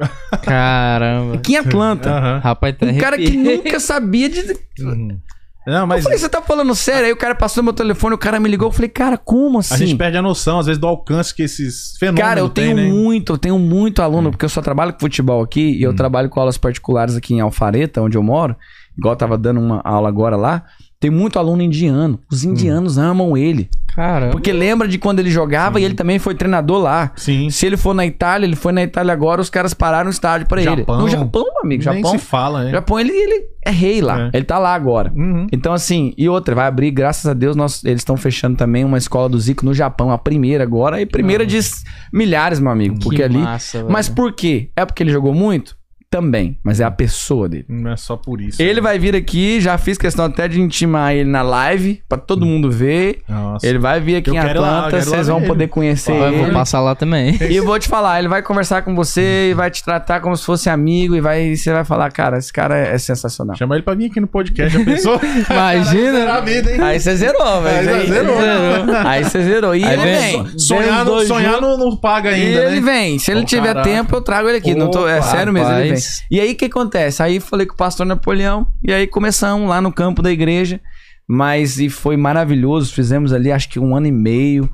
Caramba. Aqui em Atlanta. Aham. Rapaz, tá Um cara que nunca sabia de. Uhum. Não, Eu mas falei, você tá falando sério? Aí o cara passou no meu telefone, o cara me ligou. Eu falei, cara, como assim? a gente perde a noção, às vezes, do alcance que esses fenômenos Cara, eu tenho têm, né? muito, eu tenho muito aluno, porque eu só trabalho com futebol aqui e eu trabalho com aulas particulares aqui em Alfareta, onde eu moro. Igual eu tava dando uma aula agora lá. Tem muito aluno indiano. Os indianos amam ele. Caramba. Porque lembra de quando ele jogava e ele também foi treinador lá. Sim. Se ele for na Itália, ele foi na Itália agora, os caras pararam o estádio pra ele. Japão. No Japão, meu amigo. Nem Japão. se fala, né? Japão, ele, ele é rei lá. É. Ele tá lá agora. Uhum. Então, assim, e outra, vai abrir, graças a Deus, nós, eles estão fechando também uma escola do Zico no Japão, a primeira agora, e primeira de s- milhares, meu amigo. Que Porque ali. massa, velho. Mas por quê? É porque ele jogou muito? Também, mas é a pessoa dele. Não é só por isso. Ele né? vai vir aqui, já fiz questão até de intimar ele na live, pra todo mundo ver. Nossa. Ele vai vir aqui Eu em eu Atlanta, vocês vão poder ele. conhecer Eu vou ele. passar lá também. E vou te falar, ele vai conversar com você e vai te tratar como se fosse amigo e vai, você vai falar, cara, esse cara é sensacional. Chama ele pra vir aqui no podcast, já pensou? (laughs) Imagina. Zerar a vida, hein? Aí você zerou, velho. Aí Aí, zerou. Aí você zerou. E Aí ele vem- vem. Sonhar, não, dois sonhar não, não paga E ainda, ele né? vem. Se ele Ô, tiver caraca. tempo, eu trago ele aqui. não tô, é Opa, sério mesmo, ele vem. Rapaz. E aí o que acontece? Aí falei com o pastor Napoleão e aí começamos lá no campo da igreja. Mas e foi maravilhoso. Fizemos ali acho que um ano e meio.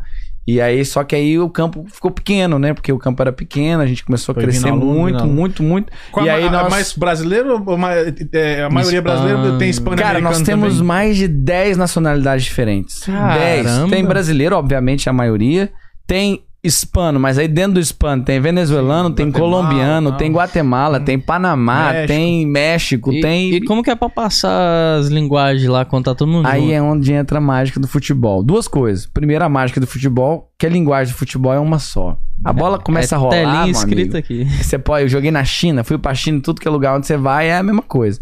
E aí, só que aí o campo ficou pequeno, né? Porque o campo era pequeno, a gente começou a Foi crescer aluno, muito, aluno. muito, muito. Qual e a, aí a- nós. mais brasileiro ou mais, é, a maioria Hispano. brasileira tem hispano Cara, nós temos também. mais de 10 nacionalidades diferentes. Caramba. 10. Tem brasileiro, obviamente, a maioria. Tem hispano, mas aí dentro do hispano tem venezuelano, tem Guatemala, colombiano, tal. tem Guatemala, tem Panamá, México. tem México, E, tem. e como que é pra passar as linguagens lá quando tá todo mundo Aí junto? é onde entra a mágica do futebol. Duas coisas. Primeiro, a mágica do futebol, que a linguagem do futebol é uma só. A bola começa é a rolar, telinha meu escrita amigo. aqui. Você pode, eu joguei na China, fui pra China, tudo que é lugar onde você vai é a mesma coisa.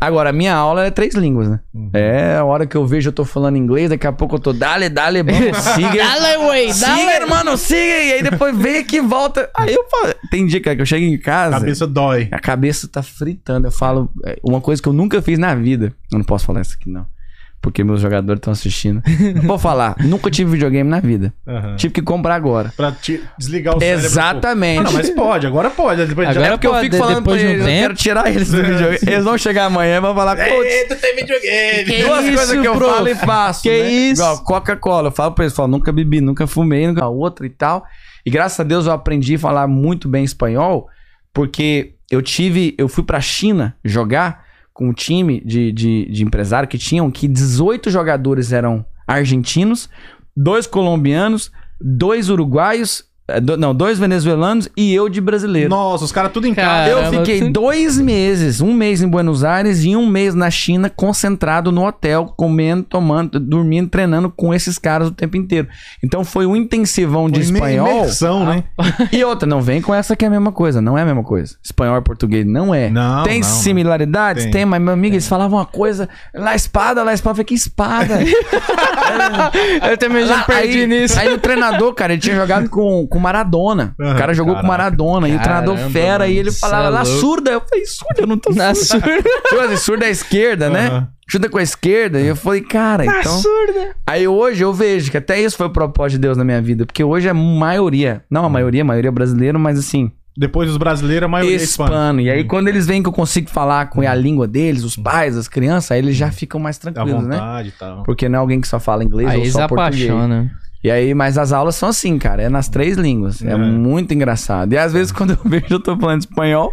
Agora, a minha aula é três línguas, né? Uhum. É, a hora que eu vejo eu tô falando inglês, daqui a pouco eu tô dale, dale, vamos, (laughs) siga. Dale, wey, Siga, irmão, siga. E aí depois vem aqui e volta. Aí eu falo, tem dia cara, que eu chego em A casa, cabeça dói. a cabeça tá fritando. Eu falo, é, uma coisa que eu nunca fiz na vida. Eu não posso falar isso aqui, não. Porque meus jogadores estão assistindo. (laughs) Vou falar, nunca tive videogame na vida. Aham. Tive que comprar agora. Pra te desligar o cérebro. Exatamente. Ah, não, mas pode, agora pode. Depois Agora já... É porque eu pode, fico falando pra depois de um eles, eu tempo. quero tirar eles do (laughs) videogame. Eles vão chegar amanhã e vão falar, Eita, tem videogame. Que duas isso, coisas que eu prof? falo e faço. Que né? isso? Igual Coca-Cola. Eu falo pra eles, falo, nunca bebi, nunca fumei, nunca outra e tal. E graças a Deus eu aprendi a falar muito bem espanhol, porque eu tive, eu fui pra China jogar com um time de, de, de empresário que tinham que 18 jogadores eram argentinos, dois colombianos, dois uruguaios, do- não, dois venezuelanos e eu de brasileiro. Nossa, os caras tudo em casa. Eu fiquei dois meses, um mês em Buenos Aires e um mês na China, concentrado no hotel, comendo, tomando, dormindo, treinando com esses caras o tempo inteiro. Então foi um intensivão de Imer- espanhol. Imersão, né? E outra, não vem com essa que é a mesma coisa, não é a mesma coisa. Espanhol e português não é. Não, Tem não, similaridades? Tem. Tem, mas meu amigo, eles falavam uma coisa, lá espada, lá espada, eu falei, que espada? (laughs) Eu também já Lá- perdi aí, nisso. Aí o treinador, cara, ele tinha jogado com, com Maradona. o Aham, cara jogou com caraca. Maradona. e o treinador Caramba, fera. E mano, ele cê falava, é surda. Eu falei, surda, eu não tô Na surda. surda. (laughs) Tipo assim, surda à esquerda, né? Aham. Chuta com a esquerda. E eu falei, cara, então... surda. Aí hoje eu vejo que até isso foi o propósito de Deus na minha vida. Porque hoje a maioria, não a maioria, a maioria é brasileiro, mas assim, Depois dos brasileiros, a maioria é hispana. hispano. E aí quando eles veem que eu consigo falar com a língua deles, os pais, as crianças, aí eles já ficam mais tranquilos, né? vontade e tal. Porque não é alguém que só fala inglês Aí ou eles só português. apaixonam. E aí, mas as aulas são assim, cara, é nas três línguas. É, É. muito engraçado. E às vezes, quando eu (laughs) vejo, eu tô falando espanhol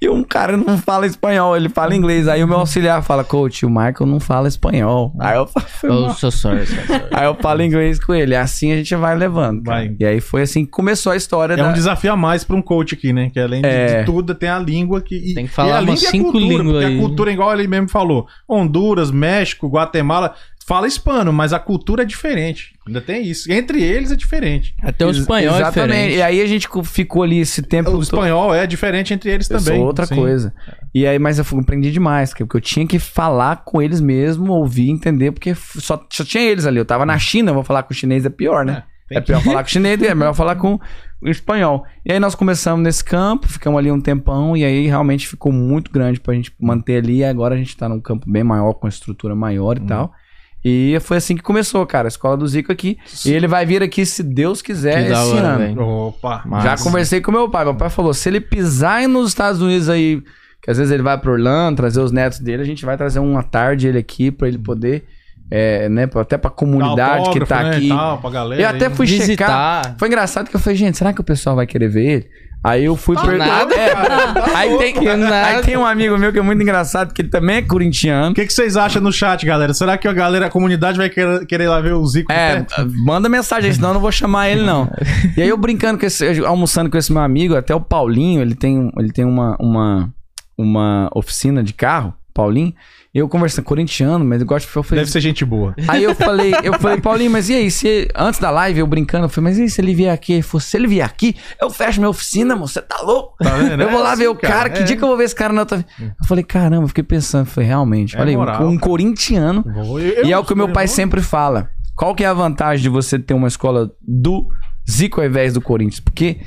e um cara não fala espanhol, ele fala inglês. Aí o meu auxiliar fala, coach, o Michael não fala espanhol. Aí eu falo, (laughs) Oh, so sorry, so sorry. (laughs) aí eu falo inglês com ele. Assim a gente vai levando. cara. Vai. E aí foi assim que começou a história É da. um desafio a mais pra um coach aqui, né? Que além de, É. de tudo, tem a língua que. e- Tem que falar e a língua e a cinco cultura, línguas porque aí. A cultura, igual ele mesmo falou: Honduras, México, Guatemala. Fala hispano, mas a cultura é diferente. Ainda tem isso. Entre eles é diferente. Até o Ex- espanhol é Exatamente. diferente. E aí a gente co- ficou ali esse tempo. O espanhol é diferente entre eles Eu também. sou outra Sim. coisa. E aí, mas eu fui- aprendi demais, que- porque eu tinha que falar com eles mesmo, ouvir, entender, porque só, só tinha eles ali. Eu tava na China, eu vou falar com o chinês é pior, né? tem É, pior falar com o chinês, é melhor falar com o espanhol. E aí nós começamos nesse campo, ficamos ali um tempão, e aí realmente ficou muito grande pra gente manter ali. E agora a gente tá num campo bem maior, com estrutura maior e Uhum. tal. E foi assim que começou, cara, a escola do Zico aqui. E ele vai vir aqui, se Deus quiser, Que esse hora, ano. velho. Opa. Massa. Já conversei com meu pai. Meu pai falou: se ele pisar aí nos Estados Unidos aí, que às vezes ele vai pro Orlando, trazer os netos dele, a gente vai trazer uma tarde ele aqui pra ele poder, é, né, até pra comunidade que tá né, aqui. e tal, pra galera Eu até fui checar. Visitar. Foi engraçado que eu falei, gente, será que o pessoal vai querer ver ele? Aí eu fui per- nada, É, (laughs) aí, tem, Que nada. aí tem um amigo meu que é muito engraçado, que ele também é corintiano. O que, que vocês acham no chat, galera? Será que a galera, a comunidade vai querer, querer lá ver o Zico? É, perto? manda mensagem, senão eu não vou chamar ele, não. E aí eu brincando com esse, almoçando com esse meu amigo, até o Paulinho, ele tem, ele tem uma, uma, uma oficina de carro. Paulinho. Eu conversando, corintiano, mas eu gosto de futebol. falei- Deve ser gente boa. (laughs) Aí eu falei, eu falei, Paulinho, mas e aí? Se, antes da live, eu brincando, eu falei, mas e aí, se ele vier aqui? Ele falou, se ele vier aqui, eu fecho minha oficina, moço, você tá louco? Tá vendo? Eu vou É lá assim, ver o cara, que é. dia que eu vou ver esse cara na outra... Eu falei, caramba, eu fiquei pensando, falei, realmente, É falei, um- moral, um cara. corintiano, eu- e é o que o meu pai irmão. sempre fala. Qual que é a vantagem de você ter uma escola do Zico ao invés do Corinthians? Porque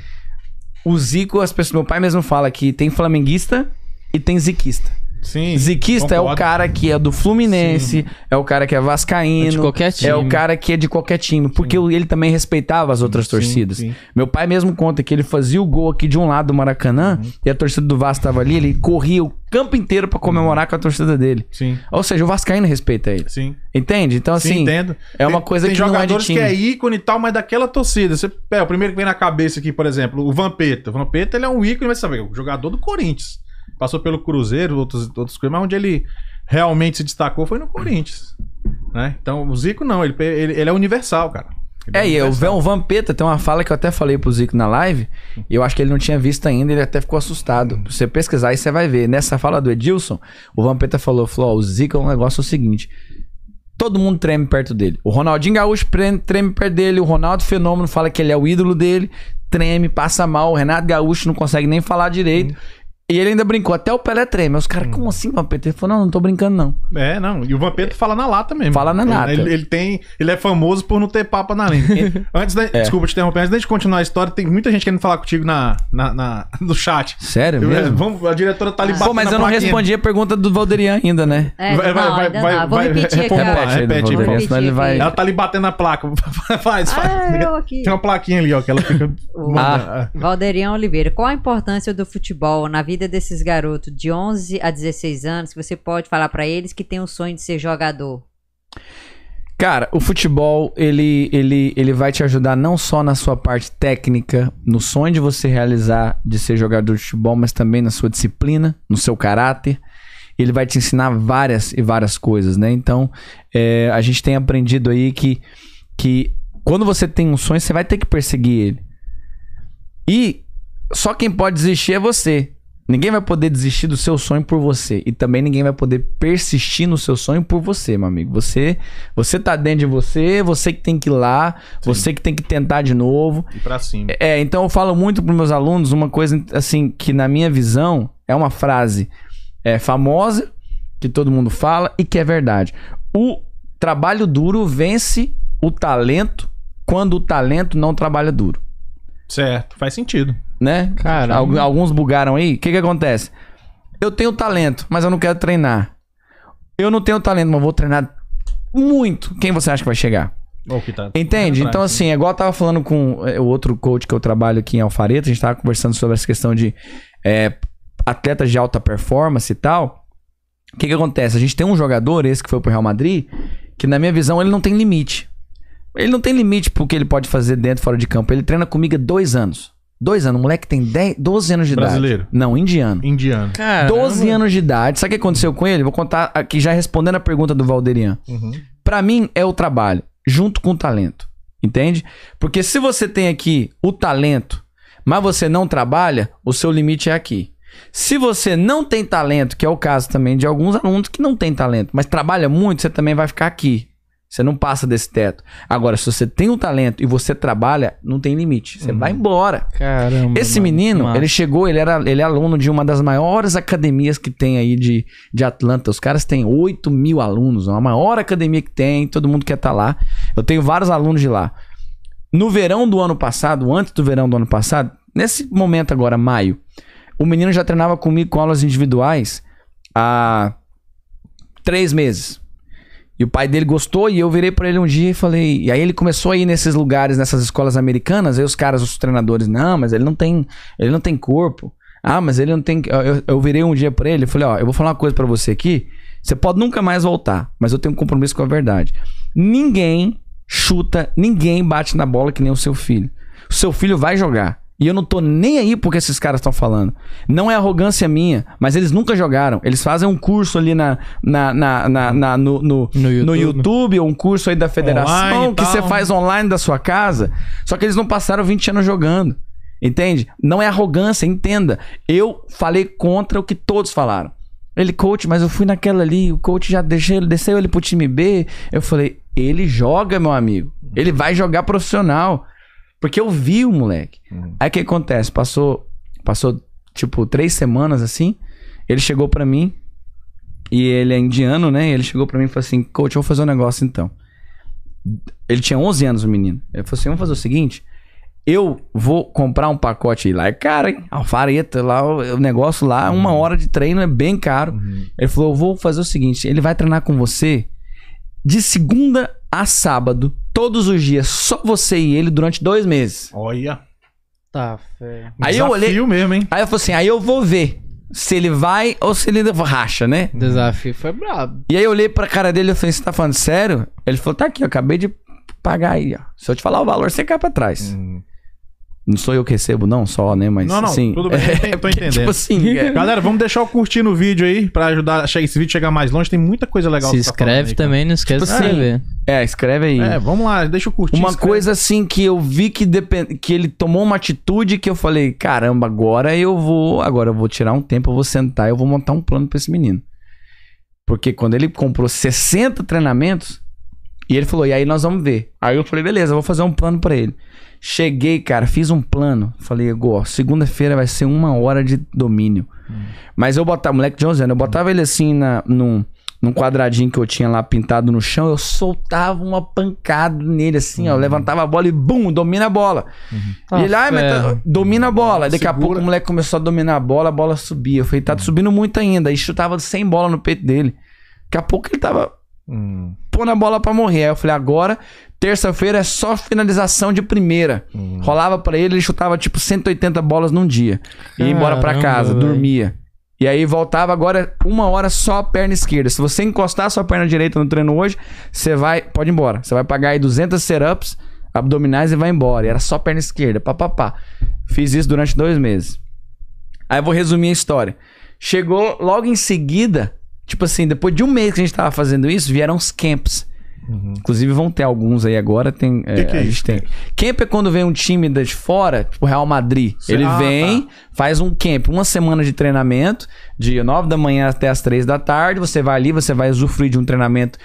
o Zico, as pessoas, meu pai mesmo fala que tem flamenguista e tem ziquista. Sim. Ziquista é o concordo. cara que é do Fluminense, é o cara que é vascaíno, De qualquer time. é o cara que é de qualquer time, porque ele também respeitava as outras Sim, torcidas. sim. Meu pai mesmo conta que ele fazia o gol aqui de um lado do Maracanã Uhum. e a torcida do Vasco tava ali, ele corria o campo inteiro pra comemorar com a torcida dele. Sim, Ou seja, o vascaíno respeita ele. sim. Entende? Então Sim, assim, entendo. é uma Tem- coisa tem que não é de jogadores time. que é ícone e tal, mas daquela torcida. Você, é, o primeiro que vem na cabeça aqui, por exemplo, o Vampeta. O Vampeta ele é um ícone, mas você sabe, o jogador do Corinthians. Passou pelo Cruzeiro, outros, outras coisas, mas onde ele realmente se destacou foi no Corinthians. Né? Então, o Zico não, ele, ele, ele é universal, cara. Ele É, e o universal. Van- o Vampeta tem uma fala que eu até falei pro Zico na live, e eu acho que ele não tinha visto ainda, ele até ficou assustado. Se você pesquisar aí, você vai ver. Nessa fala do Edilson, o Vampeta falou, falou, o Zico é um negócio é o seguinte, todo mundo treme perto dele. O Ronaldinho Gaúcho treme perto dele, o Ronaldo Fenômeno fala que ele é o ídolo dele, treme, passa mal, o Renato Gaúcho não consegue nem falar direito. E ele ainda brincou, até o Pelé treme. Os caras, como assim, Vampeta? Ele falou, não, não tô brincando não. É, não. E o Vampeta fala na lata mesmo. Fala na lata. Ele, ele tem, ele é famoso por não ter papa na língua. (laughs) antes da, É. Desculpa te interromper, antes da gente continuar a história, tem muita gente querendo falar contigo na, na, na- no chat. Sério Eu- mesmo? vamos, a diretora tá ali batendo Pô, mas na eu não plaquinha. respondi a pergunta do Valderian ainda, né? É, Vai- vai- vai- vai- não. Vou vai- repetir aqui. repete repete, senão ele vai... Ela tá ali batendo na placa. faz, (laughs) faz. Ah, eu aqui. Tem uma plaquinha ali, ó, que ela fica. (laughs) Ah. Valderian Oliveira, qual a importância do futebol na vida desses garotos de 11 a 16 anos que você pode falar pra eles que tem o sonho de ser jogador? Cara, o futebol, ele, ele, ele vai te ajudar não só na sua parte técnica, no sonho de você realizar de ser jogador de futebol, mas também na sua disciplina, no seu caráter. Ele vai te ensinar várias e várias coisas, né? Então, é, a gente tem aprendido aí que, que quando você tem um sonho, você vai ter que perseguir ele. E só quem pode desistir é você. Ninguém vai poder desistir do seu sonho por você. E também ninguém vai poder persistir no seu sonho por você, meu amigo. Você, você tá dentro de você, você que tem que ir lá, você que tem que tentar de novo. E pra cima. É, então eu falo muito para meus alunos uma coisa assim que na minha visão é uma frase é, famosa que todo mundo fala e que é verdade. O trabalho duro vence o talento quando o talento não trabalha duro, Certo, faz sentido. Né? Caramba. Algu- Alguns bugaram aí. O que que acontece? Eu tenho talento, mas eu não quero treinar. Eu não tenho talento, mas vou treinar muito. Quem você acha que vai chegar? Que tá- Entende? Então, atrás, assim, é igual eu tava falando com é, o outro coach que eu trabalho aqui em Alfareta, a gente tava conversando sobre essa questão de é, atletas de alta performance e tal. O que que acontece? A gente tem um jogador, esse que foi pro Real Madrid, que na minha visão ele não tem limite. Ele não tem limite pro que ele pode fazer dentro e fora de campo. Ele treina comigo há dois anos. Dois anos. O moleque tem 10, 12 anos de Brasileiro? idade. Não, indiano. Indiano. Cara, 12 anos de idade. Sabe o que aconteceu com ele? Vou contar aqui já respondendo a pergunta do Valderian. Uhum. Pra mim é o trabalho, junto com o talento. Entende? Porque se você tem aqui o talento, mas você não trabalha, o seu limite é aqui. Se você não tem talento, que é o caso também de alguns alunos que não têm talento, mas trabalha muito, você também vai ficar aqui. Você não passa desse teto. Agora, se você tem o talento e você trabalha, não tem limite. Você vai embora. Caramba. Esse mano, menino, massa. ele chegou, ele era ele é aluno de uma das maiores academias que tem aí de, de Atlanta. Os caras têm 8 mil alunos, é a maior academia que tem, todo mundo quer estar lá. Eu tenho vários alunos de lá. No verão do ano passado, antes do verão do ano passado, nesse momento agora, maio, o menino já treinava comigo com aulas individuais há três meses. E o pai dele gostou e eu virei pra ele um dia e falei. E aí ele começou a ir nesses lugares, nessas escolas americanas. Aí os caras, os treinadores, não, mas ele não tem, ele não tem corpo. Ah, mas ele não tem. Eu, eu virei um dia pra ele e falei: Ó, eu vou falar uma coisa pra você aqui. Você pode nunca mais voltar, mas eu tenho um compromisso com a verdade. Ninguém chuta, ninguém bate na bola que nem o seu filho. O seu filho vai jogar. E eu não tô nem aí porque esses caras estão falando. Não é arrogância minha, mas eles nunca jogaram. Eles fazem um curso ali na, na, na, na- na- no, no, No YouTube. no YouTube, ou um curso aí da federação Online que você faz online da sua casa. Só que eles não passaram 20 anos jogando. Entende? Não é arrogância, entenda. Eu falei contra o que todos falaram. Ele, coach, mas eu fui naquela ali, o coach já deixou, desceu ele pro time B. Eu falei, ele joga, meu amigo. Ele vai jogar profissional. Porque eu vi o moleque. Uhum. Aí o que acontece? Passou, passou, tipo, três semanas assim. Ele chegou pra mim. E ele é indiano, né? E ele chegou pra mim e falou assim: Coach, eu vou fazer um negócio então. Ele tinha 11 anos, o menino. Ele falou assim: Vamos fazer o seguinte. Eu vou comprar um pacote lá. É caro, hein? Alfareta, lá, o negócio lá, uma hora de treino é bem caro. Uhum. Ele falou: Eu vou fazer o seguinte. Ele vai treinar com você de segunda a sábado, todos os dias, só você e ele durante dois meses. Olha. Tá, fé. Aí eu olhei- Desafio mesmo, hein? Aí eu falei assim: Aí eu vou ver se ele vai ou se ele racha, né? O desafio foi brabo. E aí eu olhei pra cara dele e falei, você tá falando sério? Ele falou, tá aqui, eu acabei de pagar aí, ó. Se eu te falar o valor, você cai pra trás. Uhum. Não sou eu que recebo, não, só, né? Mas Não, não, assim, tudo bem, eu tô entendendo. tipo assim, é, Galera, vamos deixar o curtir no vídeo aí pra ajudar a esse vídeo chegar mais longe. Tem muita coisa legal Se tá inscreve aí, também, não esquece de Tipo assim, é, escreve aí. É, vamos lá, deixa eu curtir. Uma escreve. coisa assim que eu vi que, depend... que ele tomou uma atitude que eu falei, caramba, agora eu vou, agora eu vou tirar um tempo, eu vou sentar, eu vou montar um plano pra esse menino. Porque quando ele comprou 60 treinamentos, e ele falou, e aí nós vamos ver. Aí eu falei, beleza, vou fazer um plano pra ele. Cheguei, cara, fiz um plano. Falei, Ego, segunda-feira vai ser uma hora de domínio. Mas eu botava, moleque de 11 anos, eu botava ele assim na, num, num quadradinho que eu tinha lá pintado no chão, eu soltava uma pancada nele assim, ó. Eu levantava a bola e bum, domina a bola. Tá e ele, ai, mas tá- ferro. domina a bola. Daqui a Segura. pouco o moleque começou a dominar a bola, a bola subia. Eu falei, tá subindo muito ainda. Aí chutava sem bola no peito dele. Daqui a pouco ele tava Hum, pondo a bola pra morrer. Aí eu falei, agora, terça-feira é só finalização de primeira. hum. Rolava pra ele, ele chutava tipo 180 bolas num dia. Ia embora pra Caramba, casa, velho. dormia. E aí voltava agora uma hora só a perna esquerda. Se você encostar a sua perna direita no treino hoje, você vai, pode ir embora. Você vai pagar aí 200 setups abdominais e vai embora. E era só perna esquerda, papapá. Fiz isso durante dois meses. Aí eu vou resumir a história. Chegou logo em seguida, tipo assim, depois de um mês que a gente tava fazendo isso, vieram os camps. Uhum. Inclusive vão ter alguns aí agora. Tem, é, que é a gente isso, tem. Camp é quando vem um time de fora, tipo Real Madrid. Sim. Ele Ah, vem, tá. faz um camp, uma semana de treinamento, de 9 da manhã até as 3 da tarde. Você vai ali, você vai usufruir de um treinamento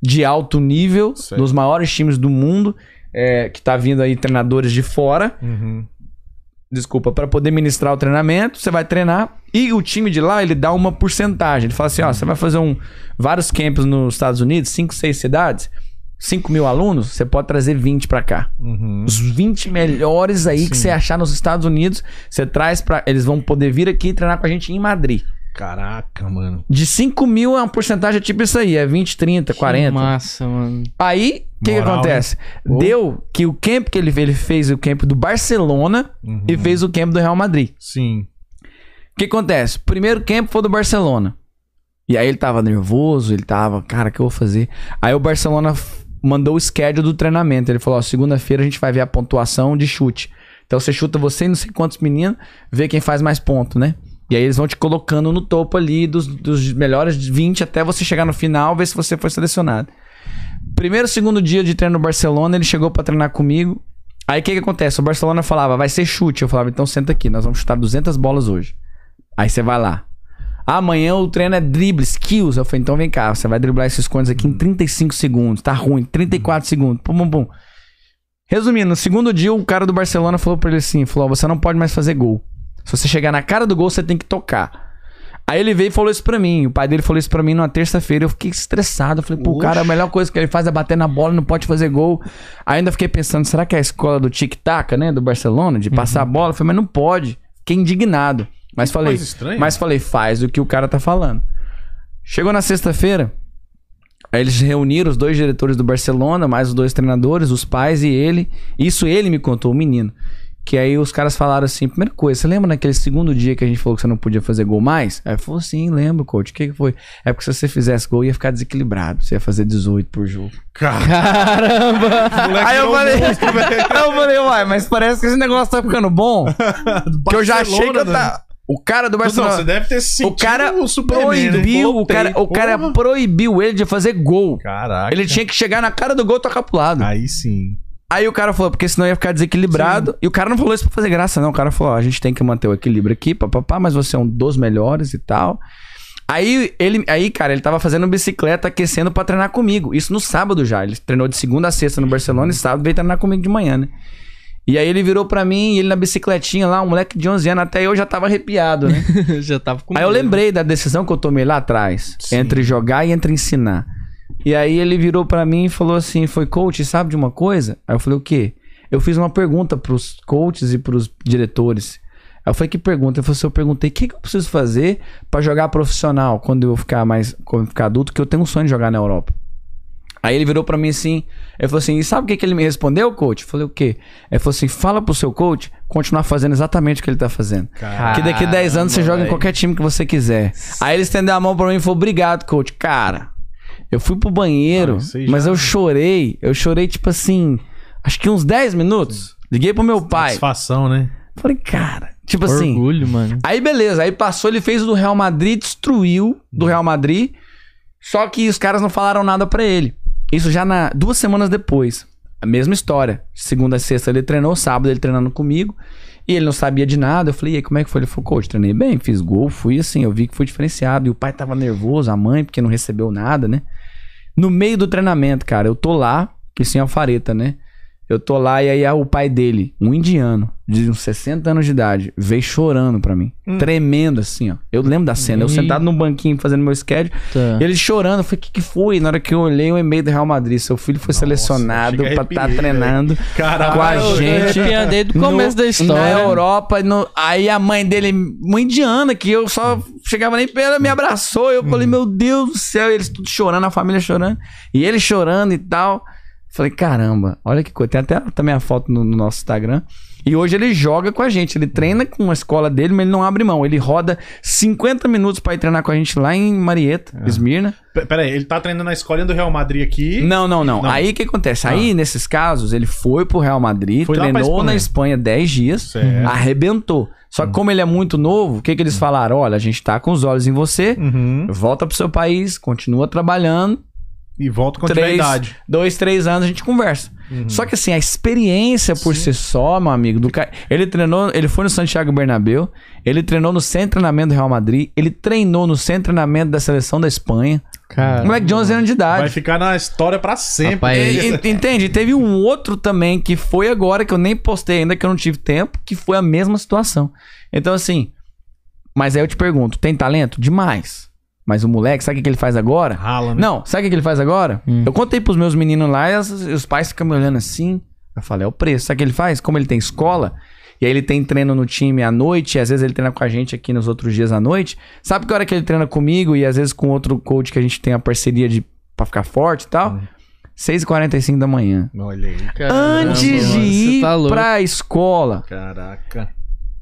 de alto nível, dos maiores times do mundo, é, que tá vindo aí treinadores de fora Uhum. Desculpa, para poder ministrar o treinamento, você vai treinar e o time de lá, ele dá uma porcentagem. Ele fala assim, ó, você vai fazer um, vários campos nos Estados Unidos, 5, 6 cidades, 5 mil alunos, você pode trazer 20 para cá. Uhum. Os 20 melhores aí que Sim. você achar nos Estados Unidos, você traz para Eles vão poder vir aqui e treinar com a gente em Madrid. Caraca, mano. De 5 mil é uma porcentagem tipo isso aí, é 20, 30, 40. Que massa, mano. Aí, o que, que acontece? hein? Deu que o camp que ele fez, ele fez o camp do Barcelona Uhum. e fez o camp do Real Madrid. Sim. O que acontece? O primeiro campo foi do Barcelona. E aí ele tava nervoso, ele tava, cara, o que eu vou fazer? Aí o Barcelona mandou o schedule do treinamento. Ele falou: ó, segunda-feira a gente vai ver a pontuação de chute. Então você chuta você e não sei quantos meninos, vê quem faz mais ponto, né? E aí eles vão te colocando no topo ali dos, dos melhores 20 até você chegar no final, ver se você foi selecionado. Primeiro, segundo dia de treino no Barcelona, ele chegou pra treinar comigo. Aí o que que acontece? O Barcelona falava, vai ser chute. Eu falava, então senta aqui, nós vamos chutar 200 bolas hoje. Aí você vai lá. Amanhã o treino é drible, skills. Eu falei, então vem cá, você vai driblar esses cones aqui em 35 segundos. Tá ruim, 34 segundos. Pum, pum, pum. Resumindo, no segundo dia o cara do Barcelona falou pra ele assim, falou, você não pode mais fazer gol. Se você chegar na cara do gol, você tem que tocar. Aí ele veio e falou isso pra mim. O pai dele falou isso pra mim numa terça-feira. Eu fiquei estressado. Eu falei, pô, o cara, a melhor coisa que ele faz é bater na bola, não pode fazer gol. Aí ainda fiquei pensando, será que é a escola do tic-tac, né? Do Barcelona, de passar a bola? Eu falei, mas não pode. Fiquei indignado. Mas falei, coisa estranha. mas falei, faz o que o cara tá falando. Chegou na sexta-feira, aí eles reuniram os dois diretores do Barcelona, mais os dois treinadores, os pais e ele. Isso ele me contou, o menino. Que aí os caras falaram assim: primeira coisa, você lembra naquele segundo dia que a gente falou que você não podia fazer gol mais? Aí falou: sim, lembro, coach. O que, que foi? É porque se você fizesse gol, ia ficar desequilibrado. Você ia fazer 18 por jogo. Cara, Caramba! (laughs) Aí eu virou falei, monstro, (laughs) eu falei, uai, mas parece que esse negócio tá ficando bom. (laughs) que eu já achei que eu tá. O cara do Não, Barcelona. você deve ter sentido O cara o Superman, né? proibiu, o cara, o cara proibiu ele de fazer gol. Caraca. Ele tinha que chegar na cara do gol e tocar pro lado. Aí sim. Aí o cara falou, porque senão ia ficar desequilibrado. E o cara não falou isso pra fazer graça, não. O cara falou, ó, a gente tem que manter o equilíbrio aqui, papapá, mas você é um dos melhores e tal. Aí, ele, aí, cara, ele tava fazendo bicicleta, aquecendo pra treinar comigo. Isso no sábado já. Ele treinou de segunda a sexta no Barcelona e sábado veio treinar comigo de manhã, né? E aí ele virou pra mim, e ele na bicicletinha lá, um moleque de 11 anos, até eu já tava arrepiado, né? (laughs) Já tava com Aí eu medo. lembrei da decisão que eu tomei lá atrás, Sim. entre jogar e entre ensinar. E aí ele virou pra mim e falou assim: "Foi coach, sabe de uma coisa?" Aí eu falei: "O quê?" Eu fiz uma pergunta pros coaches e pros diretores. Aí eu falei: "Que pergunta?" Ele falou assim: "Eu perguntei: "O que, que eu preciso fazer pra jogar profissional quando eu ficar mais quando eu ficar adulto, que eu tenho um sonho de jogar na Europa?" Aí ele virou pra mim assim, ele falou assim, e sabe o que, que ele me respondeu, coach? Eu falei, o quê? Ele falou assim, fala pro seu coach continuar fazendo exatamente o que ele tá fazendo. Cara, Que daqui 10 anos você Caramba, joga em qualquer time que você quiser. Aí ele estendeu a mão pra mim e falou: Obrigado, coach. Cara, eu fui pro banheiro, Ah, mas eu chorei. Eu chorei, tipo assim, acho que uns 10 minutos. Liguei pro meu pai. Satisfação, né? Falei, cara, tipo assim. Orgulho, mano. Aí beleza, aí passou, ele fez o do Real Madrid, destruiu do Real Madrid. Só que os caras não falaram nada pra ele. Isso já na duas semanas depois. A mesma história. Segunda a sexta ele treinou, sábado ele treinando comigo. E ele não sabia de nada. Eu falei, e aí, como é que foi? Ele falou, coach, treinei bem, fiz gol, fui assim, eu vi que fui diferenciado. E o pai tava nervoso, a mãe, porque não recebeu nada, né? No meio do treinamento, cara, eu tô lá, que sim alfareta, né? Eu tô lá e aí o pai dele, um indiano, de uns 60 anos de idade, veio chorando pra mim. Tremendo assim, ó. Eu lembro da cena. Eu sentado num banquinho fazendo meu schedule. Tá. Ele chorando. Eu falei, o que, que foi? Na hora que eu olhei o e-mail do Real Madrid, seu filho foi Nossa, selecionado pra estar arrepiei, treinando Caralho, com a eu- eu gente. arrepiei desde o começo no- da história. Na Europa. no- aí a mãe dele, uma indiana, que eu só chegava nem perto, ela me abraçou. Eu falei, meu Deus do céu. E eles tudo chorando, a família chorando. E ele chorando e tal. Falei, caramba, olha que coisa. Tem até também a foto no, no nosso Instagram. E hoje ele joga com a gente. Ele treina com a escola dele, mas ele não abre mão. Ele roda 50 minutos pra ir treinar com a gente lá em Marieta, Esmirna. P- Pera aí, ele tá treinando na escolinha do Real Madrid aqui. Não, não, não. Não. Aí o que acontece? Aí, nesses casos, ele foi pro Real Madrid, Foi treinou Espanha. na Espanha 10 dias, Certo. arrebentou. Só que como ele é muito novo, o que, que eles falaram? Olha, a gente tá com os olhos em você, Uhum. volta pro seu país, continua trabalhando, E volta com a três, idade. dois, três anos a gente conversa. Só que assim, a experiência por si só, meu amigo, do cara. Ele treinou, ele foi no Santiago Bernabéu, ele treinou no centro de treinamento do Real Madrid, ele treinou no centro de treinamento da seleção da Espanha. Cara, Moleque de 11 anos de idade. Vai ficar na história pra sempre. Rapaz, E- e- Entende? Teve um outro também que foi agora, que eu nem postei ainda, que eu não tive tempo, que foi a mesma situação. Então, assim. Mas aí eu te pergunto: tem talento? Demais. Mas o moleque, sabe o que ele faz agora? Rala, né? Não, sabe o que ele faz agora? Hum. Eu contei pros meus meninos lá e as- os pais ficam me olhando assim. Eu falei, é o preço. Sabe o que ele faz? Como ele tem escola, e aí ele tem treino no time à noite, e às vezes ele treina com a gente aqui nos outros dias à noite. Sabe que hora que ele treina comigo e às vezes com outro coach que a gente tem a parceria de pra ficar forte e tal? 6h45 da manhã. Olha aí. caramba, Antes de ir tá louco. pra escola. Caraca.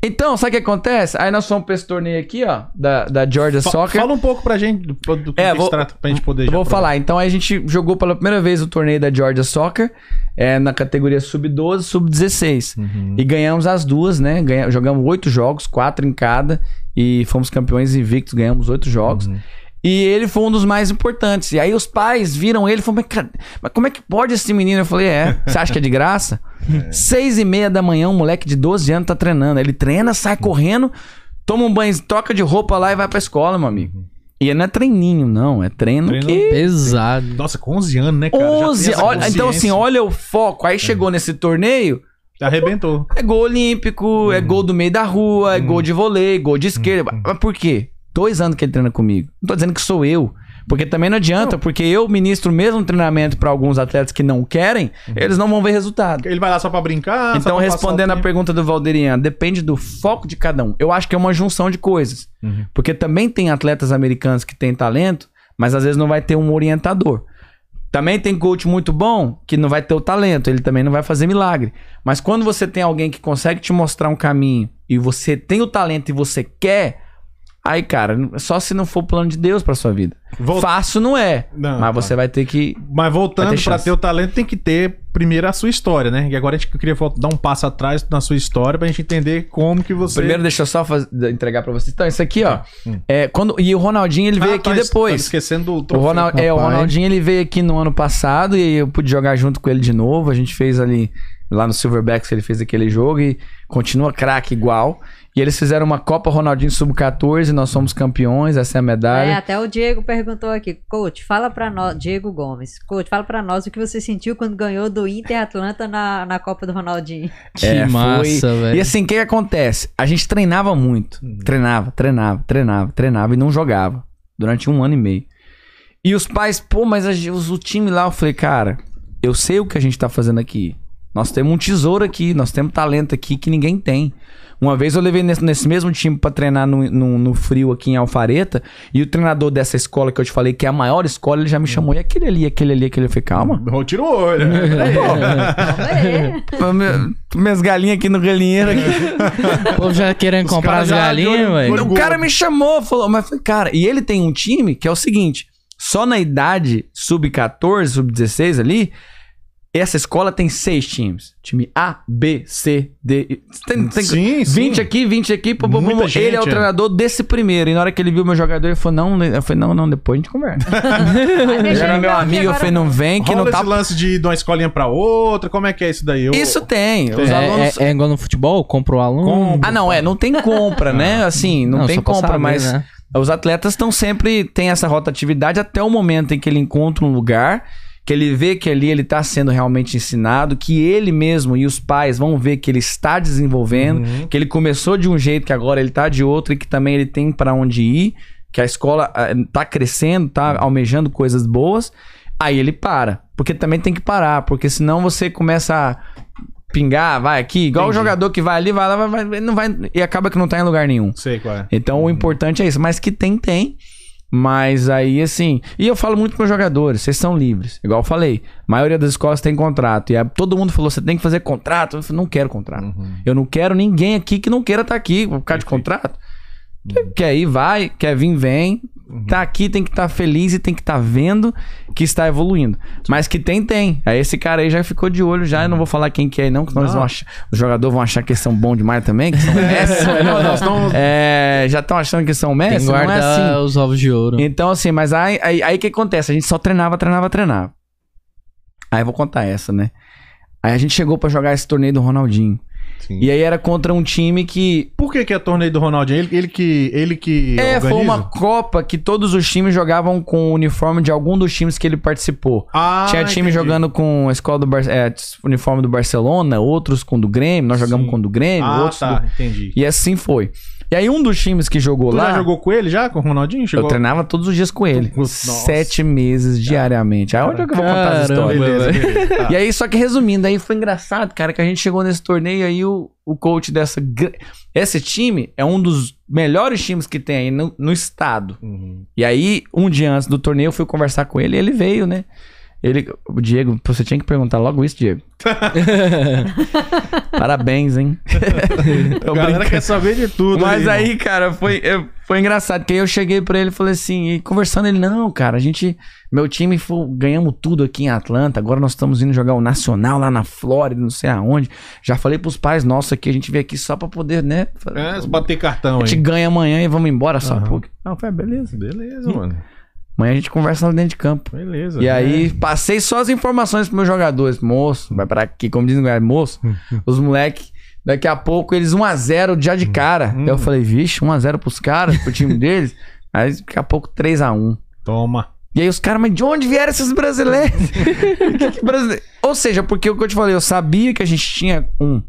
Então, sabe o que acontece? Aí nós fomos pra esse torneio aqui, ó, da, da Georgia Fa- Soccer. Fala um pouco pra gente do, do que, É, que vou- se trata, pra gente poder vou falar. Então, aí a gente jogou pela primeira vez o torneio da Georgia Soccer é, na categoria sub-12, sub-16. Uhum. E ganhamos as duas, né? Ganha- jogamos oito jogos, quatro em cada. E fomos campeões invictos, ganhamos oito jogos. Uhum. E ele foi um dos mais importantes. E aí os pais viram ele e falaram, mas, como é que pode esse menino? Eu falei, é, você acha que é de graça? (laughs) Seis e meia da manhã, um moleque de 12 anos tá treinando. Ele treina, sai correndo, toma um banho, troca de roupa lá e vai pra escola, meu amigo. E não é treininho, não. É treino, Treino que... Pesado. Nossa, com 11 anos, né, cara? Já tem 11, essa olha, então assim, olha o foco. Aí chegou nesse torneio, Arrebentou. é gol olímpico, é gol do meio da rua, é gol de vôlei, gol de esquerda. Mas por quê? Dois anos que ele treina comigo. Não tô dizendo que sou eu. Porque também não adianta, porque eu ministro o mesmo treinamento pra alguns atletas que não querem, eles não vão ver resultado. Ele vai lá só pra brincar. Então, respondendo a pergunta do Valderian, depende do foco de cada um. Eu acho que é uma junção de coisas. Uhum. Porque também tem atletas americanos que têm talento, mas às vezes não vai ter um orientador. Também tem coach muito bom que não vai ter o talento, ele também não vai fazer milagre. Mas quando você tem alguém que consegue te mostrar um caminho e você tem o talento e você quer, aí, cara, só se não for o plano de Deus pra sua vida. Vol- Fácil não é, Não, mas tá. você vai ter que Mas voltando ter pra ter o talento, tem que ter primeiro a sua história, né? E agora a gente queria dar um passo atrás na sua história pra gente entender como que você. Primeiro, deixa eu só entregar pra vocês. Então, isso aqui, ó. Hum. É, quando, e o Ronaldinho, ele veio Ah, aqui tá es- tá depois. esquecendo do O. Ronald, é, o. Ronaldinho, ele veio aqui no ano passado e eu pude jogar junto com ele de novo. A gente fez ali lá no Silverbacks ele fez aquele jogo e continua craque igual. E eles fizeram uma Copa Ronaldinho Sub-14, nós somos campeões, essa é a É, medalha. até o Diego perguntou aqui, coach, fala pra nós, Diego Gomes, coach, fala pra nós o que você sentiu quando ganhou do Inter Atlanta na, na Copa do Ronaldinho. Que É, foi- massa, E velho. assim, o que, que acontece? A gente treinava muito. Treinava, treinava, treinava, treinava e não jogava. Durante um ano e meio. E os pais, pô, mas a os- o time lá, eu falei, cara, eu sei o que a gente tá fazendo aqui. Nós temos um tesouro aqui, nós temos talento aqui que ninguém tem. Uma vez eu levei nesse, nesse mesmo time pra treinar no, no, no frio aqui em Alfareta, e o treinador dessa escola que eu te falei, que é a maior escola, ele já me chamou, e aquele ali, aquele ali, aquele. Eu falei, calma. Tira o olho. né? (laughs) Pô, Minhas galinhas aqui no galinheiro. Aqui. O povo já querendo Os comprar as galinhas, velho. O cara me chamou, falou, mas foi, cara, e ele tem um time que é o seguinte: só na idade sub-14, sub-16 ali, essa escola tem seis times. Time A, B, C, D. e- Tem, tem Sim, sim. 20 aqui, 20 aqui. pô, pô, pô, gente, ele é o é. treinador desse primeiro. E na hora que ele viu meu jogador, ele falou: não, eu falei, não, não, depois a gente conversa. (laughs) Ele era meu amigo, eu agora falei, não vem, que Rola não tá. esse lance de ir de uma escolinha pra outra, como é que é isso daí? Eu- Isso tem. Os É, alunos. é, é igual no futebol, compra o aluno. Ah, não, é, não tem compra, né? Assim, não, tem só pra compra, saber, mas né? os atletas estão sempre tem essa rotatividade até o momento em que ele encontra um lugar, que ele vê que ali ele está sendo realmente ensinado, que ele mesmo e os pais vão ver que ele está desenvolvendo, Uhum. que ele começou de um jeito que agora ele está de outro e que também ele tem para onde ir, que a escola está crescendo, tá almejando coisas boas. Aí ele para, porque também tem que parar, porque senão você começa a pingar, vai aqui, igual Entendi. o jogador que vai ali, vai lá, vai, vai, não vai e acaba que não tá em lugar nenhum. Sei qual é. Então o importante é isso. Mas que tem, tem. Mas aí, assim. E eu falo muito com os jogadores, vocês são livres. Igual eu falei, a maioria das escolas tem contrato. E aí, todo mundo falou: você tem que fazer contrato. Eu falei, não quero contrato. Uhum. Eu não quero ninguém aqui que não queira estar aqui por causa de contrato. Quer ir, vai. Quer vir, vem. Tá aqui, tem que estar feliz e tem que estar vendo que está evoluindo. Mas que tem, tem. Aí esse cara aí já ficou de olho já. Eu não vou falar quem que é, não, que Não. vão achar, os jogadores vão achar que eles são bons demais também, que são (laughs) Messi. Não, nós estamos- É, já estão achando que são Messi, não é assim. os ovos de ouro. Então, assim, mas aí, aí, aí que acontece? A gente só treinava, treinava, treinava. Aí eu vou contar essa, né? Aí a gente chegou pra jogar esse torneio do Ronaldinho. Sim. E aí era contra um time que. Por que, que é torneio do Ronaldinho? Ele, ele que. Ele que É, foi uma Copa que todos os times jogavam com o uniforme de algum dos times que ele participou. Ah, Tinha time entendi. jogando com a escola do Bar... é, uniforme do Barcelona, outros com o do Grêmio, nós jogamos Sim. com o do Grêmio, Ah, outros tá, do... entendi. E assim foi. E aí um dos times que jogou Tu lá. já jogou com ele já? Com o Ronaldinho? Chegou... Eu treinava todos os dias com ele. Nossa. Sete meses diariamente. Aí onde é que eu vou contar as histórias? Beleza, beleza. Tá. E aí, só que resumindo, aí foi engraçado, cara, que a gente chegou nesse torneio aí o, o coach dessa. Esse time é um dos melhores times que tem aí no, no estado. Uhum. E aí, um dia antes do torneio, eu fui conversar com ele e ele veio, né? Ele, o Diego, você tinha que perguntar logo isso, Diego. (laughs) Parabéns, hein? (laughs) A galera quer saber de tudo. Mas irmão. aí, cara, foi, eu- foi engraçado. Que aí eu cheguei pra ele e falei assim, e conversando, ele, não, cara, a gente. Meu time foi- ganhamos tudo aqui em Atlanta. Agora nós estamos indo jogar o Nacional lá na Flórida, não sei aonde. Já falei pros pais nossos aqui, a gente veio aqui só pra poder, né? É, bater cartão a gente aí. ganha amanhã e vamos embora só. Pô, Não, foi beleza. Beleza, mano. Amanhã a gente conversa lá dentro de campo. Beleza. E aí, passei só as informações pros meus jogadores. Moço, vai pra aqui, como dizem, moço, (laughs) os moleques, daqui a pouco eles 1x0 já de cara. Hum. Eu falei, vixe, 1x0 pros caras, pro time deles. (laughs) Aí daqui a pouco 3x1. Toma. E aí os caras, mas de onde vieram esses brasileiros? (laughs) Que que brasile- Ou seja, porque o que eu te falei, eu sabia que a gente tinha um,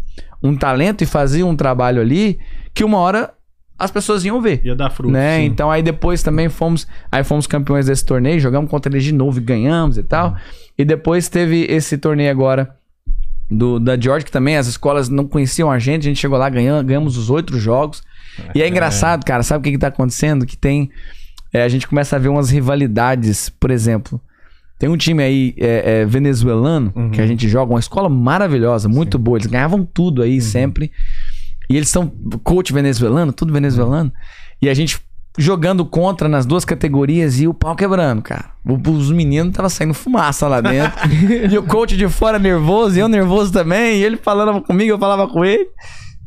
um talento e fazia um trabalho ali que uma hora as pessoas iam ver Ia dar fruto. né? sim. Então aí depois também fomos, aí fomos campeões desse torneio, jogamos contra eles de novo e ganhamos e tal. E depois teve esse torneio agora do da George que também as escolas não conheciam a gente, a gente chegou lá ganhamos, ganhamos os oito jogos. E é engraçado, cara, sabe o que que tá acontecendo? Que tem é, a gente começa a ver umas rivalidades, por exemplo, tem um time aí é, é, venezuelano Uhum. que a gente joga, uma escola maravilhosa, muito boa. Eles ganhavam tudo aí sempre. E eles são coach venezuelano, tudo venezuelano. E a gente jogando contra nas duas categorias e o pau quebrando, cara. Os meninos tava saindo fumaça lá dentro. (laughs) e o coach de fora nervoso, e eu nervoso também. E ele falando comigo, eu falava com ele.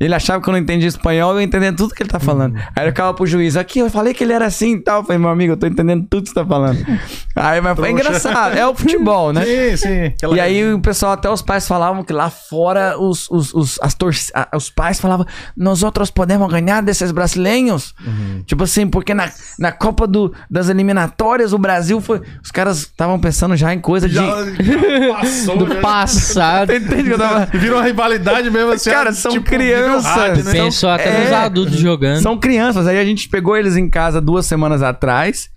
Ele achava que eu não entendia espanhol, eu entendendo tudo que ele tá falando. Aí eu ficava pro juiz, aqui, eu falei que ele era assim e tal. Eu falei, meu amigo, eu tô entendendo tudo que você tá falando. (laughs) Aí, mas foi engraçado, é o futebol, né? Sim, sim. Aquela- E aí o pessoal, até os pais falavam que lá fora os, os, os, as a- os pais falavam, nós outros podemos ganhar desses brasileiros. Tipo assim, porque na, na Copa do, das eliminatórias o Brasil foi. Os caras estavam pensando já em coisa de. Já, já passou, (laughs) Do já- passado. (laughs) Entende que eu tava. Virou uma rivalidade mesmo assim. Cara, são crianças. Hard, né? Pensou até nos é, adultos jogando. São crianças. Aí a gente pegou eles em casa duas semanas atrás.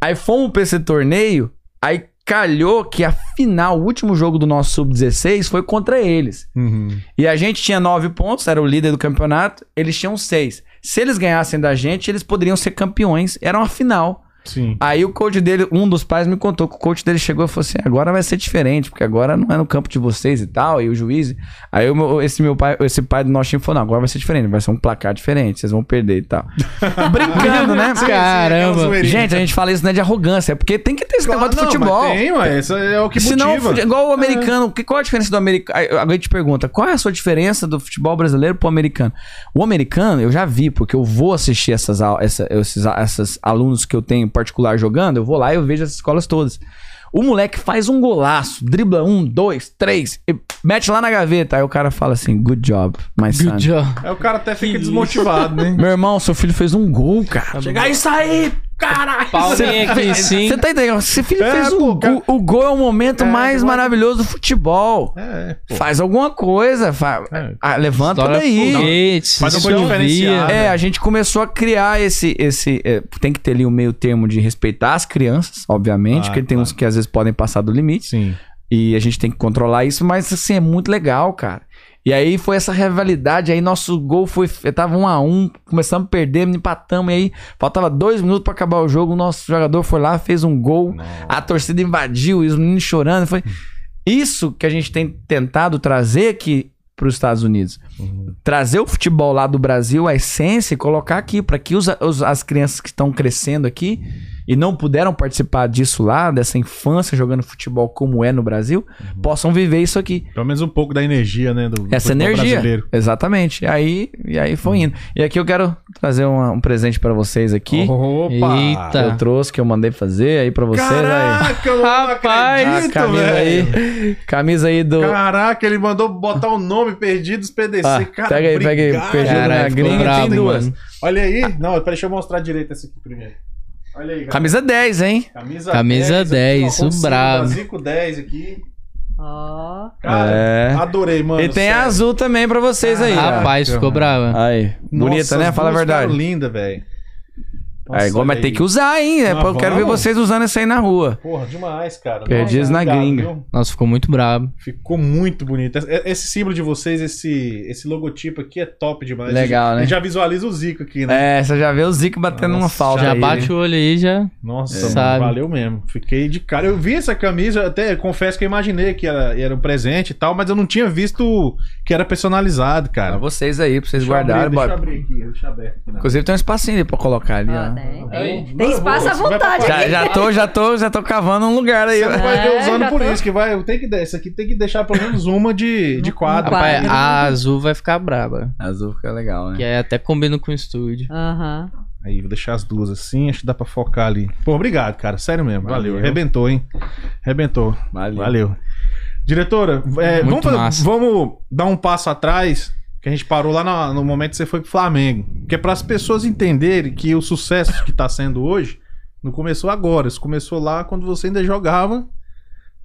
Aí fomos pra esse torneio. Aí calhou que a final, o último jogo do nosso Sub-16 foi contra eles. Uhum. E a gente tinha nove pontos, era o líder do campeonato. Eles tinham seis. Se eles ganhassem da gente, eles poderiam ser campeões. Era uma final. Sim. Aí o coach dele, um dos pais me contou que o coach dele chegou e falou assim: agora vai ser diferente, porque agora não é no campo de vocês e tal, e o juiz. Aí o meu- esse meu pai, esse pai do nosso time falou: não, agora vai ser diferente, vai ser um placar diferente, vocês vão perder e tal. (laughs) Brincando, né? Caramba. Gente, a gente fala isso não é de arrogância, é porque tem que ter esse Claro, negócio de não, futebol. mas Tem, ué, isso é o que Senão, motiva. igual o americano, que, qual a diferença do americano? Aí Alguém te pergunta, qual é a sua diferença do futebol brasileiro pro americano? O americano, eu já vi, porque eu vou assistir essas, essa, esses, a- essas alunos que eu tenho particular jogando, eu vou lá e eu vejo essas escolas todas. O moleque faz um golaço, dribla um, dois, três, e mete lá na gaveta. Aí o cara fala assim, good job, my son. Good job. Aí o cara até fica Que desmotivado, né? Meu irmão, seu filho fez um gol, cara. Chega isso aí, caralho. Palminha aqui, sim. Você tá entendendo? Seu filho É, fez pô, um cara- gol. O gol é o momento É, mais é- maravilhoso do futebol. É. Faz alguma coisa, fa- É. ah, levanta daí. foguete, Faz uma coisa. É, a gente começou a criar esse. esse é, tem que ter ali o meio termo de respeitar as crianças, obviamente, Claro, porque tem uns claro. que às vezes podem passar do limite. Sim. E a gente tem que controlar isso, mas assim, é muito legal, cara. E aí foi essa rivalidade, aí nosso gol foi. Tava um a um, começamos a perder, empatamos, e aí faltava dois minutos pra acabar o jogo. O nosso jogador foi lá, fez um gol, a torcida invadiu, e os meninos chorando. Foi isso que a gente tem tentado trazer aqui para os Estados Unidos. Trazer o futebol lá do Brasil, a essência, e colocar aqui, para que os, os- as crianças que estão crescendo aqui e não puderam participar disso lá, dessa infância jogando futebol como é no Brasil, possam viver isso aqui. Pelo menos um pouco da energia, né? Do, Essa energia. brasileiro. Exatamente. E aí, e aí foi indo. E aqui eu quero trazer uma- um presente para vocês aqui. Opa! Eita. Eu trouxe, que eu mandei fazer aí para vocês. aí. Caraca, não Rapaz, A acredito, camisa velho. aí. Camisa aí do. Caraca, ele mandou botar o nome Perdidos PDC. Ah, cara, pega aí, pega aí, obrigado. Perdido na gringa, tem duas. mano. Olha aí. Não, peraí, deixa eu mostrar direito essa aqui primeiro. Olha aí, galera. Camisa 10, hein? Camisa, Camisa 10, aqui, ó, com o brabo. Zico 10 aqui. Ó. Cara, É. adorei, mano. e tem sério. a azul também pra vocês aí. ó. Rapaz, ficou brava. Aí. Bonita, Nossa, né? Fala a verdade. linda, velho. Nossa, Aí, igual, mas olha tem aí. que usar, hein? Ah, Depois eu quero ver vocês usando isso aí na rua. Porra, demais, cara. Perdidos Nossa, na gringa. viu? Nossa, ficou muito brabo. Ficou muito bonito. Esse- Esse símbolo de vocês, esse, esse logotipo aqui é top demais. Legal, A né? gente já visualiza o Zico aqui, né? É, você já vê o Zico batendo Nossa, uma falta. Já aí, bate né? o olho aí, já. Nossa, É. mano, Sabe. valeu mesmo. Fiquei de cara. Eu vi essa camisa, até confesso que eu imaginei que era, era um presente e tal, mas eu não tinha visto que era personalizado, Pra cara. vocês aí, pra vocês Deixa eu abrir, guardarem. Deixa eu abrir aqui, deixa abrir aqui. né? Inclusive tem um espacinho ali pra colocar ali, Ó, ó. Tem, Aí, tem, tem espaço à vontade. Já, já tô, já tô, já tô cavando um lugar aí. Você não vai ver É, usando por tô. isso, que vai. Tenho que, essa aqui tem que deixar pelo menos uma de, de quadro. quadro. Rapaz, a azul vai ficar braba. Azul fica legal, Que né? é até combina com o estúdio. Aham. Aí, vou deixar as duas assim, acho que dá pra focar ali. Pô, obrigado, cara. Sério mesmo. Valeu. Valeu. Arrebentou, hein? Arrebentou. Valeu. Valeu. Diretora, é, vamos, fazer- vamos dar um passo atrás, que a gente parou lá na- no, momento que você foi pro Flamengo. Que é para as pessoas entenderem que o sucesso que tá sendo hoje não começou agora. Isso começou lá quando você ainda jogava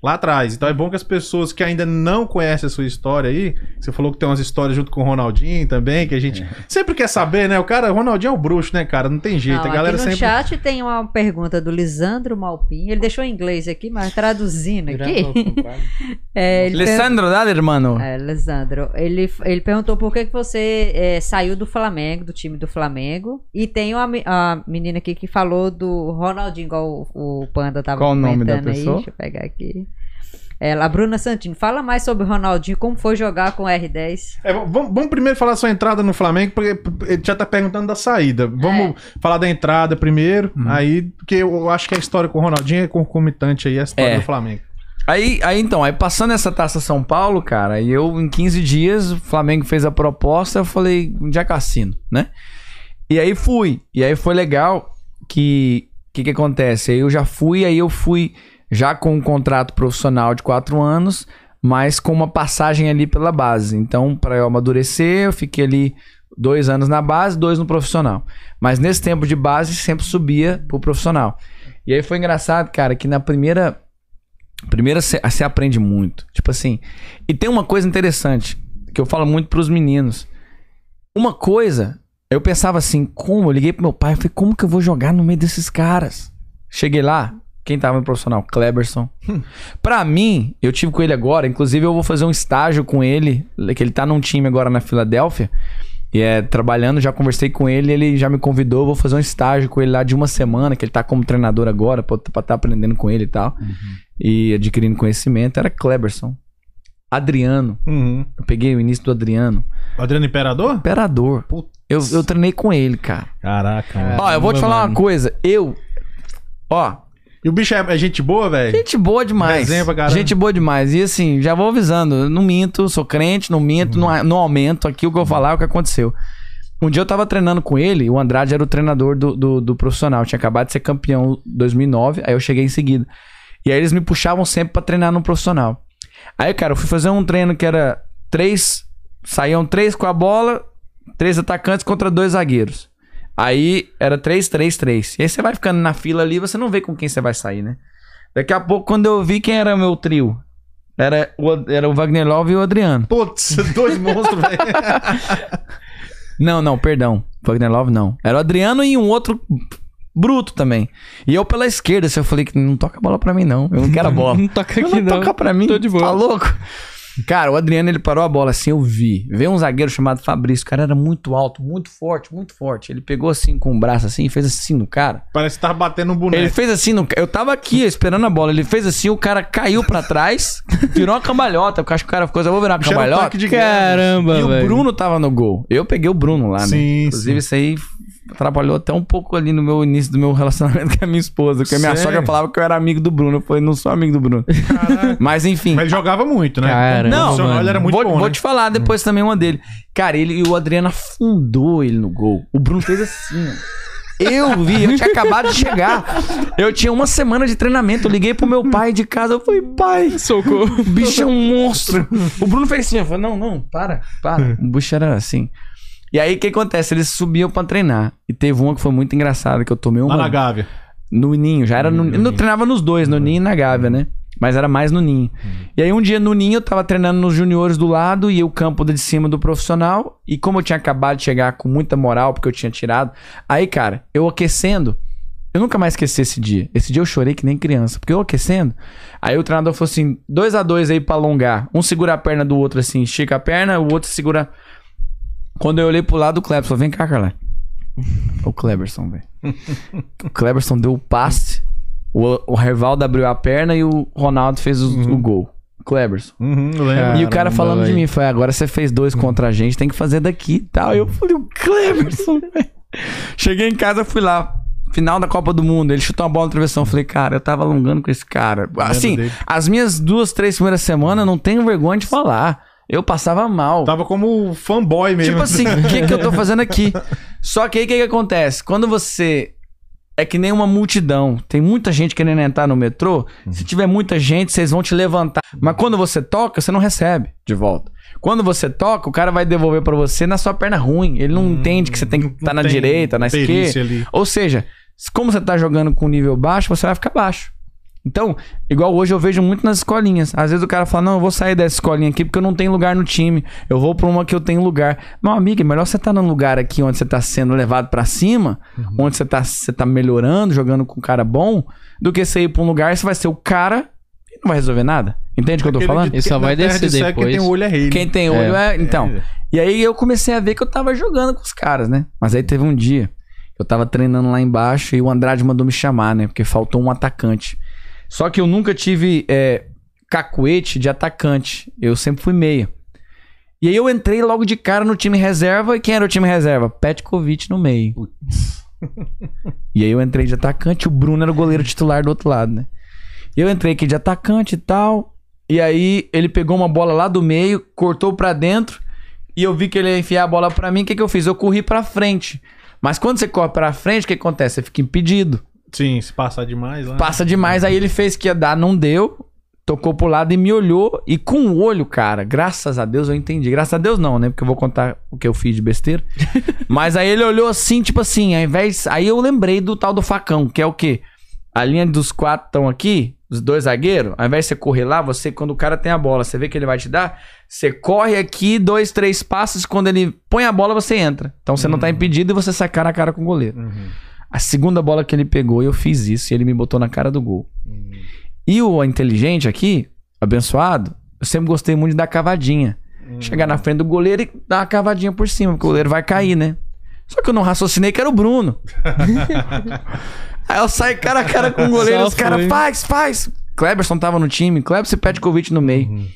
lá atrás. Então é bom que as pessoas que ainda não conhecem a sua história aí, você falou que tem umas histórias junto com o Ronaldinho também, que a gente sempre quer saber, né? O cara, o Ronaldinho é o bruxo, né, cara? Não tem jeito. Não, a galera aqui no sempre. chat tem uma pergunta do Lisandro Malpin. Ele deixou em inglês aqui, mas traduzindo aqui. (laughs) É, ele per- hermano. É, Lisandro, ele, ele perguntou por que, que você é, saiu do Flamengo, do time do Flamengo. E tem uma a menina aqui que falou do Ronaldinho, igual o, o Panda tava Qual o nome da comentando aí. pessoa? Deixa eu pegar aqui. Ela, a Bruna Santini, fala mais sobre o Ronaldinho, como foi jogar com o R10. É, vamos, vamos primeiro falar da sua entrada no Flamengo, porque ele já tá perguntando da saída. Vamos falar da entrada primeiro, Uhum. aí, porque eu acho que a história com o Ronaldinho é concomitante aí, a história É. do Flamengo. Aí, aí então, aí passando essa taça São Paulo, cara, aí eu em 15 dias, o Flamengo fez a proposta, eu falei, um dia cassino, né? E aí fui. E aí foi legal que o que, que acontece? Aí eu já fui, aí eu fui já com um contrato profissional de quatro anos, mas com uma passagem ali pela base. Então, para eu amadurecer, eu fiquei ali dois anos na base, dois no profissional. Mas nesse tempo de base, sempre subia pro profissional. E aí foi engraçado, cara, que na primeira. Primeira você aprende muito. Tipo assim. E tem uma coisa interessante que eu falo muito pros meninos. Uma coisa, eu pensava assim, como? Eu liguei pro meu pai, eu falei, como que eu vou jogar no meio desses caras? Cheguei lá, quem tava no profissional? Kleberson. Hum. Pra mim, eu tive com ele agora, inclusive eu vou fazer um estágio com ele, que ele tá num time agora na Filadélfia. E é trabalhando, já conversei com ele, ele já me convidou, vou fazer um estágio com ele lá de uma semana, que ele tá como treinador agora, pra estar tá aprendendo com ele e tal. Uhum. E adquirindo conhecimento. Era Kleberson. Adriano. Uhum. Eu peguei o início do Adriano. Adriano Imperador? Imperador. Eu, eu treinei com ele, cara. Caraca. Ó, eu vou te falar mano. uma coisa. Eu. Ó, e o bicho é, é gente boa, velho? Gente boa demais. gente boa demais. E assim, já vou avisando, não minto, sou crente, não minto, uhum. não, não aumento aqui o que eu falar, é o que aconteceu. Um dia eu tava treinando com ele, o Andrade era o treinador do, do, do profissional, tinha acabado de ser campeão em 2009, aí eu cheguei em seguida. E aí eles me puxavam sempre para treinar no profissional. Aí, cara, eu fui fazer um treino que era três, saíam três com a bola, três atacantes contra dois zagueiros. Aí era 3-3-3. E aí você vai ficando na fila ali, você não vê com quem você vai sair, né? Daqui a pouco, quando eu vi quem era meu trio, era o, era o Wagner Love e o Adriano. Putz, (laughs) dois monstros, velho. (laughs) não, não, perdão. Wagner Love não. Era o Adriano e um outro bruto também. E eu pela esquerda, assim, eu falei que não toca a bola pra mim, não. Eu não quero a (laughs) bola. não toca aqui, não. Não toca pra mim. Tô de boa. Tá louco? Cara, o Adriano, ele parou a bola assim, eu vi. Veio um zagueiro chamado Fabrício, o cara era muito alto, muito forte, muito forte. Ele pegou assim com o braço assim, fez assim no cara. Parece que tava batendo um boneco. Ele fez assim no Eu tava aqui esperando a bola, ele fez assim, o cara caiu para trás, (laughs) virou uma cambalhota, porque acho que o cara ficou, eu vou virar uma cambalhota. Caramba, E o Bruno tava no gol. Eu peguei o Bruno lá, né? Sim, Inclusive, sim. isso aí atrapalhou até um pouco ali no meu início do meu relacionamento (laughs) com a minha esposa. Porque a minha Sério? sogra falava que eu era amigo do Bruno. Eu falei, não sou amigo do Bruno. Caraca. Mas enfim. Mas ele jogava muito, né? Cara, não, mano. ele era muito vou, bom. Vou né? te falar depois hum. também uma dele. Cara, ele e o Adriano afundou ele no gol. O Bruno fez assim, ó. Eu vi, eu tinha acabado de chegar. Eu tinha uma semana de treinamento. Eu liguei pro meu pai de casa. Eu falei, pai, socorro. O bicho é um monstro. O Bruno fez assim. Eu falei, não, não, para, para. O bicho era assim. E aí o que acontece? Eles subiam para treinar. E teve uma que foi muito engraçada, que eu tomei uma. Lá na Gávea. No Ninho, já era no, no, Eu treinava nos dois, no Ninho e na Gávea, né? Mas era mais no Ninho. Uhum. E aí um dia no Ninho eu tava treinando nos juniores do lado e o campo de cima do profissional. E como eu tinha acabado de chegar com muita moral, porque eu tinha tirado. Aí, cara, eu aquecendo. Eu nunca mais esqueci esse dia. Esse dia eu chorei que nem criança. Porque eu aquecendo. Aí o treinador falou assim: dois a dois aí pra alongar. Um segura a perna do outro assim, estica a perna, o outro segura. Quando eu olhei pro lado do Cleberson, vem cá, Carla. (laughs) O Cleberson, velho. (laughs) o Cleberson deu o passe. O, o Rivaldo abriu a perna e o Ronaldo fez o, uhum. o gol. Cleberson. Uhum, e o cara falando véio. de mim, foi, agora você fez dois contra a gente, tem que fazer daqui e tal. Eu falei, o Cleberson, (laughs) velho. Cheguei em casa, fui lá. Final da Copa do Mundo, ele chutou uma bola na travessão. Eu falei, cara, eu tava alongando com esse cara. Assim, as minhas duas, três primeiras semanas, não tenho vergonha de falar. Eu passava mal. Tava como fanboy mesmo. Tipo assim, (laughs) o que, que eu tô fazendo aqui? Só que aí o que, que acontece? Quando você é que nem uma multidão. Tem muita gente querendo entrar no metrô. Uhum. Se tiver muita gente, vocês vão te levantar. Mas quando você toca, você não recebe de volta. Quando você toca, o cara vai devolver para você na sua perna ruim. Ele não hum, entende que você tem que estar tá na direita, na esquerda. Ali. Ou seja, como você tá jogando com nível baixo, você vai ficar baixo. Então, igual hoje eu vejo muito nas escolinhas. Às vezes o cara fala: Não, eu vou sair dessa escolinha aqui porque eu não tenho lugar no time. Eu vou pra uma que eu tenho lugar. Meu amigo, é melhor você estar tá num lugar aqui onde você tá sendo levado para cima, uhum. onde você tá, você tá melhorando, jogando com um cara bom, do que você ir pra um lugar e você vai ser o cara e não vai resolver nada. Entende o que eu tô falando? Ele só vai descer de depois. Quem tem olho é rei. Quem tem olho é. é então. É. E aí eu comecei a ver que eu tava jogando com os caras, né? Mas aí teve um dia. Eu tava treinando lá embaixo e o Andrade mandou me chamar, né? Porque faltou um atacante. Só que eu nunca tive é, cacuete de atacante. Eu sempre fui meia. E aí eu entrei logo de cara no time reserva. E quem era o time reserva? Petkovic no meio. e aí eu entrei de atacante. O Bruno era o goleiro titular do outro lado, né? Eu entrei aqui de atacante e tal. E aí ele pegou uma bola lá do meio, cortou pra dentro. E eu vi que ele ia enfiar a bola pra mim. O que, que eu fiz? Eu corri pra frente. Mas quando você corre pra frente, o que acontece? Você fica impedido. Sim, se passar demais lá. Passa demais. Aí ele fez que ia dar, não deu. Tocou pro lado e me olhou. E com o olho, cara, graças a Deus eu entendi. Graças a Deus não, né? Porque eu vou contar o que eu fiz de besteira. (laughs) Mas aí ele olhou assim, tipo assim, ao invés. Aí eu lembrei do tal do facão, que é o quê? A linha dos quatro estão aqui, os dois zagueiros. Ao invés de você correr lá, você, quando o cara tem a bola, você vê que ele vai te dar. Você corre aqui, dois, três passos. Quando ele põe a bola, você entra. Então você não tá impedido e você sai cara a cara com o goleiro. Uhum. A segunda bola que ele pegou, eu fiz isso e ele me botou na cara do gol. E o inteligente aqui, abençoado, eu sempre gostei muito de dar cavadinha. Chegar na frente do goleiro e dar uma cavadinha por cima, porque o goleiro vai cair, né? Só que eu não raciocinei que era o Bruno. (laughs) Aí eu saí cara a cara com o goleiro, Só os caras, faz, faz. Kleberson tava no time, Kleberson e Petkovic no meio.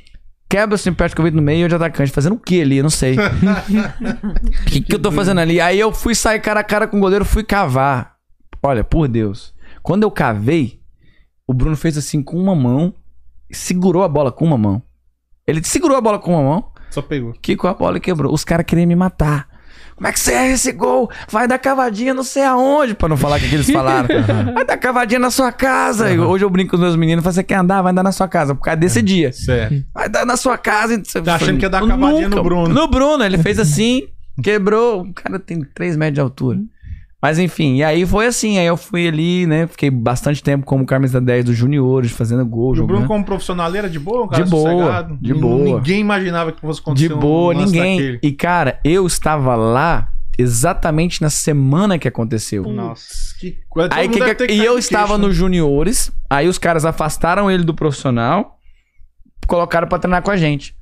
Kleberson e Petkovic no meio e eu de atacante. Fazendo o que ali? Eu não sei. O (laughs) que, que eu tô fazendo ali? Aí eu fui sair cara a cara com o goleiro, fui cavar. Olha, por Deus. Quando eu cavei, o Bruno fez assim com uma mão e segurou a bola com uma mão. Ele segurou a bola com uma mão, Só pegou. que com a bola e quebrou. Os caras queriam me matar. Como é que você erra esse gol? Vai dar cavadinha não sei aonde, pra não falar o que, eles falaram. (laughs) Vai dar cavadinha na sua casa. E Hoje eu brinco com os meus meninos, falo, você quer andar? Vai andar na sua casa, por causa desse dia. Certo. Vai dar na sua casa. Você Tá achando que ia dar cavadinha no Bruno. No Bruno, ele fez assim, quebrou. O cara tem 3 metros de altura. Mas enfim, e aí foi assim. Aí eu fui ali, né? Fiquei bastante tempo como camisa 10 dos juniores, fazendo gol, E o Bruno, como profissional, era de boa? Um cara De boa, de boa. Ninguém imaginava que fosse acontecer De boa, um ninguém. daquele. E cara, eu estava lá exatamente na semana que aconteceu. Nossa, que coisa. Aí, que que- e eu estava queixo, né? nos juniores, aí os caras afastaram ele do profissional, colocaram pra treinar com a gente.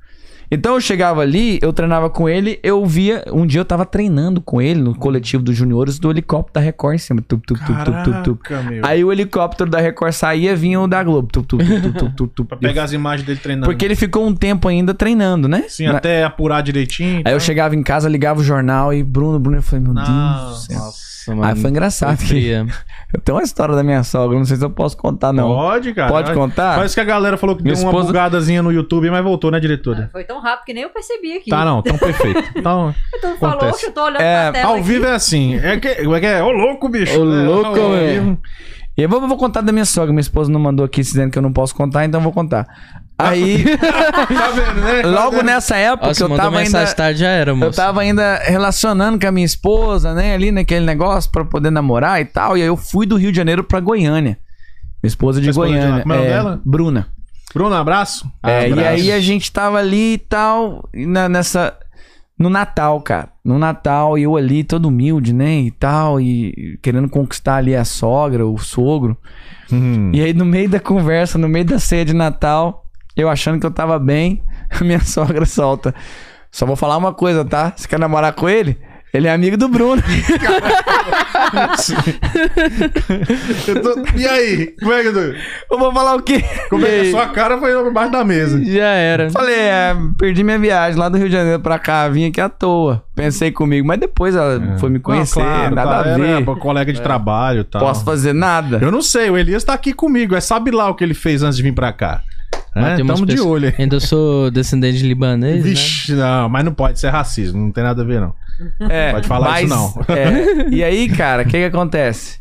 Então eu chegava ali, eu treinava com ele, eu via. Um dia eu tava treinando com ele no coletivo dos juniores do helicóptero da Record em cima. Tup, tup, tup, tup, tup. Caraca. Aí o helicóptero da Record saía, vinha o da Globo. Tup, tup, tup, tup, tup, tup. Pra pegar as imagens dele treinando. Porque ele ficou um tempo ainda treinando, né? Sim, Na- até apurar direitinho. Aí eu chegava em casa, ligava o jornal e Bruno, Bruno, eu falei, meu Deus do Nossa. céu. Nossa, mano. Aí foi engraçado que eu (laughs) tenho uma história da minha sogra, não sei se eu posso contar não. Pode, cara. Pode contar? Parece que a galera falou que Minha deu uma esposa- bugadazinha no YouTube, mas voltou, né, diretora? Foi tão rápido que nem eu percebi aqui. Tá, não, tão perfeito. (laughs) Então, Então falou acontece. que eu tô olhando É, pra tela ao aqui. vivo é assim. É que é, que é ô louco, bicho. Ô, né? louco, Ao vivo. E eu vou, vou contar da minha sogra, minha esposa não mandou aqui dizendo que eu não posso contar, então eu vou contar. Aí, (laughs) Tá vendo, né? logo nessa época, Nossa, eu tava ainda... tarde já era, moço. Eu tava ainda relacionando com a minha esposa, né, ali naquele negócio pra poder namorar e tal. E aí eu fui do Rio de Janeiro pra Goiânia. Minha esposa de Sua esposa de lá, Goiânia. como é o nome é, dela? Bruna. Bruno, um abraço. É, e Abraço. aí a gente tava ali e tal, e na- nessa. No Natal, cara. No Natal, e eu ali todo humilde, né? E tal, e querendo conquistar ali a sogra, o sogro. Hum. E aí, no meio da conversa, no meio da ceia de Natal, eu achando que eu tava bem, (laughs) a minha sogra solta. Só vou falar uma coisa, tá? Você quer namorar com ele? Ele é amigo do Bruno. (laughs) Eu tô- E aí? Como é que eu eu vou falar o quê? Como é que a sua cara foi por baixo da mesa? Já era. Falei, é, perdi minha viagem lá do Rio de Janeiro pra cá, vim aqui à toa. Pensei comigo, mas depois ela foi me conhecer, É. Não, claro, nada claro, a ver. Era colega de trabalho e tal. Posso fazer nada. Eu não sei, o Elias tá aqui comigo. É sabe lá o que ele fez antes de vir pra cá. Mas É, umas tamo de pessoas- olho. Ainda sou descendente de libanês, né? Vixe, não, mas não pode ser racismo, não tem nada a ver, não. É, Pode falar isso não. é, e aí, cara, o que que acontece?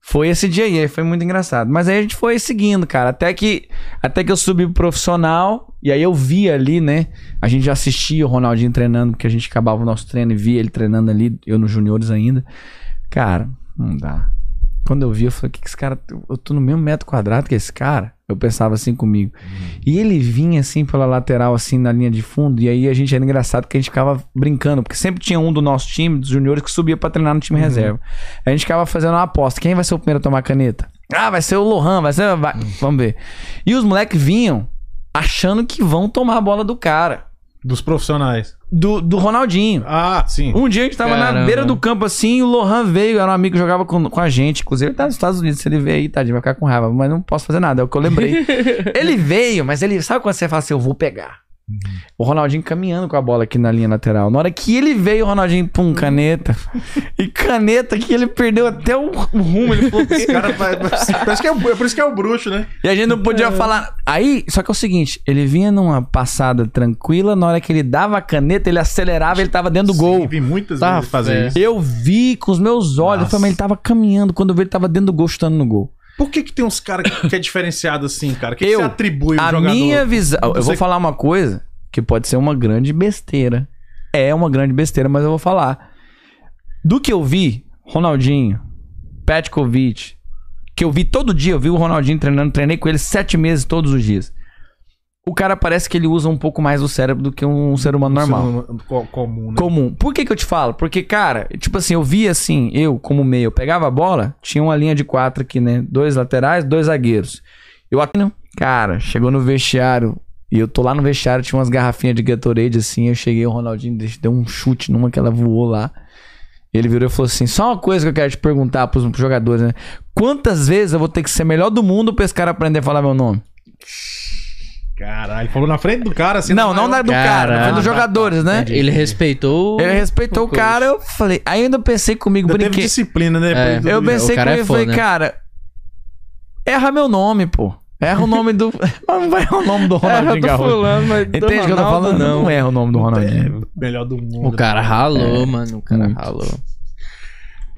Foi esse dia aí, aí foi muito engraçado. Mas aí a gente foi seguindo, cara, até que até que eu subi pro profissional e aí eu vi ali, né? A gente já assistia o Ronaldinho treinando, porque a gente acabava o nosso treino e via ele treinando ali, eu nos juniores ainda. Cara, não dá. Quando eu vi, eu falei, que, que esse cara. Eu tô no mesmo metro quadrado que esse cara. Eu pensava assim comigo. E ele vinha assim pela lateral, assim, na linha de fundo. E aí a gente era engraçado que a gente ficava brincando. Porque sempre tinha um do nosso time, dos juniores, que subia pra treinar no time reserva. A gente ficava fazendo uma aposta. Quem vai ser o primeiro a tomar caneta? Ah, vai ser o Lohan, vai ser. vai- Vamos ver. E os moleques vinham achando que vão tomar a bola do cara. Dos profissionais. Do, do Ronaldinho. Ah, sim. Um dia a gente tava na Caramba. beira do campo assim, e o Lohan veio, era um amigo que jogava com, com a gente. Inclusive, ele tá nos Estados Unidos. Se ele veio aí, tadinho, vai ficar com raiva. Mas não posso fazer nada, é o que eu lembrei. (laughs) ele veio, mas ele. Sabe quando você fala assim, eu vou pegar? O Ronaldinho caminhando com a bola aqui na linha lateral. Na hora que ele veio, o Ronaldinho, pum, caneta. e caneta que ele perdeu até o, rumo. Ele falou Esse cara vai- parece que é, é por isso que é o bruxo, né? E a gente não podia falar. Aí, só que é o seguinte: ele vinha numa passada tranquila, na hora que ele dava a caneta, ele acelerava, ele tava dentro do gol. Sim, vi muitas Tá, vezes fazer é. isso. Eu vi com os meus olhos, eu falei, mas ele tava caminhando. Quando eu vi, ele tava dentro do gol, chutando no gol. Por que, que tem uns caras que, que é diferenciado assim, cara? O que, que Eu, você atribui o a jogador? minha visão. Eu vou falar uma coisa que pode ser uma grande besteira. É uma grande besteira, mas eu vou falar. Do que eu vi, Ronaldinho, Petkovic, que eu vi todo dia, eu vi o Ronaldinho treinando, treinei com ele sete meses todos os dias. O cara parece que ele usa um pouco mais o cérebro do que um ser humano normal. Isso é co- comum, né? Comum. Por que que eu te falo? Porque, cara, tipo assim, eu vi assim, eu como meio, eu pegava a bola, tinha uma linha de quatro aqui, né? Dois laterais, dois zagueiros. Eu atendo, cara, chegou no vestiário, e eu tô lá no vestiário, tinha umas garrafinhas de Gatorade assim, eu cheguei, o Ronaldinho deu um chute numa que ela voou lá. Ele virou e falou assim: só uma coisa que eu quero te perguntar pros, pros jogadores, né? Quantas vezes eu vou ter que ser melhor do mundo pra esse cara aprender a falar meu nome? Caralho, ele falou na frente do cara assim. não, na não da do cara, Cara, mas dos jogadores, né? Ele respeitou. Ele respeitou o cara, eu falei. Aí eu ainda pensei comigo, Ainda teve brinquei. disciplina, né? É. Eu pensei O cara comigo é e falei, né? cara, erra meu nome, pô. Erra o nome do. (laughs) Não vai errar o nome do Ronaldinho Gaúcho. mas Entende o que eu tô falando? Não. erra o nome do Ronaldinho. É, melhor do mundo. O cara ralou, mano. O cara Muito. ralou.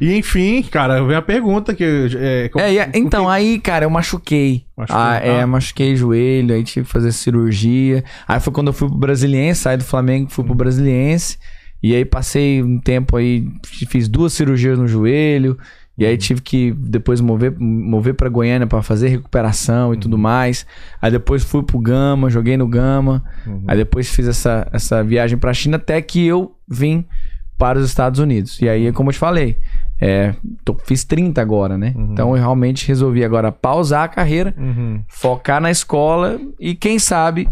E enfim, cara, vem a pergunta que. É, É, e- então, aí, cara, eu machuquei. Machucou, ah, é, ah. machuquei o joelho, aí tive que fazer cirurgia. Aí foi quando eu fui pro Brasiliense, saí do Flamengo, fui pro Brasiliense. E aí passei um tempo aí, fiz duas cirurgias no joelho. E aí tive que depois mover, mover pra Goiânia pra fazer recuperação e tudo mais. Aí depois fui pro Gama, joguei no Gama. Uhum. Aí depois fiz essa, essa viagem pra China até que eu vim para os Estados Unidos. E aí, como eu te falei, é, tô- fiz 30 agora, né? Uhum. Então eu realmente resolvi agora pausar a carreira, Uhum. focar na escola e quem sabe,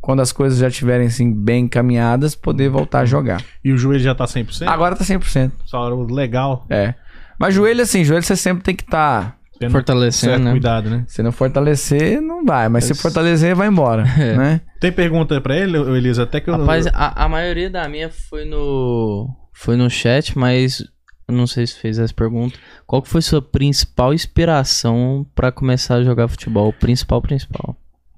quando as coisas já estiverem assim bem encaminhadas, poder voltar a jogar. E o joelho já tá 100%? Agora tá 100%. Só legal. É. Mas joelho assim, joelho você sempre tem que estar. Tendo Fortalecendo, certo né? cuidado, né? Se não fortalecer, não vai. Mas se Isso. fortalecer, vai embora. (laughs) É. Né? Tem pergunta pra ele, Elisa? Até que eu. Rapaz, a, a maioria da minha foi no. Foi no chat, mas eu não sei se fez essa pergunta. Qual que foi sua principal inspiração pra começar a jogar futebol? O principal, principal.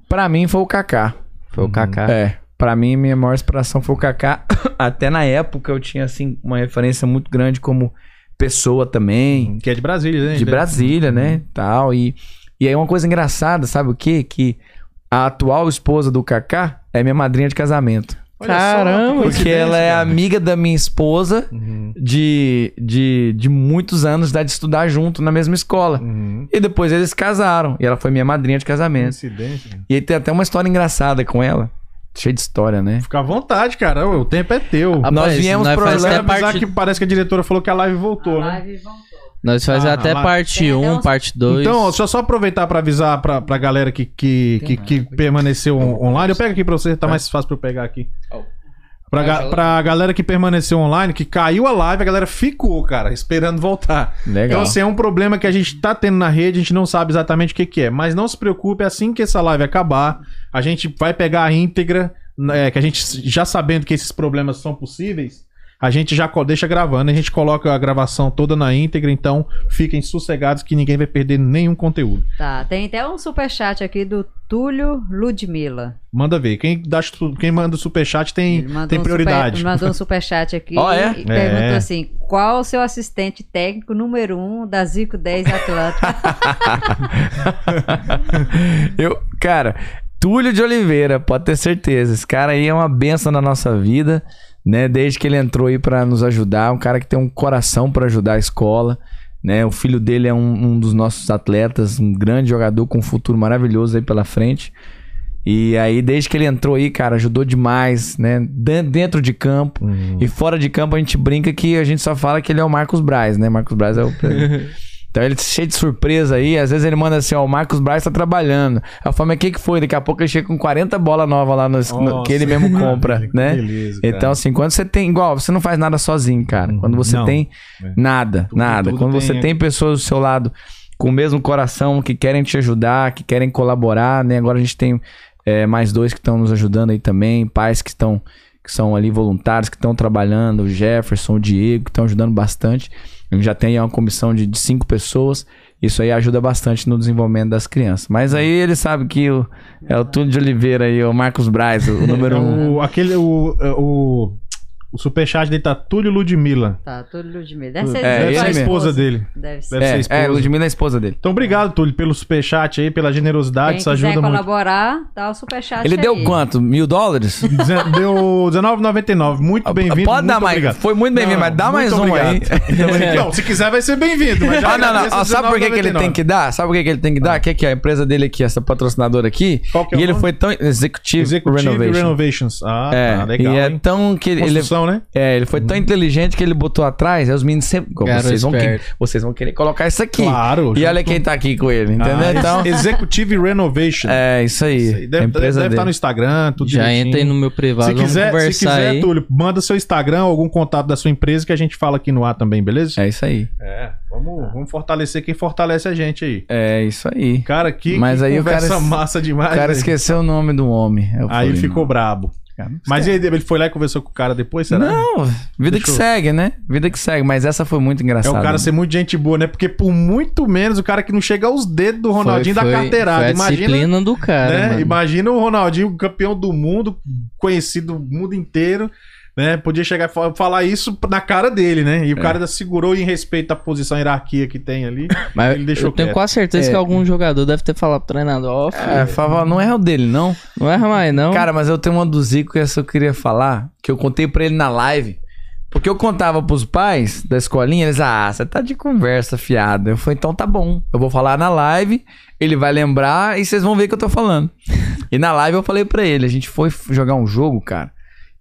Pra mim foi o Kaká. Foi o Kaká. É. Pra mim, minha maior inspiração foi o Kaká. (coughs) Até na época eu tinha, assim, uma referência muito grande como pessoa também. Que é de Brasília, né? De Brasília, né? Tal. E, e aí uma coisa engraçada, sabe o quê? Que a atual esposa do Kaká é minha madrinha de casamento. Olha só, Caramba, que Porque ela é cara. amiga da minha esposa Uhum, de, de, de muitos anos de estudar junto na mesma escola. uhum. E depois eles se casaram. E ela foi minha madrinha de casamento. Cara. E aí tem até uma história engraçada com ela. Cheia de história, né? Fica à vontade, cara. O tempo é teu. Rapaz, Nós viemos nós pro Orlando, parte, que parece que a diretora falou que a live voltou, né? Live voltou. Nós faz Ah, até lá- parte Tem até 1, uns- parte 2. Então, ó, deixa eu só aproveitar pra avisar pra, pra galera que, que, que, que permaneceu on- online. Eu pego aqui pra você, tá mais fácil pra eu pegar aqui. Pra, ga- fala. pra galera que permaneceu online, que caiu a live, a galera ficou, cara, esperando voltar. Legal. Então, assim, é um problema que a gente tá tendo na rede, a gente não sabe exatamente o que, que é. Mas não se preocupe, assim que essa live acabar, a gente vai pegar a íntegra, né, que a gente já sabendo que esses problemas são possíveis, a gente já deixa gravando, a gente coloca a gravação toda na íntegra, então fiquem sossegados que ninguém vai perder nenhum conteúdo. Tá, tem até um superchat aqui do Túlio Ludmilla. Manda ver. Quem, dá, quem manda superchat tem, tem um prioridade. Super, mandou um (laughs) superchat aqui Ó, é? e perguntou É. assim: qual o seu assistente técnico número um da Zico 10 Atlântica? (laughs) Eu, cara, Túlio de Oliveira, pode ter certeza. Esse cara aí é uma benção na nossa vida, né? Desde que ele entrou aí pra nos ajudar, um cara que tem um coração pra ajudar a escola, né? O filho dele é um, um dos nossos atletas, um grande jogador com um futuro maravilhoso aí pela frente. E aí, desde que ele entrou aí, cara, ajudou demais, né? Dentro de campo. Uhum. E fora de campo a gente brinca que a gente só fala que ele é o Marcos Braz, né? Marcos Braz é o. (laughs) então ele cheio de surpresa aí. Às vezes ele manda assim: ó, o Marcos Braz tá trabalhando. Eu falo, mas o que que foi? Daqui a pouco ele chega com 40 bolas novas lá no, no- que ele mesmo compra, (laughs) que né? Beleza, cara. Então, assim, quando você tem. Igual, você não faz nada sozinho, cara. Uhum. Quando você Não. tem É. nada, Tudo- nada. tudo Quando você tem- tem pessoas do seu lado com o mesmo coração, que querem te ajudar, que querem colaborar, né? Agora a gente tem é, mais dois que estão nos ajudando aí também, pais que estão que são ali voluntários, que estão trabalhando, o Jefferson, o Diego, que estão ajudando bastante. A gente já tem uma comissão de, de cinco pessoas. Isso aí ajuda bastante no desenvolvimento das crianças. Mas aí ele sabe que o, é o Túlio de Oliveira aí, o Marcos Braz, o número É um. o, aquele, o, é, o, o superchat dele tá Túlio Ludmilla. Tá, tudo Ludmilla. Deve ser, É, Deve ele ser a mesmo. esposa dele. Deve ser. Deve ser a É, esposa. é, Ludmilla é a esposa dele. Então, obrigado, Túlio, pelo superchat aí, pela generosidade. Quem Isso quiser ajuda muito. colaborar, dá o superchat Ele aí. deu quanto? Mil dólares? (laughs) Deu R$19,99. Muito bem-vindo. Pode dar muito mais. Foi muito bem-vindo, mas dá mais um aí. obrigado. (laughs) Não, se quiser vai ser bem-vindo. Ah, não, não. Ó, sabe por que, que ele R$19,99. tem que dar? Sabe por que, que ele tem que dar? Que aqui, ó, a empresa dele aqui, essa patrocinadora aqui. Qual que é e o ele nome? foi tão. Executive, Executive Renovation. Renovations. Ah, É, tá, legal. e é tão que ele, ele- Construção, né? é, ele foi tão inteligente que ele botou atrás, aí os meninos sempre, Cara vocês vão, que- vocês vão querer colocar isso aqui. Claro. E olha quem tá aqui com ele, entendeu? Ah, então, Executive Renovation. é isso aí. Isso aí. Deve, a empresa deve estar no dele. Instagram, tudo Já direitinho. entra aí no meu privado, Se vamos quiser, conversar se quiser, aí. Túlio, manda seu Instagram ou algum contato da sua empresa que a gente fala aqui no ar também, beleza? É isso aí. É, vamos, vamos fortalecer quem fortalece a gente aí. É isso aí. Cara, que, Mas que aí o conversa cara- massa O demais. cara velho. esqueceu o nome do homem. Eu Aí falei, ficou não, brabo. Mas e aí, ele foi lá e conversou com o cara depois, será? Não, vida que eu- segue, né? Vida que segue. Mas essa foi muito É engraçada. o cara ser muito gente boa, né? Porque por muito menos o cara que não chega aos dedos do Ronaldinho Foi- da carteirada. Foi a Imagina, disciplina do cara, né? mano. Imagina o Ronaldinho, campeão do mundo, conhecido do mundo inteiro, né? Podia chegar e fa- falar isso na cara dele, né? E É. o cara ainda segurou em respeito à posição, à hierarquia que tem ali. Mas ele deixou eu tenho quieto. quase certeza É. que algum jogador deve ter falado pro treinador, ó, É, falava, não é o dele, não. não erra mais não. Cara, mas eu tenho uma do Zico que essa eu queria falar, que eu contei pra ele na live. Porque eu contava pros pais da escolinha, eles, ah, você tá de conversa fiada. Eu falei, então tá bom, eu vou falar na live, ele vai lembrar e vocês vão ver o que eu tô falando. e na live eu falei pra ele, a gente foi jogar um jogo, cara.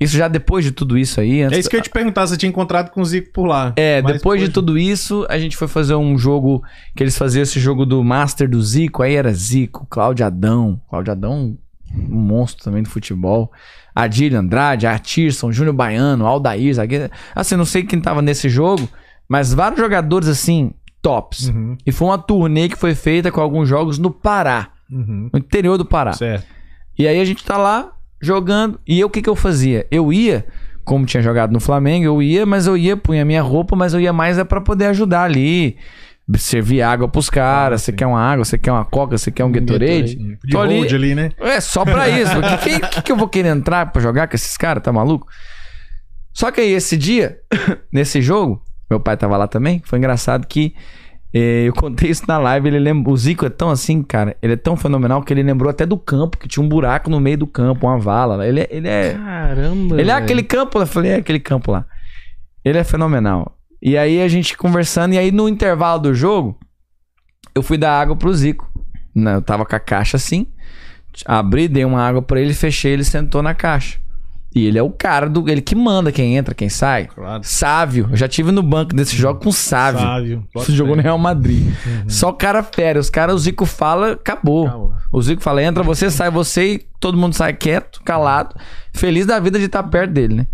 Isso já depois de tudo isso aí. Antes É isso que eu ia te perguntar, você tinha encontrado com o Zico por lá. É, Mas depois de tudo isso, a gente foi fazer um jogo que eles faziam esse jogo do Master do Zico, aí era Zico, Cláudio Adão, Cláudio Adão, um monstro também do futebol. Adílio Andrade, Artirson, Júnior Baiano, Aldair, zagueiro. Assim, não sei quem tava nesse jogo, mas vários jogadores assim, tops. Uhum, E foi uma turnê que foi feita com alguns jogos no Pará, uhum. no interior do Pará. Certo. E aí a gente tá lá jogando. E eu o que que eu fazia? Eu ia, como tinha jogado no Flamengo, eu ia, mas eu ia, punha minha roupa, mas eu ia mais é pra poder ajudar ali. Servir água pros caras. Você sim. quer uma água, você quer uma coca, você quer um Gatorade. De Tô ali- ali, né? É só pra (laughs) isso. O que, que, que eu vou querer entrar pra jogar com esses caras? Tá maluco? Só que aí esse dia, (coughs) nesse jogo, meu pai tava lá também. Foi engraçado que eu contei isso na live. Ele lembra, o Zico é tão assim, cara. Ele é tão fenomenal que ele lembrou até do campo, que tinha um buraco no meio do campo, uma vala. Ele, é- ele é. Caramba, Ele é velho. aquele campo, eu falei, é aquele campo lá. Ele é fenomenal. E aí a gente conversando, e aí no intervalo do jogo, eu fui dar água pro Zico. Né, Eu tava com a caixa assim, abri, dei uma água pra ele, fechei, ele sentou na caixa. E ele é o cara do. Ele que manda quem entra, quem sai. Claro. Sávio. Eu já tive no banco desse jogo com Sávio. Sávio. Você jogou no Real Madrid. Só o cara fera. Os caras, o Zico fala, acabou. Acabou. O Zico fala, entra você, sai você e todo mundo sai quieto, calado, feliz da vida de estar perto dele, né?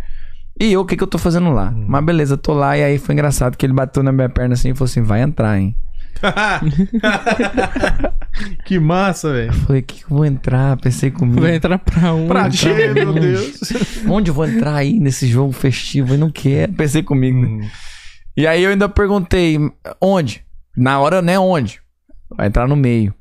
E eu, o que que eu tô fazendo lá? Mas beleza, tô lá e aí foi engraçado que ele bateu na minha perna assim e falou assim, vai entrar, hein? (laughs) que massa, velho. Eu falei, que que eu vou entrar? Pensei comigo. Vai entrar pra um. Pra ti, meu. Deus. (laughs) Onde eu vou entrar aí nesse jogo festivo? Eu não quero. Pensei comigo. né? E aí eu ainda perguntei, onde? Na hora, né, onde? Vai entrar no meio.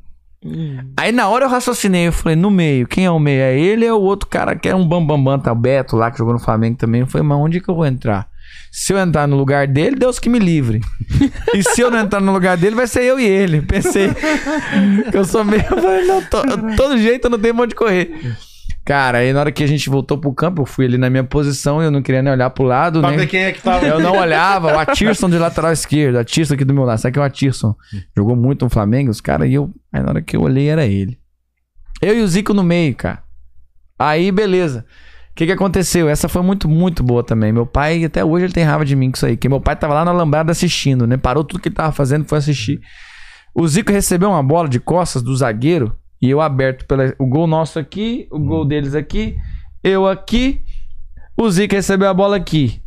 Hum. Aí na hora eu raciocinei, eu falei, no meio, quem é o meio? É ele ou o outro cara que é um bambambam, bam, bam, tá o Beto lá, que jogou no Flamengo também. Eu falei, mas onde que eu vou entrar? Se eu entrar no lugar dele, Deus que me livre. e se eu não entrar no lugar dele, vai ser eu e ele. Pensei que eu sou meio... Não, to- todo jeito eu não tenho onde correr. Cara, aí na hora que a gente voltou pro campo, eu fui ali na minha posição e eu não queria nem olhar pro lado, Pra nem... ver quem é que tava. Eu não olhava, o Atirson de lateral esquerdo, o Atirson aqui do meu lado. Sabe que é o Atirson? Jogou muito no Flamengo, os caras, e eu. Aí na hora que eu olhei era ele. Eu e o Zico no meio, cara. Aí, beleza. Que que aconteceu? Essa foi muito, muito boa também. Meu pai, até hoje, ele tem raiva de mim com isso aí. Que meu pai tava lá na lambrada assistindo, né? Parou tudo que ele tava fazendo foi assistir. O Zico recebeu uma bola de costas do zagueiro e eu aberto pela, o gol nosso aqui, o gol deles aqui, eu aqui, o Zico recebeu a bola aqui.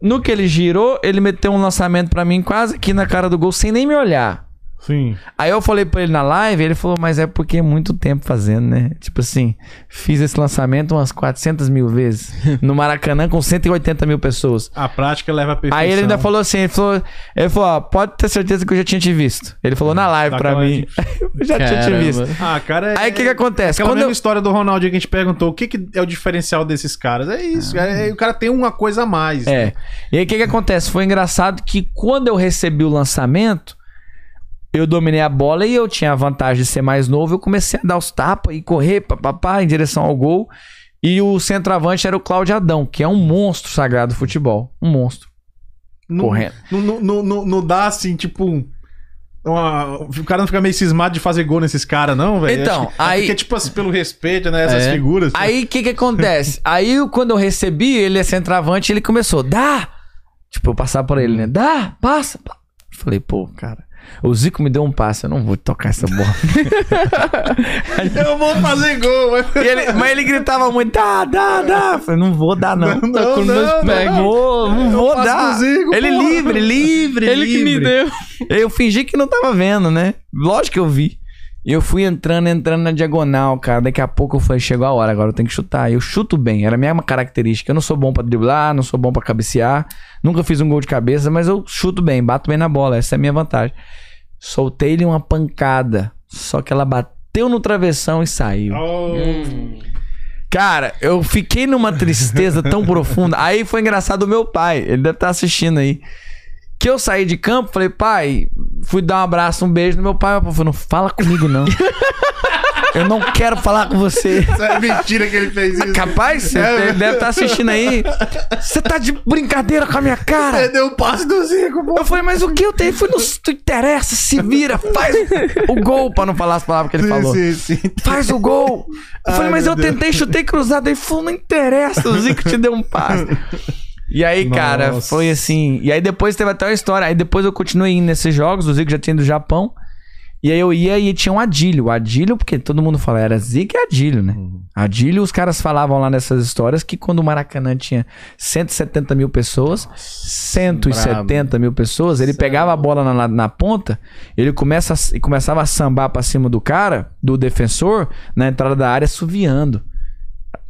No que ele girou, ele meteu um lançamento pra mim quase aqui na cara do gol sem nem me olhar. Sim. Aí eu falei pra ele na live, ele falou, mas é porque é muito tempo fazendo, né? Tipo assim, fiz esse lançamento umas 400 mil vezes (laughs) no Maracanã com 180 mil pessoas. A prática leva a perfeição. Aí ele ainda falou assim, ele falou, ele falou, ó, pode ter certeza que eu já tinha te visto. Ele falou na live Tá pra mim. (laughs) eu já tinha te Caramba. visto. Ah, cara, é... Aí o que que acontece? Aquela Quando mesma eu... história do Ronaldinho que a gente perguntou, o que, que é o diferencial desses caras? É isso, é- o cara tem uma coisa a mais. É. E aí o que que acontece? Foi engraçado que quando eu recebi o lançamento, eu dominei a bola e eu tinha a vantagem de ser mais novo. Eu comecei a dar os tapas e correr papapá, em direção ao gol. E o centroavante era o Cláudio Adão, que é um monstro sagrado do futebol. Um monstro. Não, correndo. Não, não, não, não- não dá assim, tipo. um- uma- o cara não fica meio cismado de fazer gol nesses caras, não, velho? Então, que- aí- É porque, tipo assim, pelo respeito, né? Essas É. figuras. Aí o que que acontece? (laughs) Aí quando eu recebi, ele é centroavante, ele começou, dá! Tipo, eu passar por ele, né? Dá, passa. pa-". Falei, pô, cara. O Zico me deu um passe, eu não vou tocar essa bola. (laughs) Eu vou fazer gol, mas. E ele- mas ele gritava muito, dá, dá, dá. Eu falei, não vou dar, não. Não, Tá não, não, pés. Não vou, não vou dar. Zico, ele porra. livre, livre, Ele que me livre. deu. Eu fingi que não tava vendo, né? Lógico que eu vi. E eu fui entrando, entrando na diagonal, cara. Daqui a pouco eu falei, chegou a hora, agora eu tenho que chutar. Eu chuto bem, era a minha característica. Eu não sou bom pra driblar, não sou bom pra cabecear. Nunca fiz um gol de cabeça, mas eu chuto bem, bato bem na bola. Essa é a minha vantagem. Soltei-lhe uma pancada. Só que ela bateu no travessão e saiu. Oh. Cara, eu fiquei numa tristeza tão profunda. Aí foi engraçado o meu pai, ele deve estar assistindo aí. Que eu saí de campo, falei, pai, fui dar um abraço, um beijo no meu pai. Meu pai falou, não fala comigo, não. (laughs) eu não quero falar com você. Isso é mentira que ele fez isso. Capaz, você É, deve estar assistindo aí. Você tá de brincadeira com a minha cara. Perdeu o passe do Zico, pô. Eu falei, mas o que eu tenho? Foi no. Tu interessa, se vira, faz o gol, pra não falar as palavras que ele falou. Sim, sim, sim. Faz o gol. Eu Ai, falei, mas eu Deus. tentei, chutei cruzado. Ele falou, não interessa, o Zico te deu um passe. E aí, cara, Nossa. foi assim. E aí depois teve até uma história. Aí depois eu continuei indo nesses jogos, o Zico já tinha ido do Japão. E aí eu ia e tinha um Adílio. O Adílio, porque todo mundo fala, era Zico e Adílio, né? Adílio, os caras falavam lá nessas histórias que quando o Maracanã tinha 170 mil pessoas, 170 mil pessoas, ele pegava a bola na, na, ponta, ele começa e começava a sambar pra cima do cara, do defensor, na entrada da área, assoviando.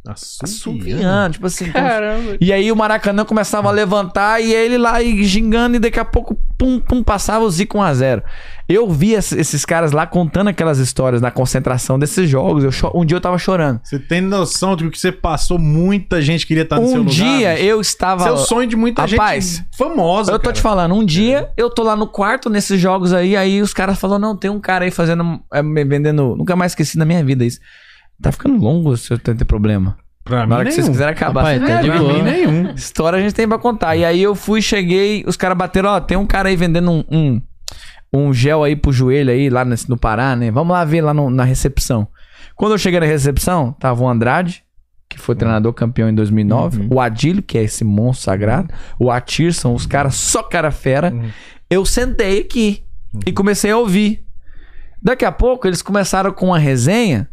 Assoviando, tipo assim. como- Caramba. e aí o Maracanã começava a levantar e ele lá e gingando e daqui a pouco, pum, pum, passava o Zico 1x0. Eu vi ess- esses caras lá contando aquelas histórias na concentração desses jogos. Eu cho- um dia eu tava chorando. Você tem noção de que você passou? Muita gente queria estar no seu Um lugar. dia bicho? eu estava... Esse é o sonho de muita Rapaz, gente famosa. Eu tô cara. te falando, um dia eu tô lá no quarto nesses jogos aí, aí os caras falaram, não, tem um cara aí fazendo, é, vendendo, nunca mais esqueci na minha vida isso. Tá ficando longo se eu ter problema. Pra Na hora que vocês nenhum. quiserem acabar. Rapaz, tá de Pra boa. mim, nenhum. História a gente tem pra contar. E aí eu fui, cheguei, os caras bateram, ó, tem um cara aí vendendo um, um, um gel aí pro joelho aí, lá nesse- no Pará, né? Vamos lá ver lá no- na recepção. Quando eu cheguei na recepção, tava o Andrade, que foi treinador campeão em 2009, o Adílio, que é esse monstro sagrado, o Atir, são os caras só cara fera. Uhum. Eu sentei aqui e comecei a ouvir. Daqui a pouco eles começaram com uma resenha.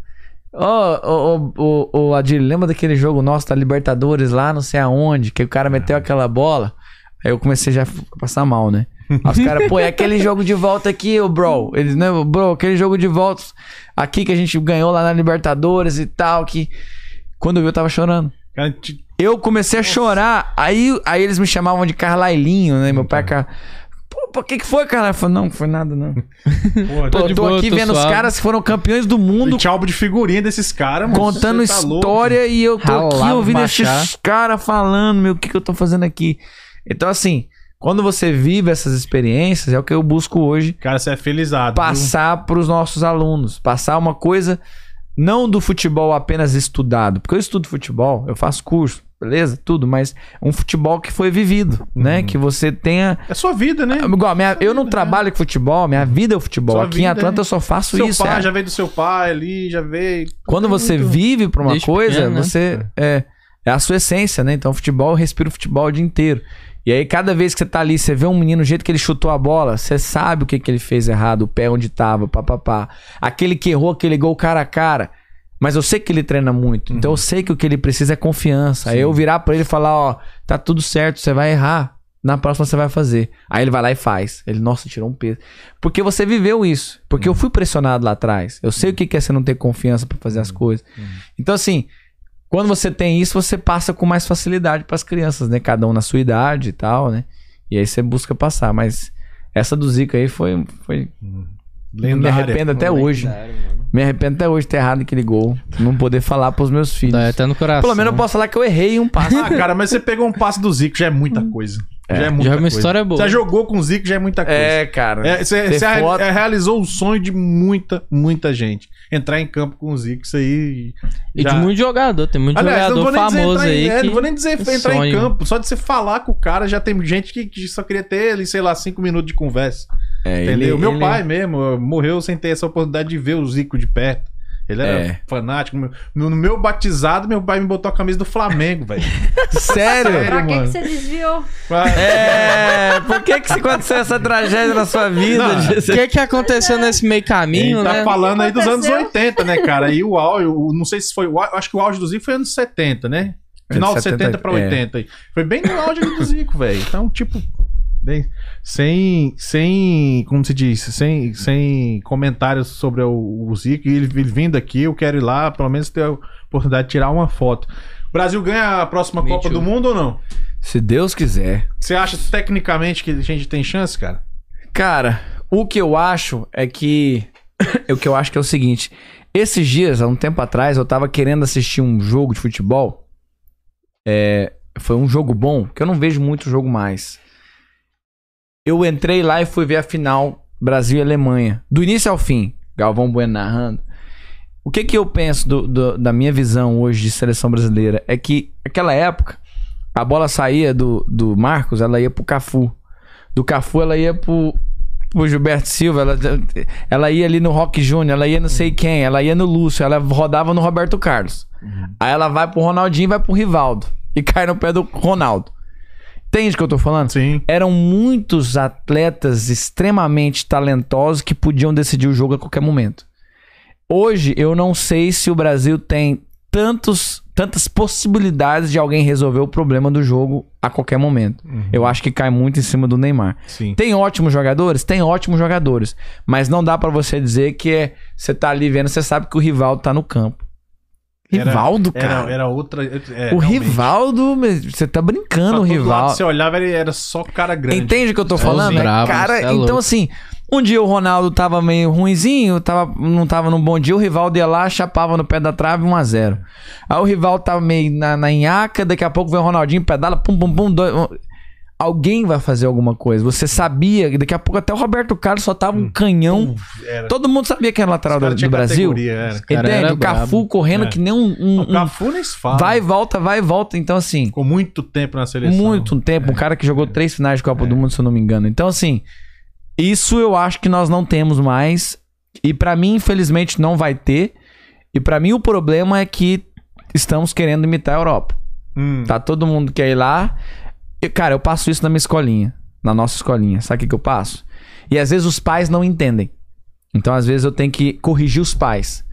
Ô, ô, ô, ô, Adílio, lembra daquele jogo nosso da Libertadores lá, não sei aonde, que o cara meteu aquela bola? Aí eu comecei já a passar mal, né? Os caras, pô, é aquele jogo de volta aqui, ô bro. Eles, né, bro, aquele jogo de volta aqui que a gente ganhou lá na Libertadores e tal, que. Quando eu vi, eu tava chorando. Eu comecei a chorar. Aí, aí eles me chamavam de Carlailinho, né? Meu pai, Car... pô, o que que foi, cara? Eu falei, não, não foi nada, não. (laughs) Pô, de eu tô boa, aqui tô vendo os suave. caras que foram campeões do mundo Tinha álbum de figurinha desses caras, mano. contando tá louco. história e eu tô aqui ouvindo baixar. esses caras falando, meu, o que que eu tô fazendo aqui? Então, assim, quando você vive essas experiências, é o que eu busco hoje Cara, você é felizado. viu? passar pros nossos alunos, passar uma coisa não do futebol apenas estudado, porque eu estudo futebol, eu faço curso, beleza? Tudo, mas um futebol que foi vivido, né? Uhum. Que você tenha É sua vida, né? Igual, minha- eu não trabalho com futebol, minha vida é o futebol. Sua Aqui em vida, Atlanta é. eu só faço Seu isso. pai é. já veio do seu pai ali, já veio. Quando você Muito- vive pra uma Desde coisa, pequeno, né? você é, é a sua essência, né? Então, futebol, eu respiro futebol o dia inteiro. E aí, cada vez que você tá ali, você vê um menino, o jeito que ele chutou a bola, você sabe o que, que ele fez errado, o pé onde tava, papapá. Aquele que errou aquele gol cara a cara. Mas eu sei que ele treina muito. Então eu sei que o que ele precisa é confiança. Aí eu virar pra ele e falar, ó, tá tudo certo, você vai errar. na próxima você vai fazer. Aí ele vai lá e faz. Ele, nossa, tirou um peso. Porque você viveu isso. Porque eu fui pressionado lá atrás. Eu sei o que é você não ter confiança pra fazer as coisas. Então, assim, quando você tem isso, você passa com mais facilidade pras crianças, né? Cada um na sua idade e tal, né? E aí você busca passar. Mas essa do Zica aí foi. foi... Me Lendária. arrependo até hoje. Me arrependo até hoje de ter errado aquele gol. Não poder falar pros meus filhos. Dá até no coração. Pelo menos eu posso falar que eu errei um passe. Ah, cara, mas você pegou um passe do Zico, já é muita coisa. Já é muita Já é uma coisa. história boa. Você jogou com o Zico, já é muita coisa. É, cara. É, você você foto. é, realizou o sonho de muita, muita gente. Entrar em campo com o Zico, isso aí. E já- de muito jogador, tem muito Aliás, não jogador vou nem dizer famoso em, aí. é, que... não vou nem dizer entrar em sonho. campo. Só de você falar com o cara, já tem gente que, que só queria ter ali, sei lá, cinco minutos de conversa. É, entendeu? ele- Meu ele- pai mesmo morreu sem ter essa oportunidade de ver o Zico de perto. Ele era É. fanático. No, no meu batizado, meu pai me botou a camisa do Flamengo, velho. (laughs) Sério? Sério? Pra que, que você desviou? É, por que que aconteceu essa tragédia na sua vida? (laughs) O que que aconteceu nesse meio caminho, Ele tá né? falando aí dos anos aconteceu? 80, né, cara? E o auge, não sei se foi. Acho que o auge do Zico foi anos 70, né? Final de 70, pra é. 80 aí. Foi bem no auge do Zico, velho. Então, tipo. Bem, sem. Sem. Como se diz? Sem, sem comentários sobre o, o Zico. Ele, ele vindo aqui, eu quero ir lá, pelo menos ter a oportunidade de tirar uma foto. O Brasil ganha a próxima Me Copa too. do Mundo ou não? Se Deus quiser. Você acha tecnicamente que a gente tem chance, cara? Cara, o que eu acho é que. (coughs) o que eu acho que é o seguinte. Esses dias, há um tempo atrás, eu tava querendo assistir um jogo de futebol. É, foi um jogo bom, que eu não vejo muito jogo mais. Eu entrei lá e fui ver a final Brasil e Alemanha. Do início ao fim. Galvão Bueno narrando. O que que eu penso do- do- da minha visão hoje de seleção brasileira? É que, naquela época, a bola saía do, do Marcos, ela ia pro Cafu. Do Cafu, ela ia pro, pro Gilberto Silva, ela, ela ia ali no Rock Júnior, ela ia não sei quem, ela ia no Lúcio, ela rodava no Roberto Carlos. Aí ela vai pro Ronaldinho e vai pro Rivaldo. E cai no pé do Ronaldo. Entende o que eu tô falando? Sim. Eram muitos atletas extremamente talentosos que podiam decidir o jogo a qualquer momento. Hoje, eu não sei se o Brasil tem tantos, tantas possibilidades de alguém resolver o problema do jogo a qualquer momento. Eu acho que cai muito em cima do Neymar. Sim. Tem ótimos jogadores? Tem ótimos jogadores. Mas não dá pra você dizer que é, você tá ali vendo, você sabe que o Rivaldo tá no campo. Era- Rivaldo, Era, cara. era outra. é, o realmente. Rivaldo, você tá brincando, Pra o todo lado Rivaldo. Você olhava, ele era só cara grande. Entende o que eu tô É, falando? É, bravos, cara, é então louco. assim, um dia o Ronaldo tava meio ruinzinho, tava, não tava num bom dia, o Rivaldo ia lá, chapava no pé da trave 1x0. Aí o Rivaldo tava meio na, na nhaca, daqui a pouco vem o Ronaldinho, pedala, pum, pum, pum, dois, um- Alguém vai fazer alguma coisa. Você sabia que daqui a pouco até o Roberto Carlos só tava um canhão. Era. Todo mundo sabia que era lateral do, do Brasil. era. cara Entende? era O Cafu brabo. correndo É. que nem um, um- O Cafu nem se fala. vai e volta, vai e volta. Então assim, Ficou muito tempo na seleção. muito tempo. Um cara que jogou três finais de Copa do Mundo, se eu não me engano. Então, assim, isso eu acho que nós não temos mais. E pra mim, infelizmente, não vai ter. E pra mim, o problema é que estamos querendo imitar a Europa. Hum. Tá todo mundo quer ir lá. Cara, eu passo isso na minha escolinha. Na nossa escolinha. Sabe o que, que eu passo? E às vezes os pais não entendem. Então, às vezes, eu tenho que corrigir os pais.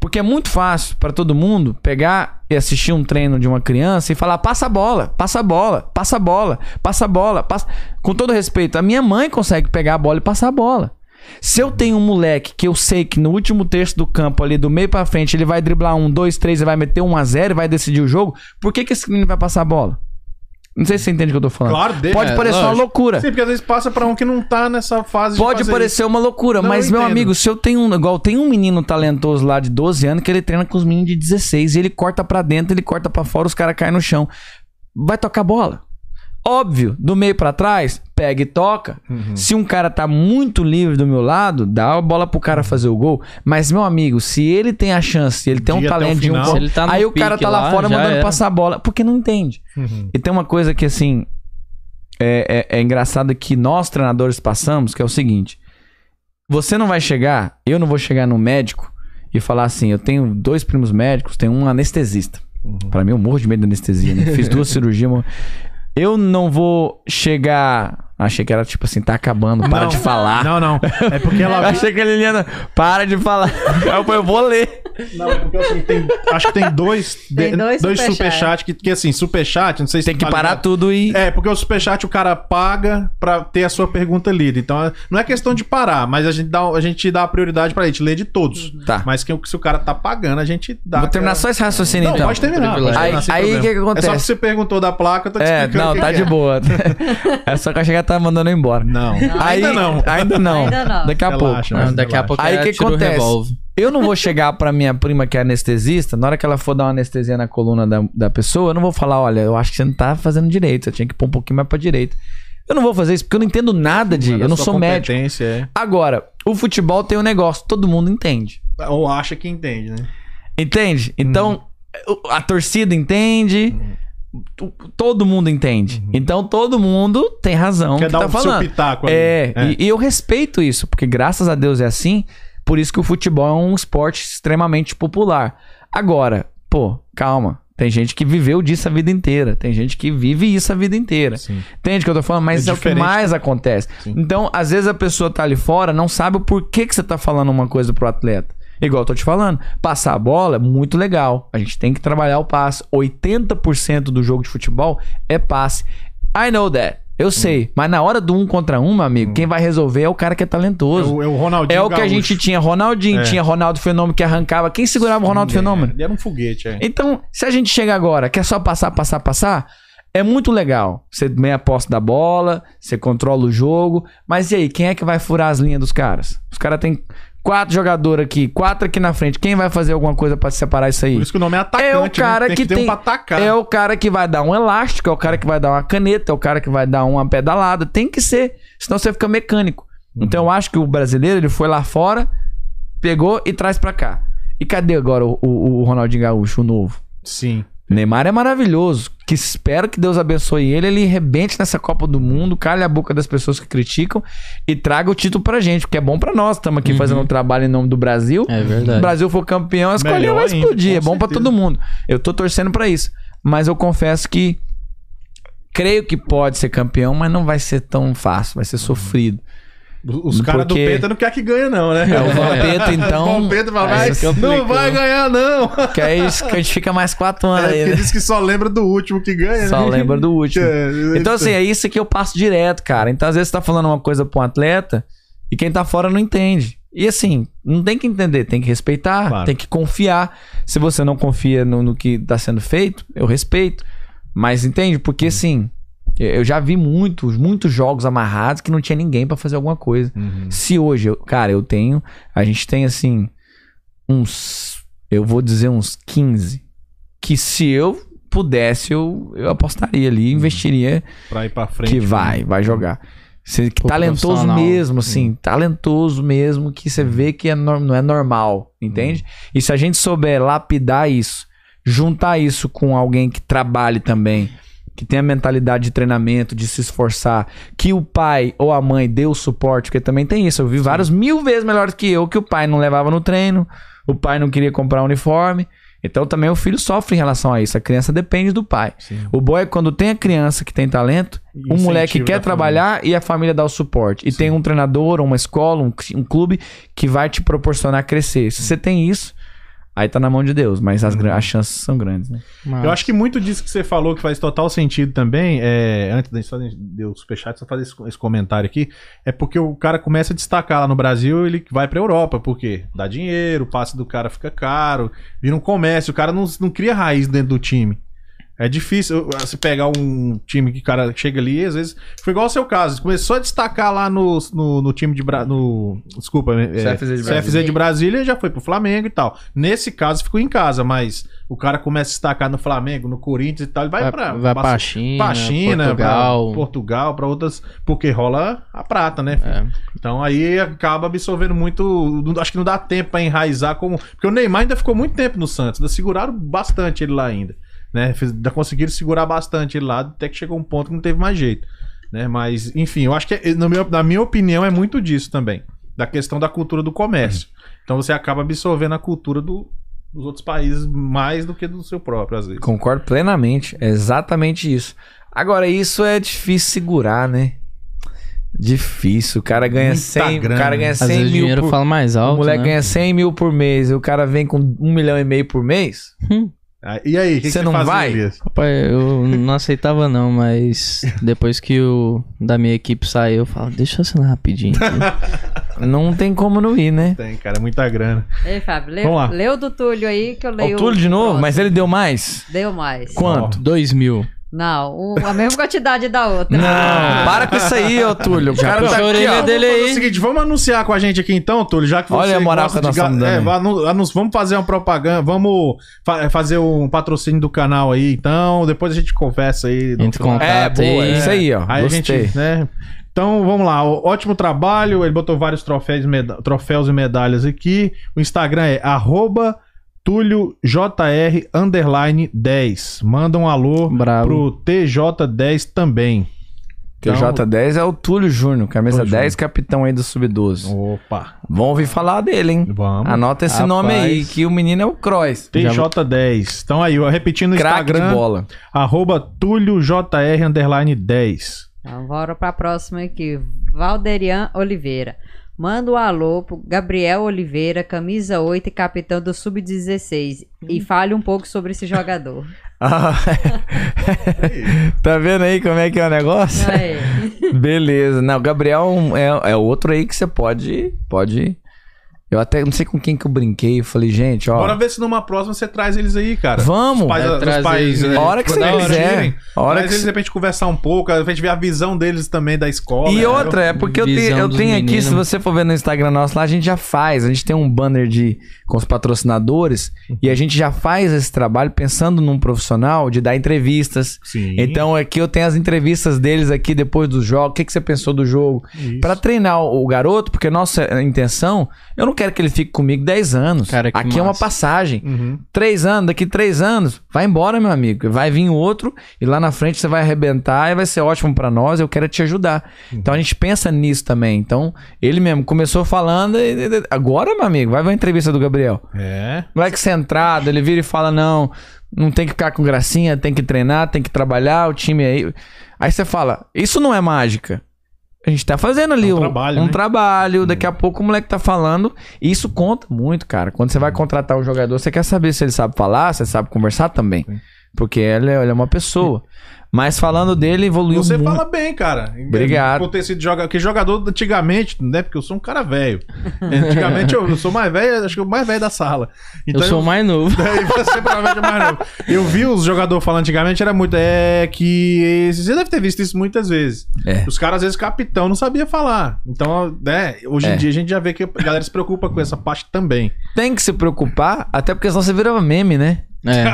Porque é muito fácil pra todo mundo pegar e assistir um treino de uma criança e falar: passa a bola, passa a bola, passa a bola, passa a bola. Passa... Com todo respeito, a minha mãe consegue pegar a bola e passar a bola. Se eu tenho um moleque que eu sei que no último terço do campo, ali do meio pra frente, ele vai driblar um, dois, três e vai meter um a zero e vai decidir o jogo, por que, que esse menino vai passar a bola? Não sei se você entende o que eu tô falando. Claro, deixa. Pode É, parecer uma lógico. loucura. Sim, porque às vezes passa pra um que não tá nessa fase de Pode fazer parecer uma loucura, Não, mas, eu meu amigo, se eu tenho um. Igual tem um menino talentoso lá de 12 anos que ele treina com os meninos de 16 e ele corta pra dentro, ele corta pra fora, os caras caem no chão. Vai tocar bola. Óbvio, do meio pra trás, pega e toca. Uhum. Se um cara tá muito livre do meu lado, dá a bola pro cara fazer o gol. Mas, meu amigo, se ele tem a chance, ele tem um talento de um ele tá aí o cara tá lá, lá, fora mandando era. passar a bola, porque não entende. Uhum. E tem uma coisa que, assim, é, é, é engraçada que nós, treinadores, passamos, que é o seguinte. Você não vai chegar, eu não vou chegar no médico e falar assim, eu tenho dois primos médicos, tenho um anestesista. Pra mim, eu morro de medo de anestesia, né? Fiz duas (laughs) cirurgias. Eu não vou chegar Achei que era tipo assim, tá acabando, para Não. de falar. Não, não. É porque (laughs) Eu ela. achei que ele ia. Para de falar. (laughs) Eu falei, eu vou ler. Não, é porque assim, tem, acho que tem dois, Tem de- dois superchat superchat. que, que assim, superchat, não sei se Tem que tá parar ligado. tudo e. É, porque o superchat o cara paga pra ter a sua pergunta lida. Então, é- não é questão de parar, mas a gente dá, a gente dá a prioridade pra gente ler de todos. Tá. Mas que, se o cara tá pagando, a gente dá. Vou terminar só esse raciocínio Não, então. pode terminar. Pode terminar Aí- o que que acontece? É só que você perguntou da placa, eu tô te É, explicando. não, o que tá que de é. boa. (laughs) É só que eu chegar tá mandando eu embora. Não. Aí, Ainda não. Ainda não. Ainda não. Daqui a Relaxa, pouco. mas Não, daqui a pouco Aí, que tira o acontece? revólver. Eu não vou chegar pra minha prima que é anestesista, na hora que ela for dar uma anestesia na coluna da, da pessoa, eu não vou falar, olha, eu acho que você não tá fazendo direito, você tinha que pôr um pouquinho mais pra direita. Eu não vou fazer isso porque eu não entendo nada de, Da eu não sou médico. competência, é. Agora, o futebol tem um negócio, todo mundo entende. Ou acha que entende, né? Entende? Então, o- a torcida entende, tu- todo mundo entende. Então, todo mundo tem razão Quer que dar tá seu falando. pitaco ali. É, E, e eu respeito isso, porque graças a Deus é assim. Por isso que o futebol é um esporte extremamente popular. Agora, pô, calma. Tem gente que viveu disso a vida inteira. Tem gente que vive isso a vida inteira. Sim. Entende o que eu tô falando? Mas É é, o que mais acontece. Sim. Então, às vezes a pessoa tá ali fora, não sabe o porquê que você tá falando uma coisa pro atleta. Igual eu tô te falando, passar a bola é muito legal. A gente tem que trabalhar o passe. 80% do jogo de futebol é passe. I know that. Eu sei. Mas na hora do um contra um, meu amigo, quem vai resolver é o cara que é É talentoso. o, é o Ronaldinho É o que a Gaúcho. gente tinha. Ronaldinho, É. tinha Ronaldo Fenômeno que arrancava. Quem segurava o Ronaldo É, Fenômeno? Ele era um foguete, é. Então, se a gente chega agora, quer só passar, passar, passar, é muito legal. Você meia posse da bola, você controla o jogo, mas e aí, quem é que vai furar as linhas dos caras? Os caras têm quatro jogadores aqui, quatro aqui na frente. Quem vai fazer alguma coisa pra separar isso aí? Por isso que o nome é atacante, É o né? cara tem que ter tem- um atacar. É o cara que vai dar um elástico, é o cara que vai dar uma caneta, é o cara que vai dar uma pedalada. Tem que ser, senão você fica mecânico. Uhum. Então eu acho que o brasileiro, ele foi lá fora, pegou e traz pra cá. E cadê agora o, o- o Ronaldinho Gaúcho, o novo? Sim. Neymar é maravilhoso. Que espero que Deus abençoe ele. Ele rebente nessa Copa do Mundo, calhe a boca das pessoas que criticam e traga o título pra gente, porque é bom pra nós. Estamos aqui Uhum. fazendo um trabalho em nome do Brasil. É Se o verdade. Brasil for campeão, a escolha vai explodir. é bom pra certeza. todo mundo. Eu tô torcendo pra isso. Mas eu confesso que creio que pode ser campeão, mas não vai ser tão fácil, vai ser sofrido. Os caras do Penta não quer que ganhe, não, né? É, o Vampeta, (laughs) então. O Vampeta fala, Aí vai, você não vai ganhar, não. Que é isso que a gente fica mais quatro anos É, aí, porque né? diz que só lembra do último que ganha, Só né? lembra do último. (laughs) É, Então, assim, é isso que eu passo direto, cara. Então, às vezes, você tá falando uma coisa pra um atleta e quem tá fora não entende. E assim, não tem que entender, tem que respeitar, Claro. tem que confiar. Se você não confia no, no que tá sendo feito, eu respeito. Mas entende? Porque assim, eu já vi muitos, muitos jogos amarrados que não tinha ninguém pra fazer alguma coisa. Uhum. Se hoje, eu, cara, eu tenho, a gente tem assim, uns, eu vou dizer uns 15, que se eu pudesse, eu, eu apostaria ali, investiria Pra ir pra frente. que vai, vai jogar. Você, que Pô, talentoso mesmo, assim, talentoso mesmo, que você vê que é nor- não é normal, entende? E se a gente souber lapidar isso, juntar isso com alguém que trabalhe também, que tenha mentalidade de treinamento, de se esforçar, que o pai ou a mãe dê o suporte, porque também tem isso. Eu vi vários mil vezes melhores que eu, que o pai não levava no treino, o pai não queria comprar uniforme. Então também o filho sofre em relação a isso. A criança depende do pai. Sim. O bom é quando tem a criança que tem talento, E um moleque quer trabalhar e a família dá o suporte. E tem um treinador, uma escola, um, um clube que vai te proporcionar crescer. Se você tem isso, aí tá na mão de Deus. Mas as, gra- as chances são grandes, né? Eu acho que muito disso que você falou que faz total sentido também, é, antes da gente de eu superchat, só fazer esse, esse comentário aqui, é porque o cara começa a destacar lá no Brasil, ele vai pra Europa, porque dá dinheiro, o passe do cara fica caro, vira um comércio, o cara não, não cria raiz dentro do time. É difícil uh, você pegar um time que o cara chega ali, às vezes. Foi igual ao seu caso. Começou a destacar lá no, no, no time de. Bra... No, desculpa, é, CFZ de CFZ Brasília. de Brasília já foi pro Flamengo e tal. Nesse caso ficou em casa, mas o cara começa a destacar no Flamengo, no Corinthians e tal, ele vai, Vai, pra. vai pra- pra China, pra China, Portugal. pra Portugal, pra outras. Porque rola a prata, né? É. Então aí acaba absorvendo muito. Acho que não dá tempo pra enraizar como. Porque o Neymar ainda ficou muito tempo no Santos. Ainda seguraram bastante ele lá ainda. Né? Ainda conseguiram segurar bastante ele lá, até que chegou um ponto que não teve mais jeito. Né? Mas, enfim, eu acho que, na minha, na minha opinião, é muito disso também. Da questão da cultura do comércio. Então você acaba absorvendo a cultura do- dos outros países mais do que do seu próprio, às vezes. Concordo plenamente. É exatamente isso. Agora, isso é difícil segurar, né? Difícil. O cara ganha Muita 100, grana. o cara ganha Às 100 vezes o mil dinheiro por... fala mais O alto, moleque né? ganha 100 mil por mês e o cara vem com um milhão e meio por mês. Ah, E aí, o que, que Você não fazia, vai? Elias? Rapaz, eu não aceitava não, mas (laughs) depois que o da minha equipe saiu, eu falo, deixa eu assinar rapidinho. aqui." (laughs) Não tem como não ir, né? Tem, cara, muita grana. Ei, Fábio, lê, Vamos lá. o do Túlio aí que eu leio. o Túlio de novo, próximo. mas ele deu mais? Deu mais. Quanto? Dois mil. Não, o- a mesma quantidade da outra. Não, para com isso aí, ô Túlio. O cara puxou tá aqui, ó. dele Vamos fazer aí. o seguinte, vamos anunciar com a gente aqui então, Túlio, já que você Olha a moral que nós estamos dando é, vamos fazer uma propaganda, vamos fa- fazer um patrocínio do canal aí, então, depois a gente conversa aí. Entre contato É, boa, aí. isso aí, ó. Aí Gostei. a gente, né? Então, vamos lá. Ótimo trabalho. Ele botou vários troféus, troféus e medalhas aqui. O Instagram é arroba TúlioJR underline 10. Manda um alô Bravo. pro TJ10 também. Que o J10 é o Túlio Júnior, camisa Túlio 10, capitão aí do Sub-12. Opa, Vão ouvir falar dele, hein? vamos. Anota esse Rapaz. nome aí, que o menino é o Croix. TJ10. Então aí, ó, repetindo o Craque de Instagram, bola. arroba TúlioJR underline 10. Então, bora pra próxima aqui. Valderian Oliveira. Manda um alô pro Gabriel Oliveira, camisa 8 e capitão do Sub-16. E fale um pouco sobre esse jogador. (laughs) Ah, (laughs) tá vendo aí como é que é o negócio? Aí. (laughs) Beleza. Não, o Gabriel é, é outro aí que você pode, pode... Eu até não sei com quem que eu brinquei. Eu falei, gente, ó... Bora ver se numa próxima você traz eles aí, cara. Vamos! Os pais, Vai os pais, eles, né, né? A hora que você quiser. irem, A hora traz que eles, de repente, conversar um pouco, a gente ver a visão deles também da escola. E né? outra, é porque eu tenho, eu tenho aqui, se você for ver no Instagram nosso lá, a gente já faz. A gente tem um banner de com os patrocinadores e a gente já faz esse trabalho pensando num profissional de dar entrevistas. Sim. Então aqui eu tenho as entrevistas deles aqui depois do jogo. O que, que você pensou do jogo? Pra treinar o o garoto, porque nossa intenção, eu não quero que ele fique comigo 10 anos. Cara, que aqui é uma massa. passagem. Uhum. Três anos, daqui três anos, vai embora, meu amigo. Vai vir outro e lá na frente você vai arrebentar e vai ser ótimo pra nós. Eu quero te ajudar. Então a gente pensa nisso também. Então ele mesmo começou falando e agora, meu amigo, vai ver a entrevista do Gabriel. É. Moleque centrado, ele vira e fala: não, não tem que ficar com gracinha, tem que treinar, tem que trabalhar, o time aí. Aí você fala: isso não é mágica. A gente tá fazendo ali É um um, trabalho, um né? trabalho, daqui a pouco o moleque tá falando. E isso conta muito, cara. Quando você vai contratar um jogador, você quer saber se ele sabe falar, se ele sabe conversar também. Porque ele é, ele é uma pessoa. Mas falando dele, evoluiu Você muito. fala bem, cara. Obrigado. Por ter sido jogador. Porque jogador antigamente, né? Porque eu sou um cara velho. Antigamente eu, eu sou mais velho, acho que o mais velho da sala. Então eu sou o mais novo. Daí (laughs) você provavelmente é mais novo. Eu vi os jogadores falando antigamente, era muito. É que. Você deve ter visto isso muitas vezes. É. Os caras, às vezes, capitão não sabia falar. Então, né, hoje É. em dia a gente já vê que a galera se preocupa com essa parte também. Tem que se preocupar, até porque senão você vira meme, né? É.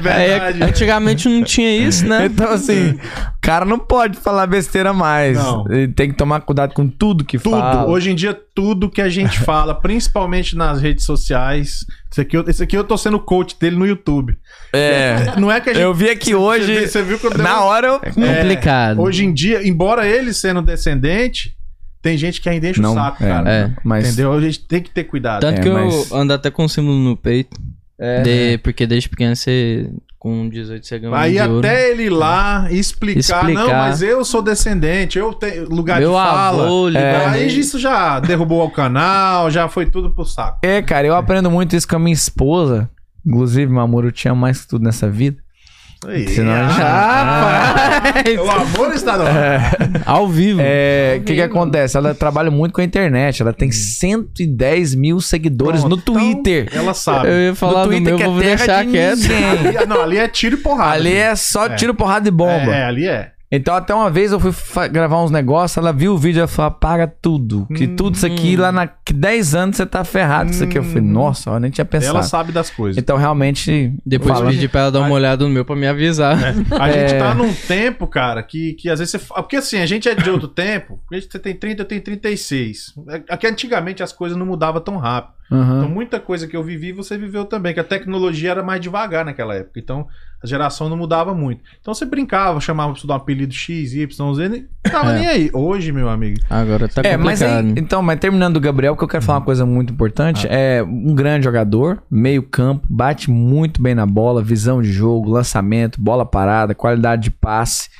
Verdade. É, antigamente não tinha isso, né? Então, assim, o cara não pode falar besteira mais. Não. Ele tem que tomar cuidado com tudo que Tudo. fala. Hoje em dia, tudo que a gente fala, principalmente nas redes sociais. Isso aqui, esse aqui eu tô sendo coach dele no YouTube. É. Não é que a gente. Eu vi aqui hoje. Você, você viu que eu Na uma- hora eu. É complicado. Hoje em dia, embora ele sendo descendente, tem gente que ainda enche Não, o saco, é, cara. É. Mas. Entendeu? A gente tem que ter cuidado. Tanto É, que mas- eu ando até com símbolo no peito. É. De- porque desde pequeno você. Com 18 você Aí de ouro. até ele ir lá explicar, Explicar. não, mas eu sou descendente, eu tenho lugar Meu de fala. avô ligou Aí nele. isso já derrubou o canal, já foi tudo pro saco. É, cara, eu aprendo muito isso com a minha esposa. Inclusive, meu amor, eu te amo mais que tudo nessa vida. Aí, Senão ah, Rapaz! O amor está no Ao vivo. É, o que que acontece? Ela trabalha muito com a internet. Ela tem 110 mil seguidores Pronto, no Twitter. então ela sabe. Eu ia falar no do meu, que vou é terra deixar de quieto. Ali- não, ali é tiro e porrada. Ali é só É. tiro, porrada e bomba. É, ali é. Então, até uma vez eu fui gravar uns negócios, ela viu o vídeo e falou: apaga tudo. Que Hum. tudo isso aqui, lá na que 10 anos você tá ferrado. Isso aqui. Eu falei, nossa, eu nem tinha pensado. Ela sabe das coisas. Então, realmente. Depois falando- pedi pra ela dar uma olhada no meu pra me avisar. A gente É. tá num tempo, cara, que, que às vezes você. Porque assim, a gente é de outro (laughs) tempo. Você tem 30, eu tenho 36. Aqui antigamente as coisas não mudavam tão rápido. Aham. Então muita coisa que eu vivi, você viveu também. Que a tecnologia era mais devagar naquela época. Então a geração não mudava muito. Então você brincava, chamava pra você dar um apelido X, Y, Z, nem tava É. nem aí. Hoje, meu amigo. Agora tá É, mas complicado. aí, então, mas terminando do Gabriel, que eu quero falar uma coisa muito importante, é um grande jogador, meio campo, bate muito bem na bola, visão de jogo, lançamento, bola parada, qualidade de passe.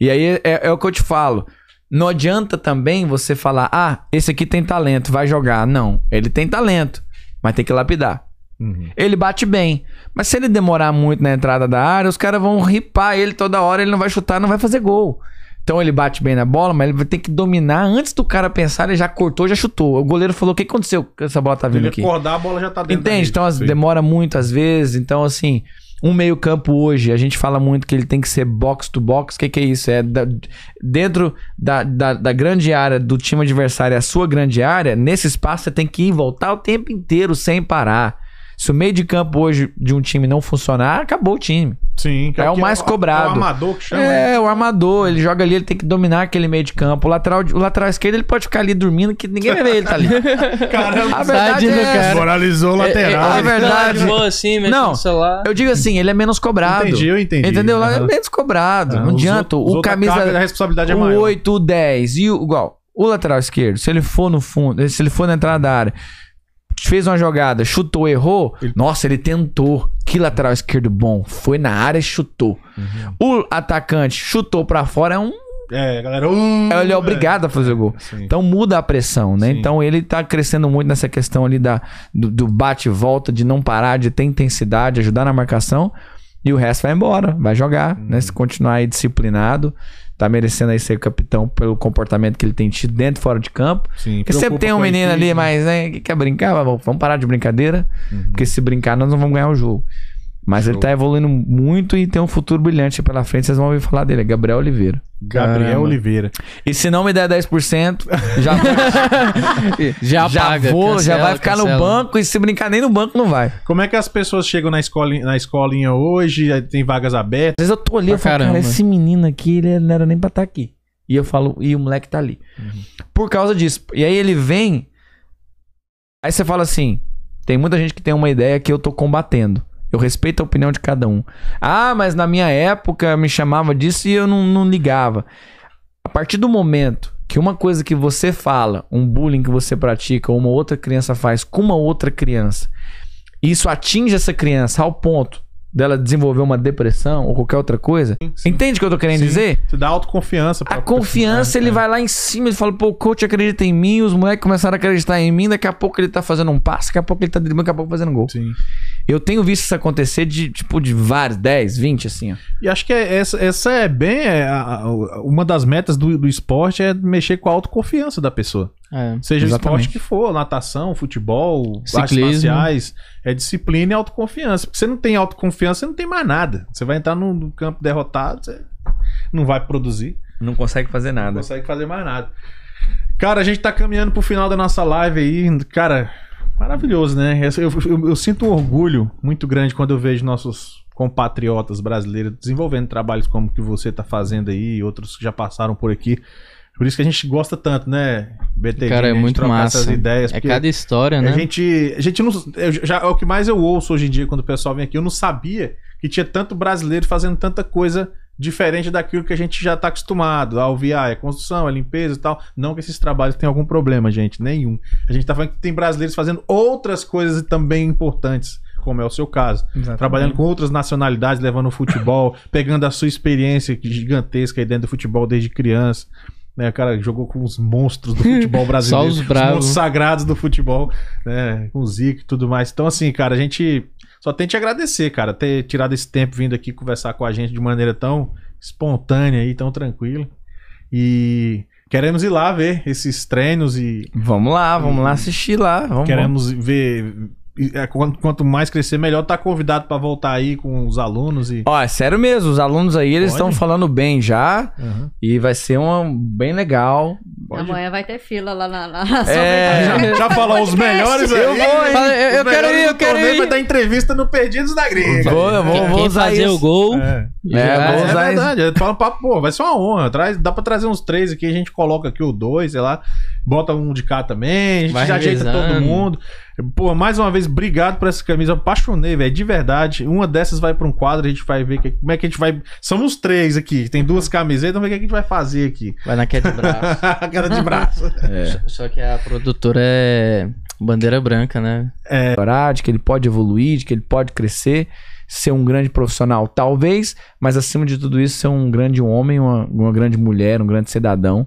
E aí é, é o que eu te falo. Não adianta também você falar, ah, esse aqui tem talento, vai jogar. Não, ele tem talento, mas tem que lapidar. Uhum. Ele bate bem. Mas se ele demorar muito na entrada da área, os caras vão ripar ele toda hora, ele não vai chutar, não vai fazer gol. Então ele bate bem na bola, mas ele vai ter que dominar antes do cara pensar, ele já cortou, já chutou. O goleiro falou: o que aconteceu essa bola tá vindo Ele aqui? acordar, a bola já tá dentro da Entende? Então as- demora muito às vezes. Então, assim, um meio-campo hoje, a gente fala muito que ele tem que ser box to box. O que, que é isso? É da- dentro da, da, da grande área do time adversário, a sua grande área, nesse espaço você tem que ir e voltar o tempo inteiro sem parar. Se o meio de campo hoje de um time não funcionar, acabou o time. Sim, que É o mais cobrado. É o armador que chama. né? É, o armador, ele joga ali, ele tem que dominar aquele meio de campo. O lateral, o lateral esquerdo, ele pode ficar ali dormindo, que ninguém vai ver ele tá ali. (laughs) Caramba, A verdade é do essa. cara. Moralizou o lateral. é, é verdade. Boa assim, Não. Eu digo assim, ele é menos cobrado. Entendi, eu entendi. Entendeu? Lá é menos cobrado. Ah, não adianta. os o a camisa. da responsabilidade é o maior. 8, o 10 e o. Igual. O lateral esquerdo, se ele for no fundo, se ele for na entrada da área, fez uma jogada, chutou, errou. Ele- Nossa, ele tentou. Que lateral esquerdo bom. Foi na área e chutou. Uhum. O atacante chutou pra fora, é um. É, galera. uh, Ele é obrigado a fazer o gol. Sim. Então muda a pressão, né? Sim. Então ele tá crescendo muito nessa questão ali da, do, do bate e volta, de não parar, de ter intensidade, ajudar na marcação. E o resto vai embora, vai jogar, Uhum. né? Se continuar aí disciplinado, tá merecendo aí ser capitão pelo comportamento que ele tem tido dentro e fora de campo. Sim, Porque sempre tem um menino ali, mas né, que quer brincar, vamos vamos parar de brincadeira. Uhum. Porque se brincar, nós não vamos ganhar o jogo. Mas ele Show. tá evoluindo muito e tem um futuro brilhante pela frente. Vocês vão ouvir falar dele, é Gabriel Oliveira. Gabriel Caramba. Oliveira. E se não me der 10%, já (laughs) Já, (laughs) já paga, vou, já cancela, vai ficar no cancela. banco e se brincar nem no banco não vai. Às Como é que as pessoas chegam na, escolinha, na escolinha hoje? Tem vagas abertas? vezes eu tô ali, eu falo, cara, caramba. esse menino aqui, ele não era nem pra estar aqui. E eu falo, e o moleque tá ali. Por causa disso. E aí ele vem, aí você fala assim, tem muita gente que tem uma ideia que eu tô combatendo. Eu respeito a opinião de cada um. Ah, mas na minha época me chamava disso e eu não, não ligava. A partir do momento que uma coisa que você fala, um bullying que você pratica, ou uma outra criança faz com uma outra criança, isso atinge essa criança ao ponto dela desenvolver uma depressão ou qualquer outra coisa, sim. entende o que eu tô querendo Sim. dizer? Você dá autoconfiança. A confiança, pessoa, ele é, vai lá em cima, ele fala, pô, o coach acredita em mim, os moleques começaram a acreditar em mim, daqui a pouco ele tá fazendo um passe, daqui a pouco ele tá driblando, daqui a pouco fazendo gol. Sim. Eu tenho visto isso acontecer de, tipo, de vários, 10, 20, assim, ó. E acho que é- essa, essa é bem. é, a- a- uma das metas do, do esporte é mexer com a autoconfiança da pessoa. É. Seja o Exatamente. esporte que for, natação, futebol, artes Ciclismo. marciais, é disciplina e autoconfiança. Porque você não tem autoconfiança, você não tem mais nada. Você vai entrar no, no campo derrotado, você não vai produzir, Não consegue fazer não nada. consegue fazer mais nada. Cara, a gente tá caminhando pro final da nossa live aí. Cara, maravilhoso, né? Eu, eu- eu sinto um orgulho muito grande quando eu vejo nossos compatriotas brasileiros desenvolvendo trabalhos como que você tá fazendo aí, e outros que já passaram por aqui. Por isso que a gente gosta tanto, né, BTG? Cara, é muito massa. essas ideias. É cada história, né? a gente, a gente não. eu já, é o que mais eu ouço hoje em dia quando o pessoal vem aqui. Eu não sabia que tinha tanto brasileiro fazendo tanta coisa diferente daquilo que a gente já tá acostumado. A ouvir, ah, é construção, é limpeza e tal. Não que esses trabalhos tenham algum problema, gente. Nenhum. A gente tá falando que tem brasileiros fazendo outras coisas também importantes. Como é o seu caso. Trabalhando com outras nacionalidades, levando o futebol, (laughs) pegando a sua experiência gigantesca aí dentro do futebol desde criança. Né, o cara jogou com os monstros do futebol (laughs) brasileiro. os bravos. monstros sagrados do futebol, né? Com o Zico e tudo mais. Então, assim, cara, a gente só tem que te agradecer, cara, ter tirado esse tempo vindo aqui conversar com a gente de maneira tão espontânea e tão tranquila. E queremos ir lá ver esses treinos e Vamos lá, vamos lá assistir lá. Vamos, queremos ver. É, quanto, quanto mais crescer, melhor tá convidado para voltar aí com os alunos e. Ó, é sério mesmo, os alunos aí, eles estão falando bem já. Uhum. E vai ser um bem legal. Pode- Amanhã vai ter fila lá na, na, É. Já, já falou os melhores aí. Eu vou, eu- eu quero ir, eu quero ir. Vai dar entrevista no Perdidos da Gringa. Vou, eu vou, Quem, vou usar fazer isso. o gol. É. já- É, vou É usar verdade, eu falo pô, vai ser uma honra. Traz, dá pra trazer uns três aqui, a gente coloca aqui o dois, sei lá, bota um de cá também, a gente Vai já ajeita todo mundo. Pô, mais uma vez, obrigado por essa camisa, eu apaixonei, velho, de verdade. Uma dessas vai pra um quadro, a gente vai ver que- como é que a gente vai. Somos três aqui, tem duas camisetas, vamos ver o que a gente vai fazer aqui. Vai na queda (laughs) de braço. queda de braço. É. Só que a produtora é bandeira branca, né? melhorar, de que ele pode evoluir, de que ele pode crescer, ser um grande profissional, talvez, mas acima de tudo isso, ser um grande homem, uma, uma grande mulher, um grande cidadão,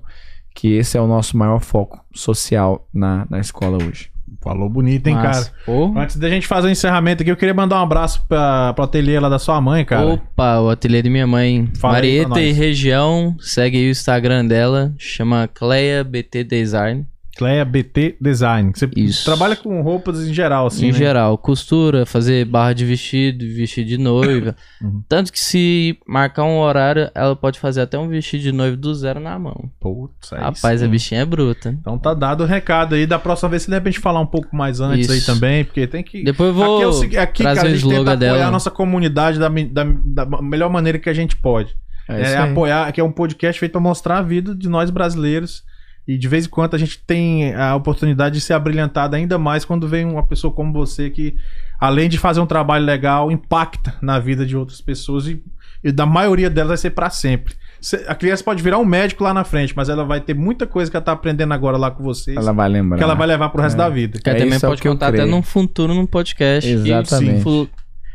que esse é o nosso maior foco social na, na escola hoje. Falou bonito, hein, Massa. cara? Pô. Antes da gente fazer o encerramento aqui, eu queria mandar um abraço pra, pro ateliê lá da sua mãe, cara. Opa, o ateliê de minha mãe. Fala Marieta e região. Segue aí o Instagram dela. Chama Cleia BT Design. Cleia BT Design. Você Isso. trabalha com roupas em geral, assim, em né? geral, costura, fazer barra de vestido, vestido de noiva. (laughs) Uhum. Tanto que se marcar um horário, ela pode fazer até um vestido de noivo do zero na mão. Putz, aí Rapaz, sim. a bichinha é bruta. Então tá dado o recado aí. Da próxima vez, se de repente falar um pouco mais antes Isso. aí também, porque tem que. Depois eu vou aqui, é o segui- aqui cara, a gente tenta slogan apoiar dela. a nossa comunidade da, da- da melhor maneira que a gente pode. É, É, apoiar, que é um podcast feito para mostrar a vida de nós brasileiros. E de vez em quando a gente tem a oportunidade de ser abrilhantado ainda mais quando vem uma pessoa como você que, além de fazer um trabalho legal, impacta na vida de outras pessoas e, e da maioria delas vai ser para sempre. A criança pode virar um médico lá na frente, mas ela vai ter muita coisa que ela tá aprendendo agora lá com vocês Ela vai lembrar. que ela vai levar pro resto da vida. Que É também isso, é o pode que eu contar até num futuro num podcast. Exatamente. E, sim,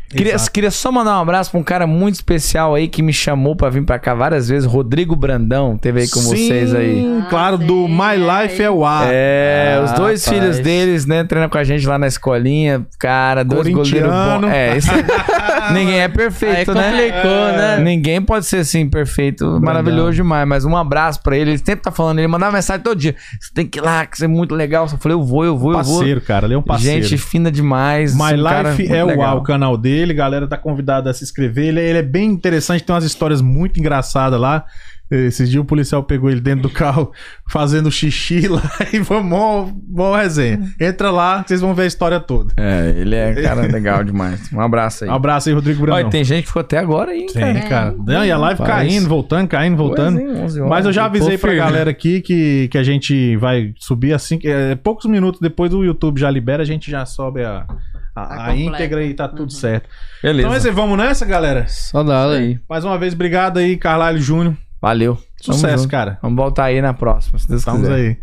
Queria, queria só mandar um abraço pra um cara muito especial aí que me chamou pra vir pra cá várias vezes, Rodrigo Brandão, teve aí com vocês aí. Sim, claro, do sim, My é, Life é o ar. É, Ah, os dois rapaz. filhos deles, né, treinam com a gente lá na escolinha. Cara, dois goleiros bons. É, isso... (laughs) ninguém é perfeito, Aí né? complicou, né? Ninguém pode ser assim, perfeito, maravilhoso demais. Mas um abraço pra ele. Ele sempre tá falando, ele mandava mensagem todo dia. Você tem que ir lá, que isso é muito legal. Eu falei, eu vou, eu vou, eu vou. Parceiro, cara, ele é um parceiro. Gente fina demais. My um Life é o, ar, o canal dele, galera tá convidada a se inscrever. Ele, ele é bem interessante, tem umas histórias muito engraçadas lá. Esses dias o policial pegou ele dentro do carro (laughs) fazendo xixi lá (laughs) e foi mó, mó resenha. Entra lá, vocês vão ver a história toda. É, ele é cara (laughs) legal demais. Um abraço aí. Um abraço aí, Rodrigo Olha, Brandão. tem gente que ficou até agora aí, Tem, cara. cara. Não, e a live Rapaz. caindo, voltando, caindo, voltando. Pois, hein, 11 horas. Mas eu já avisei pra firme. galera aqui que, que a gente vai subir assim, é, poucos minutos depois do YouTube já libera, a gente já sobe a, a, Tá a completo. íntegra e tá tudo certo. Beleza. Então é isso aí, vamos nessa, galera? Só dá aí. Mais uma vez, obrigado aí, Carlalho Júnior. Valeu. Sucesso, cara. Vamos voltar aí na próxima, se Deus Estamos quiser. aí.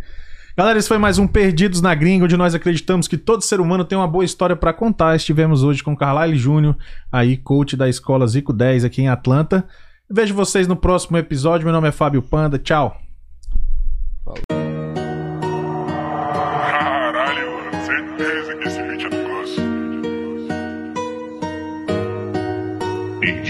Galera, esse foi mais um Perdidos na Gringa, onde nós acreditamos que todo ser humano tem uma boa história pra contar. Estivemos hoje com Carlyle Júnior, aí coach da escola Zico 10 aqui em Atlanta. Vejo vocês no próximo episódio. Meu nome é Fábio Panda. Tchau. Caralho,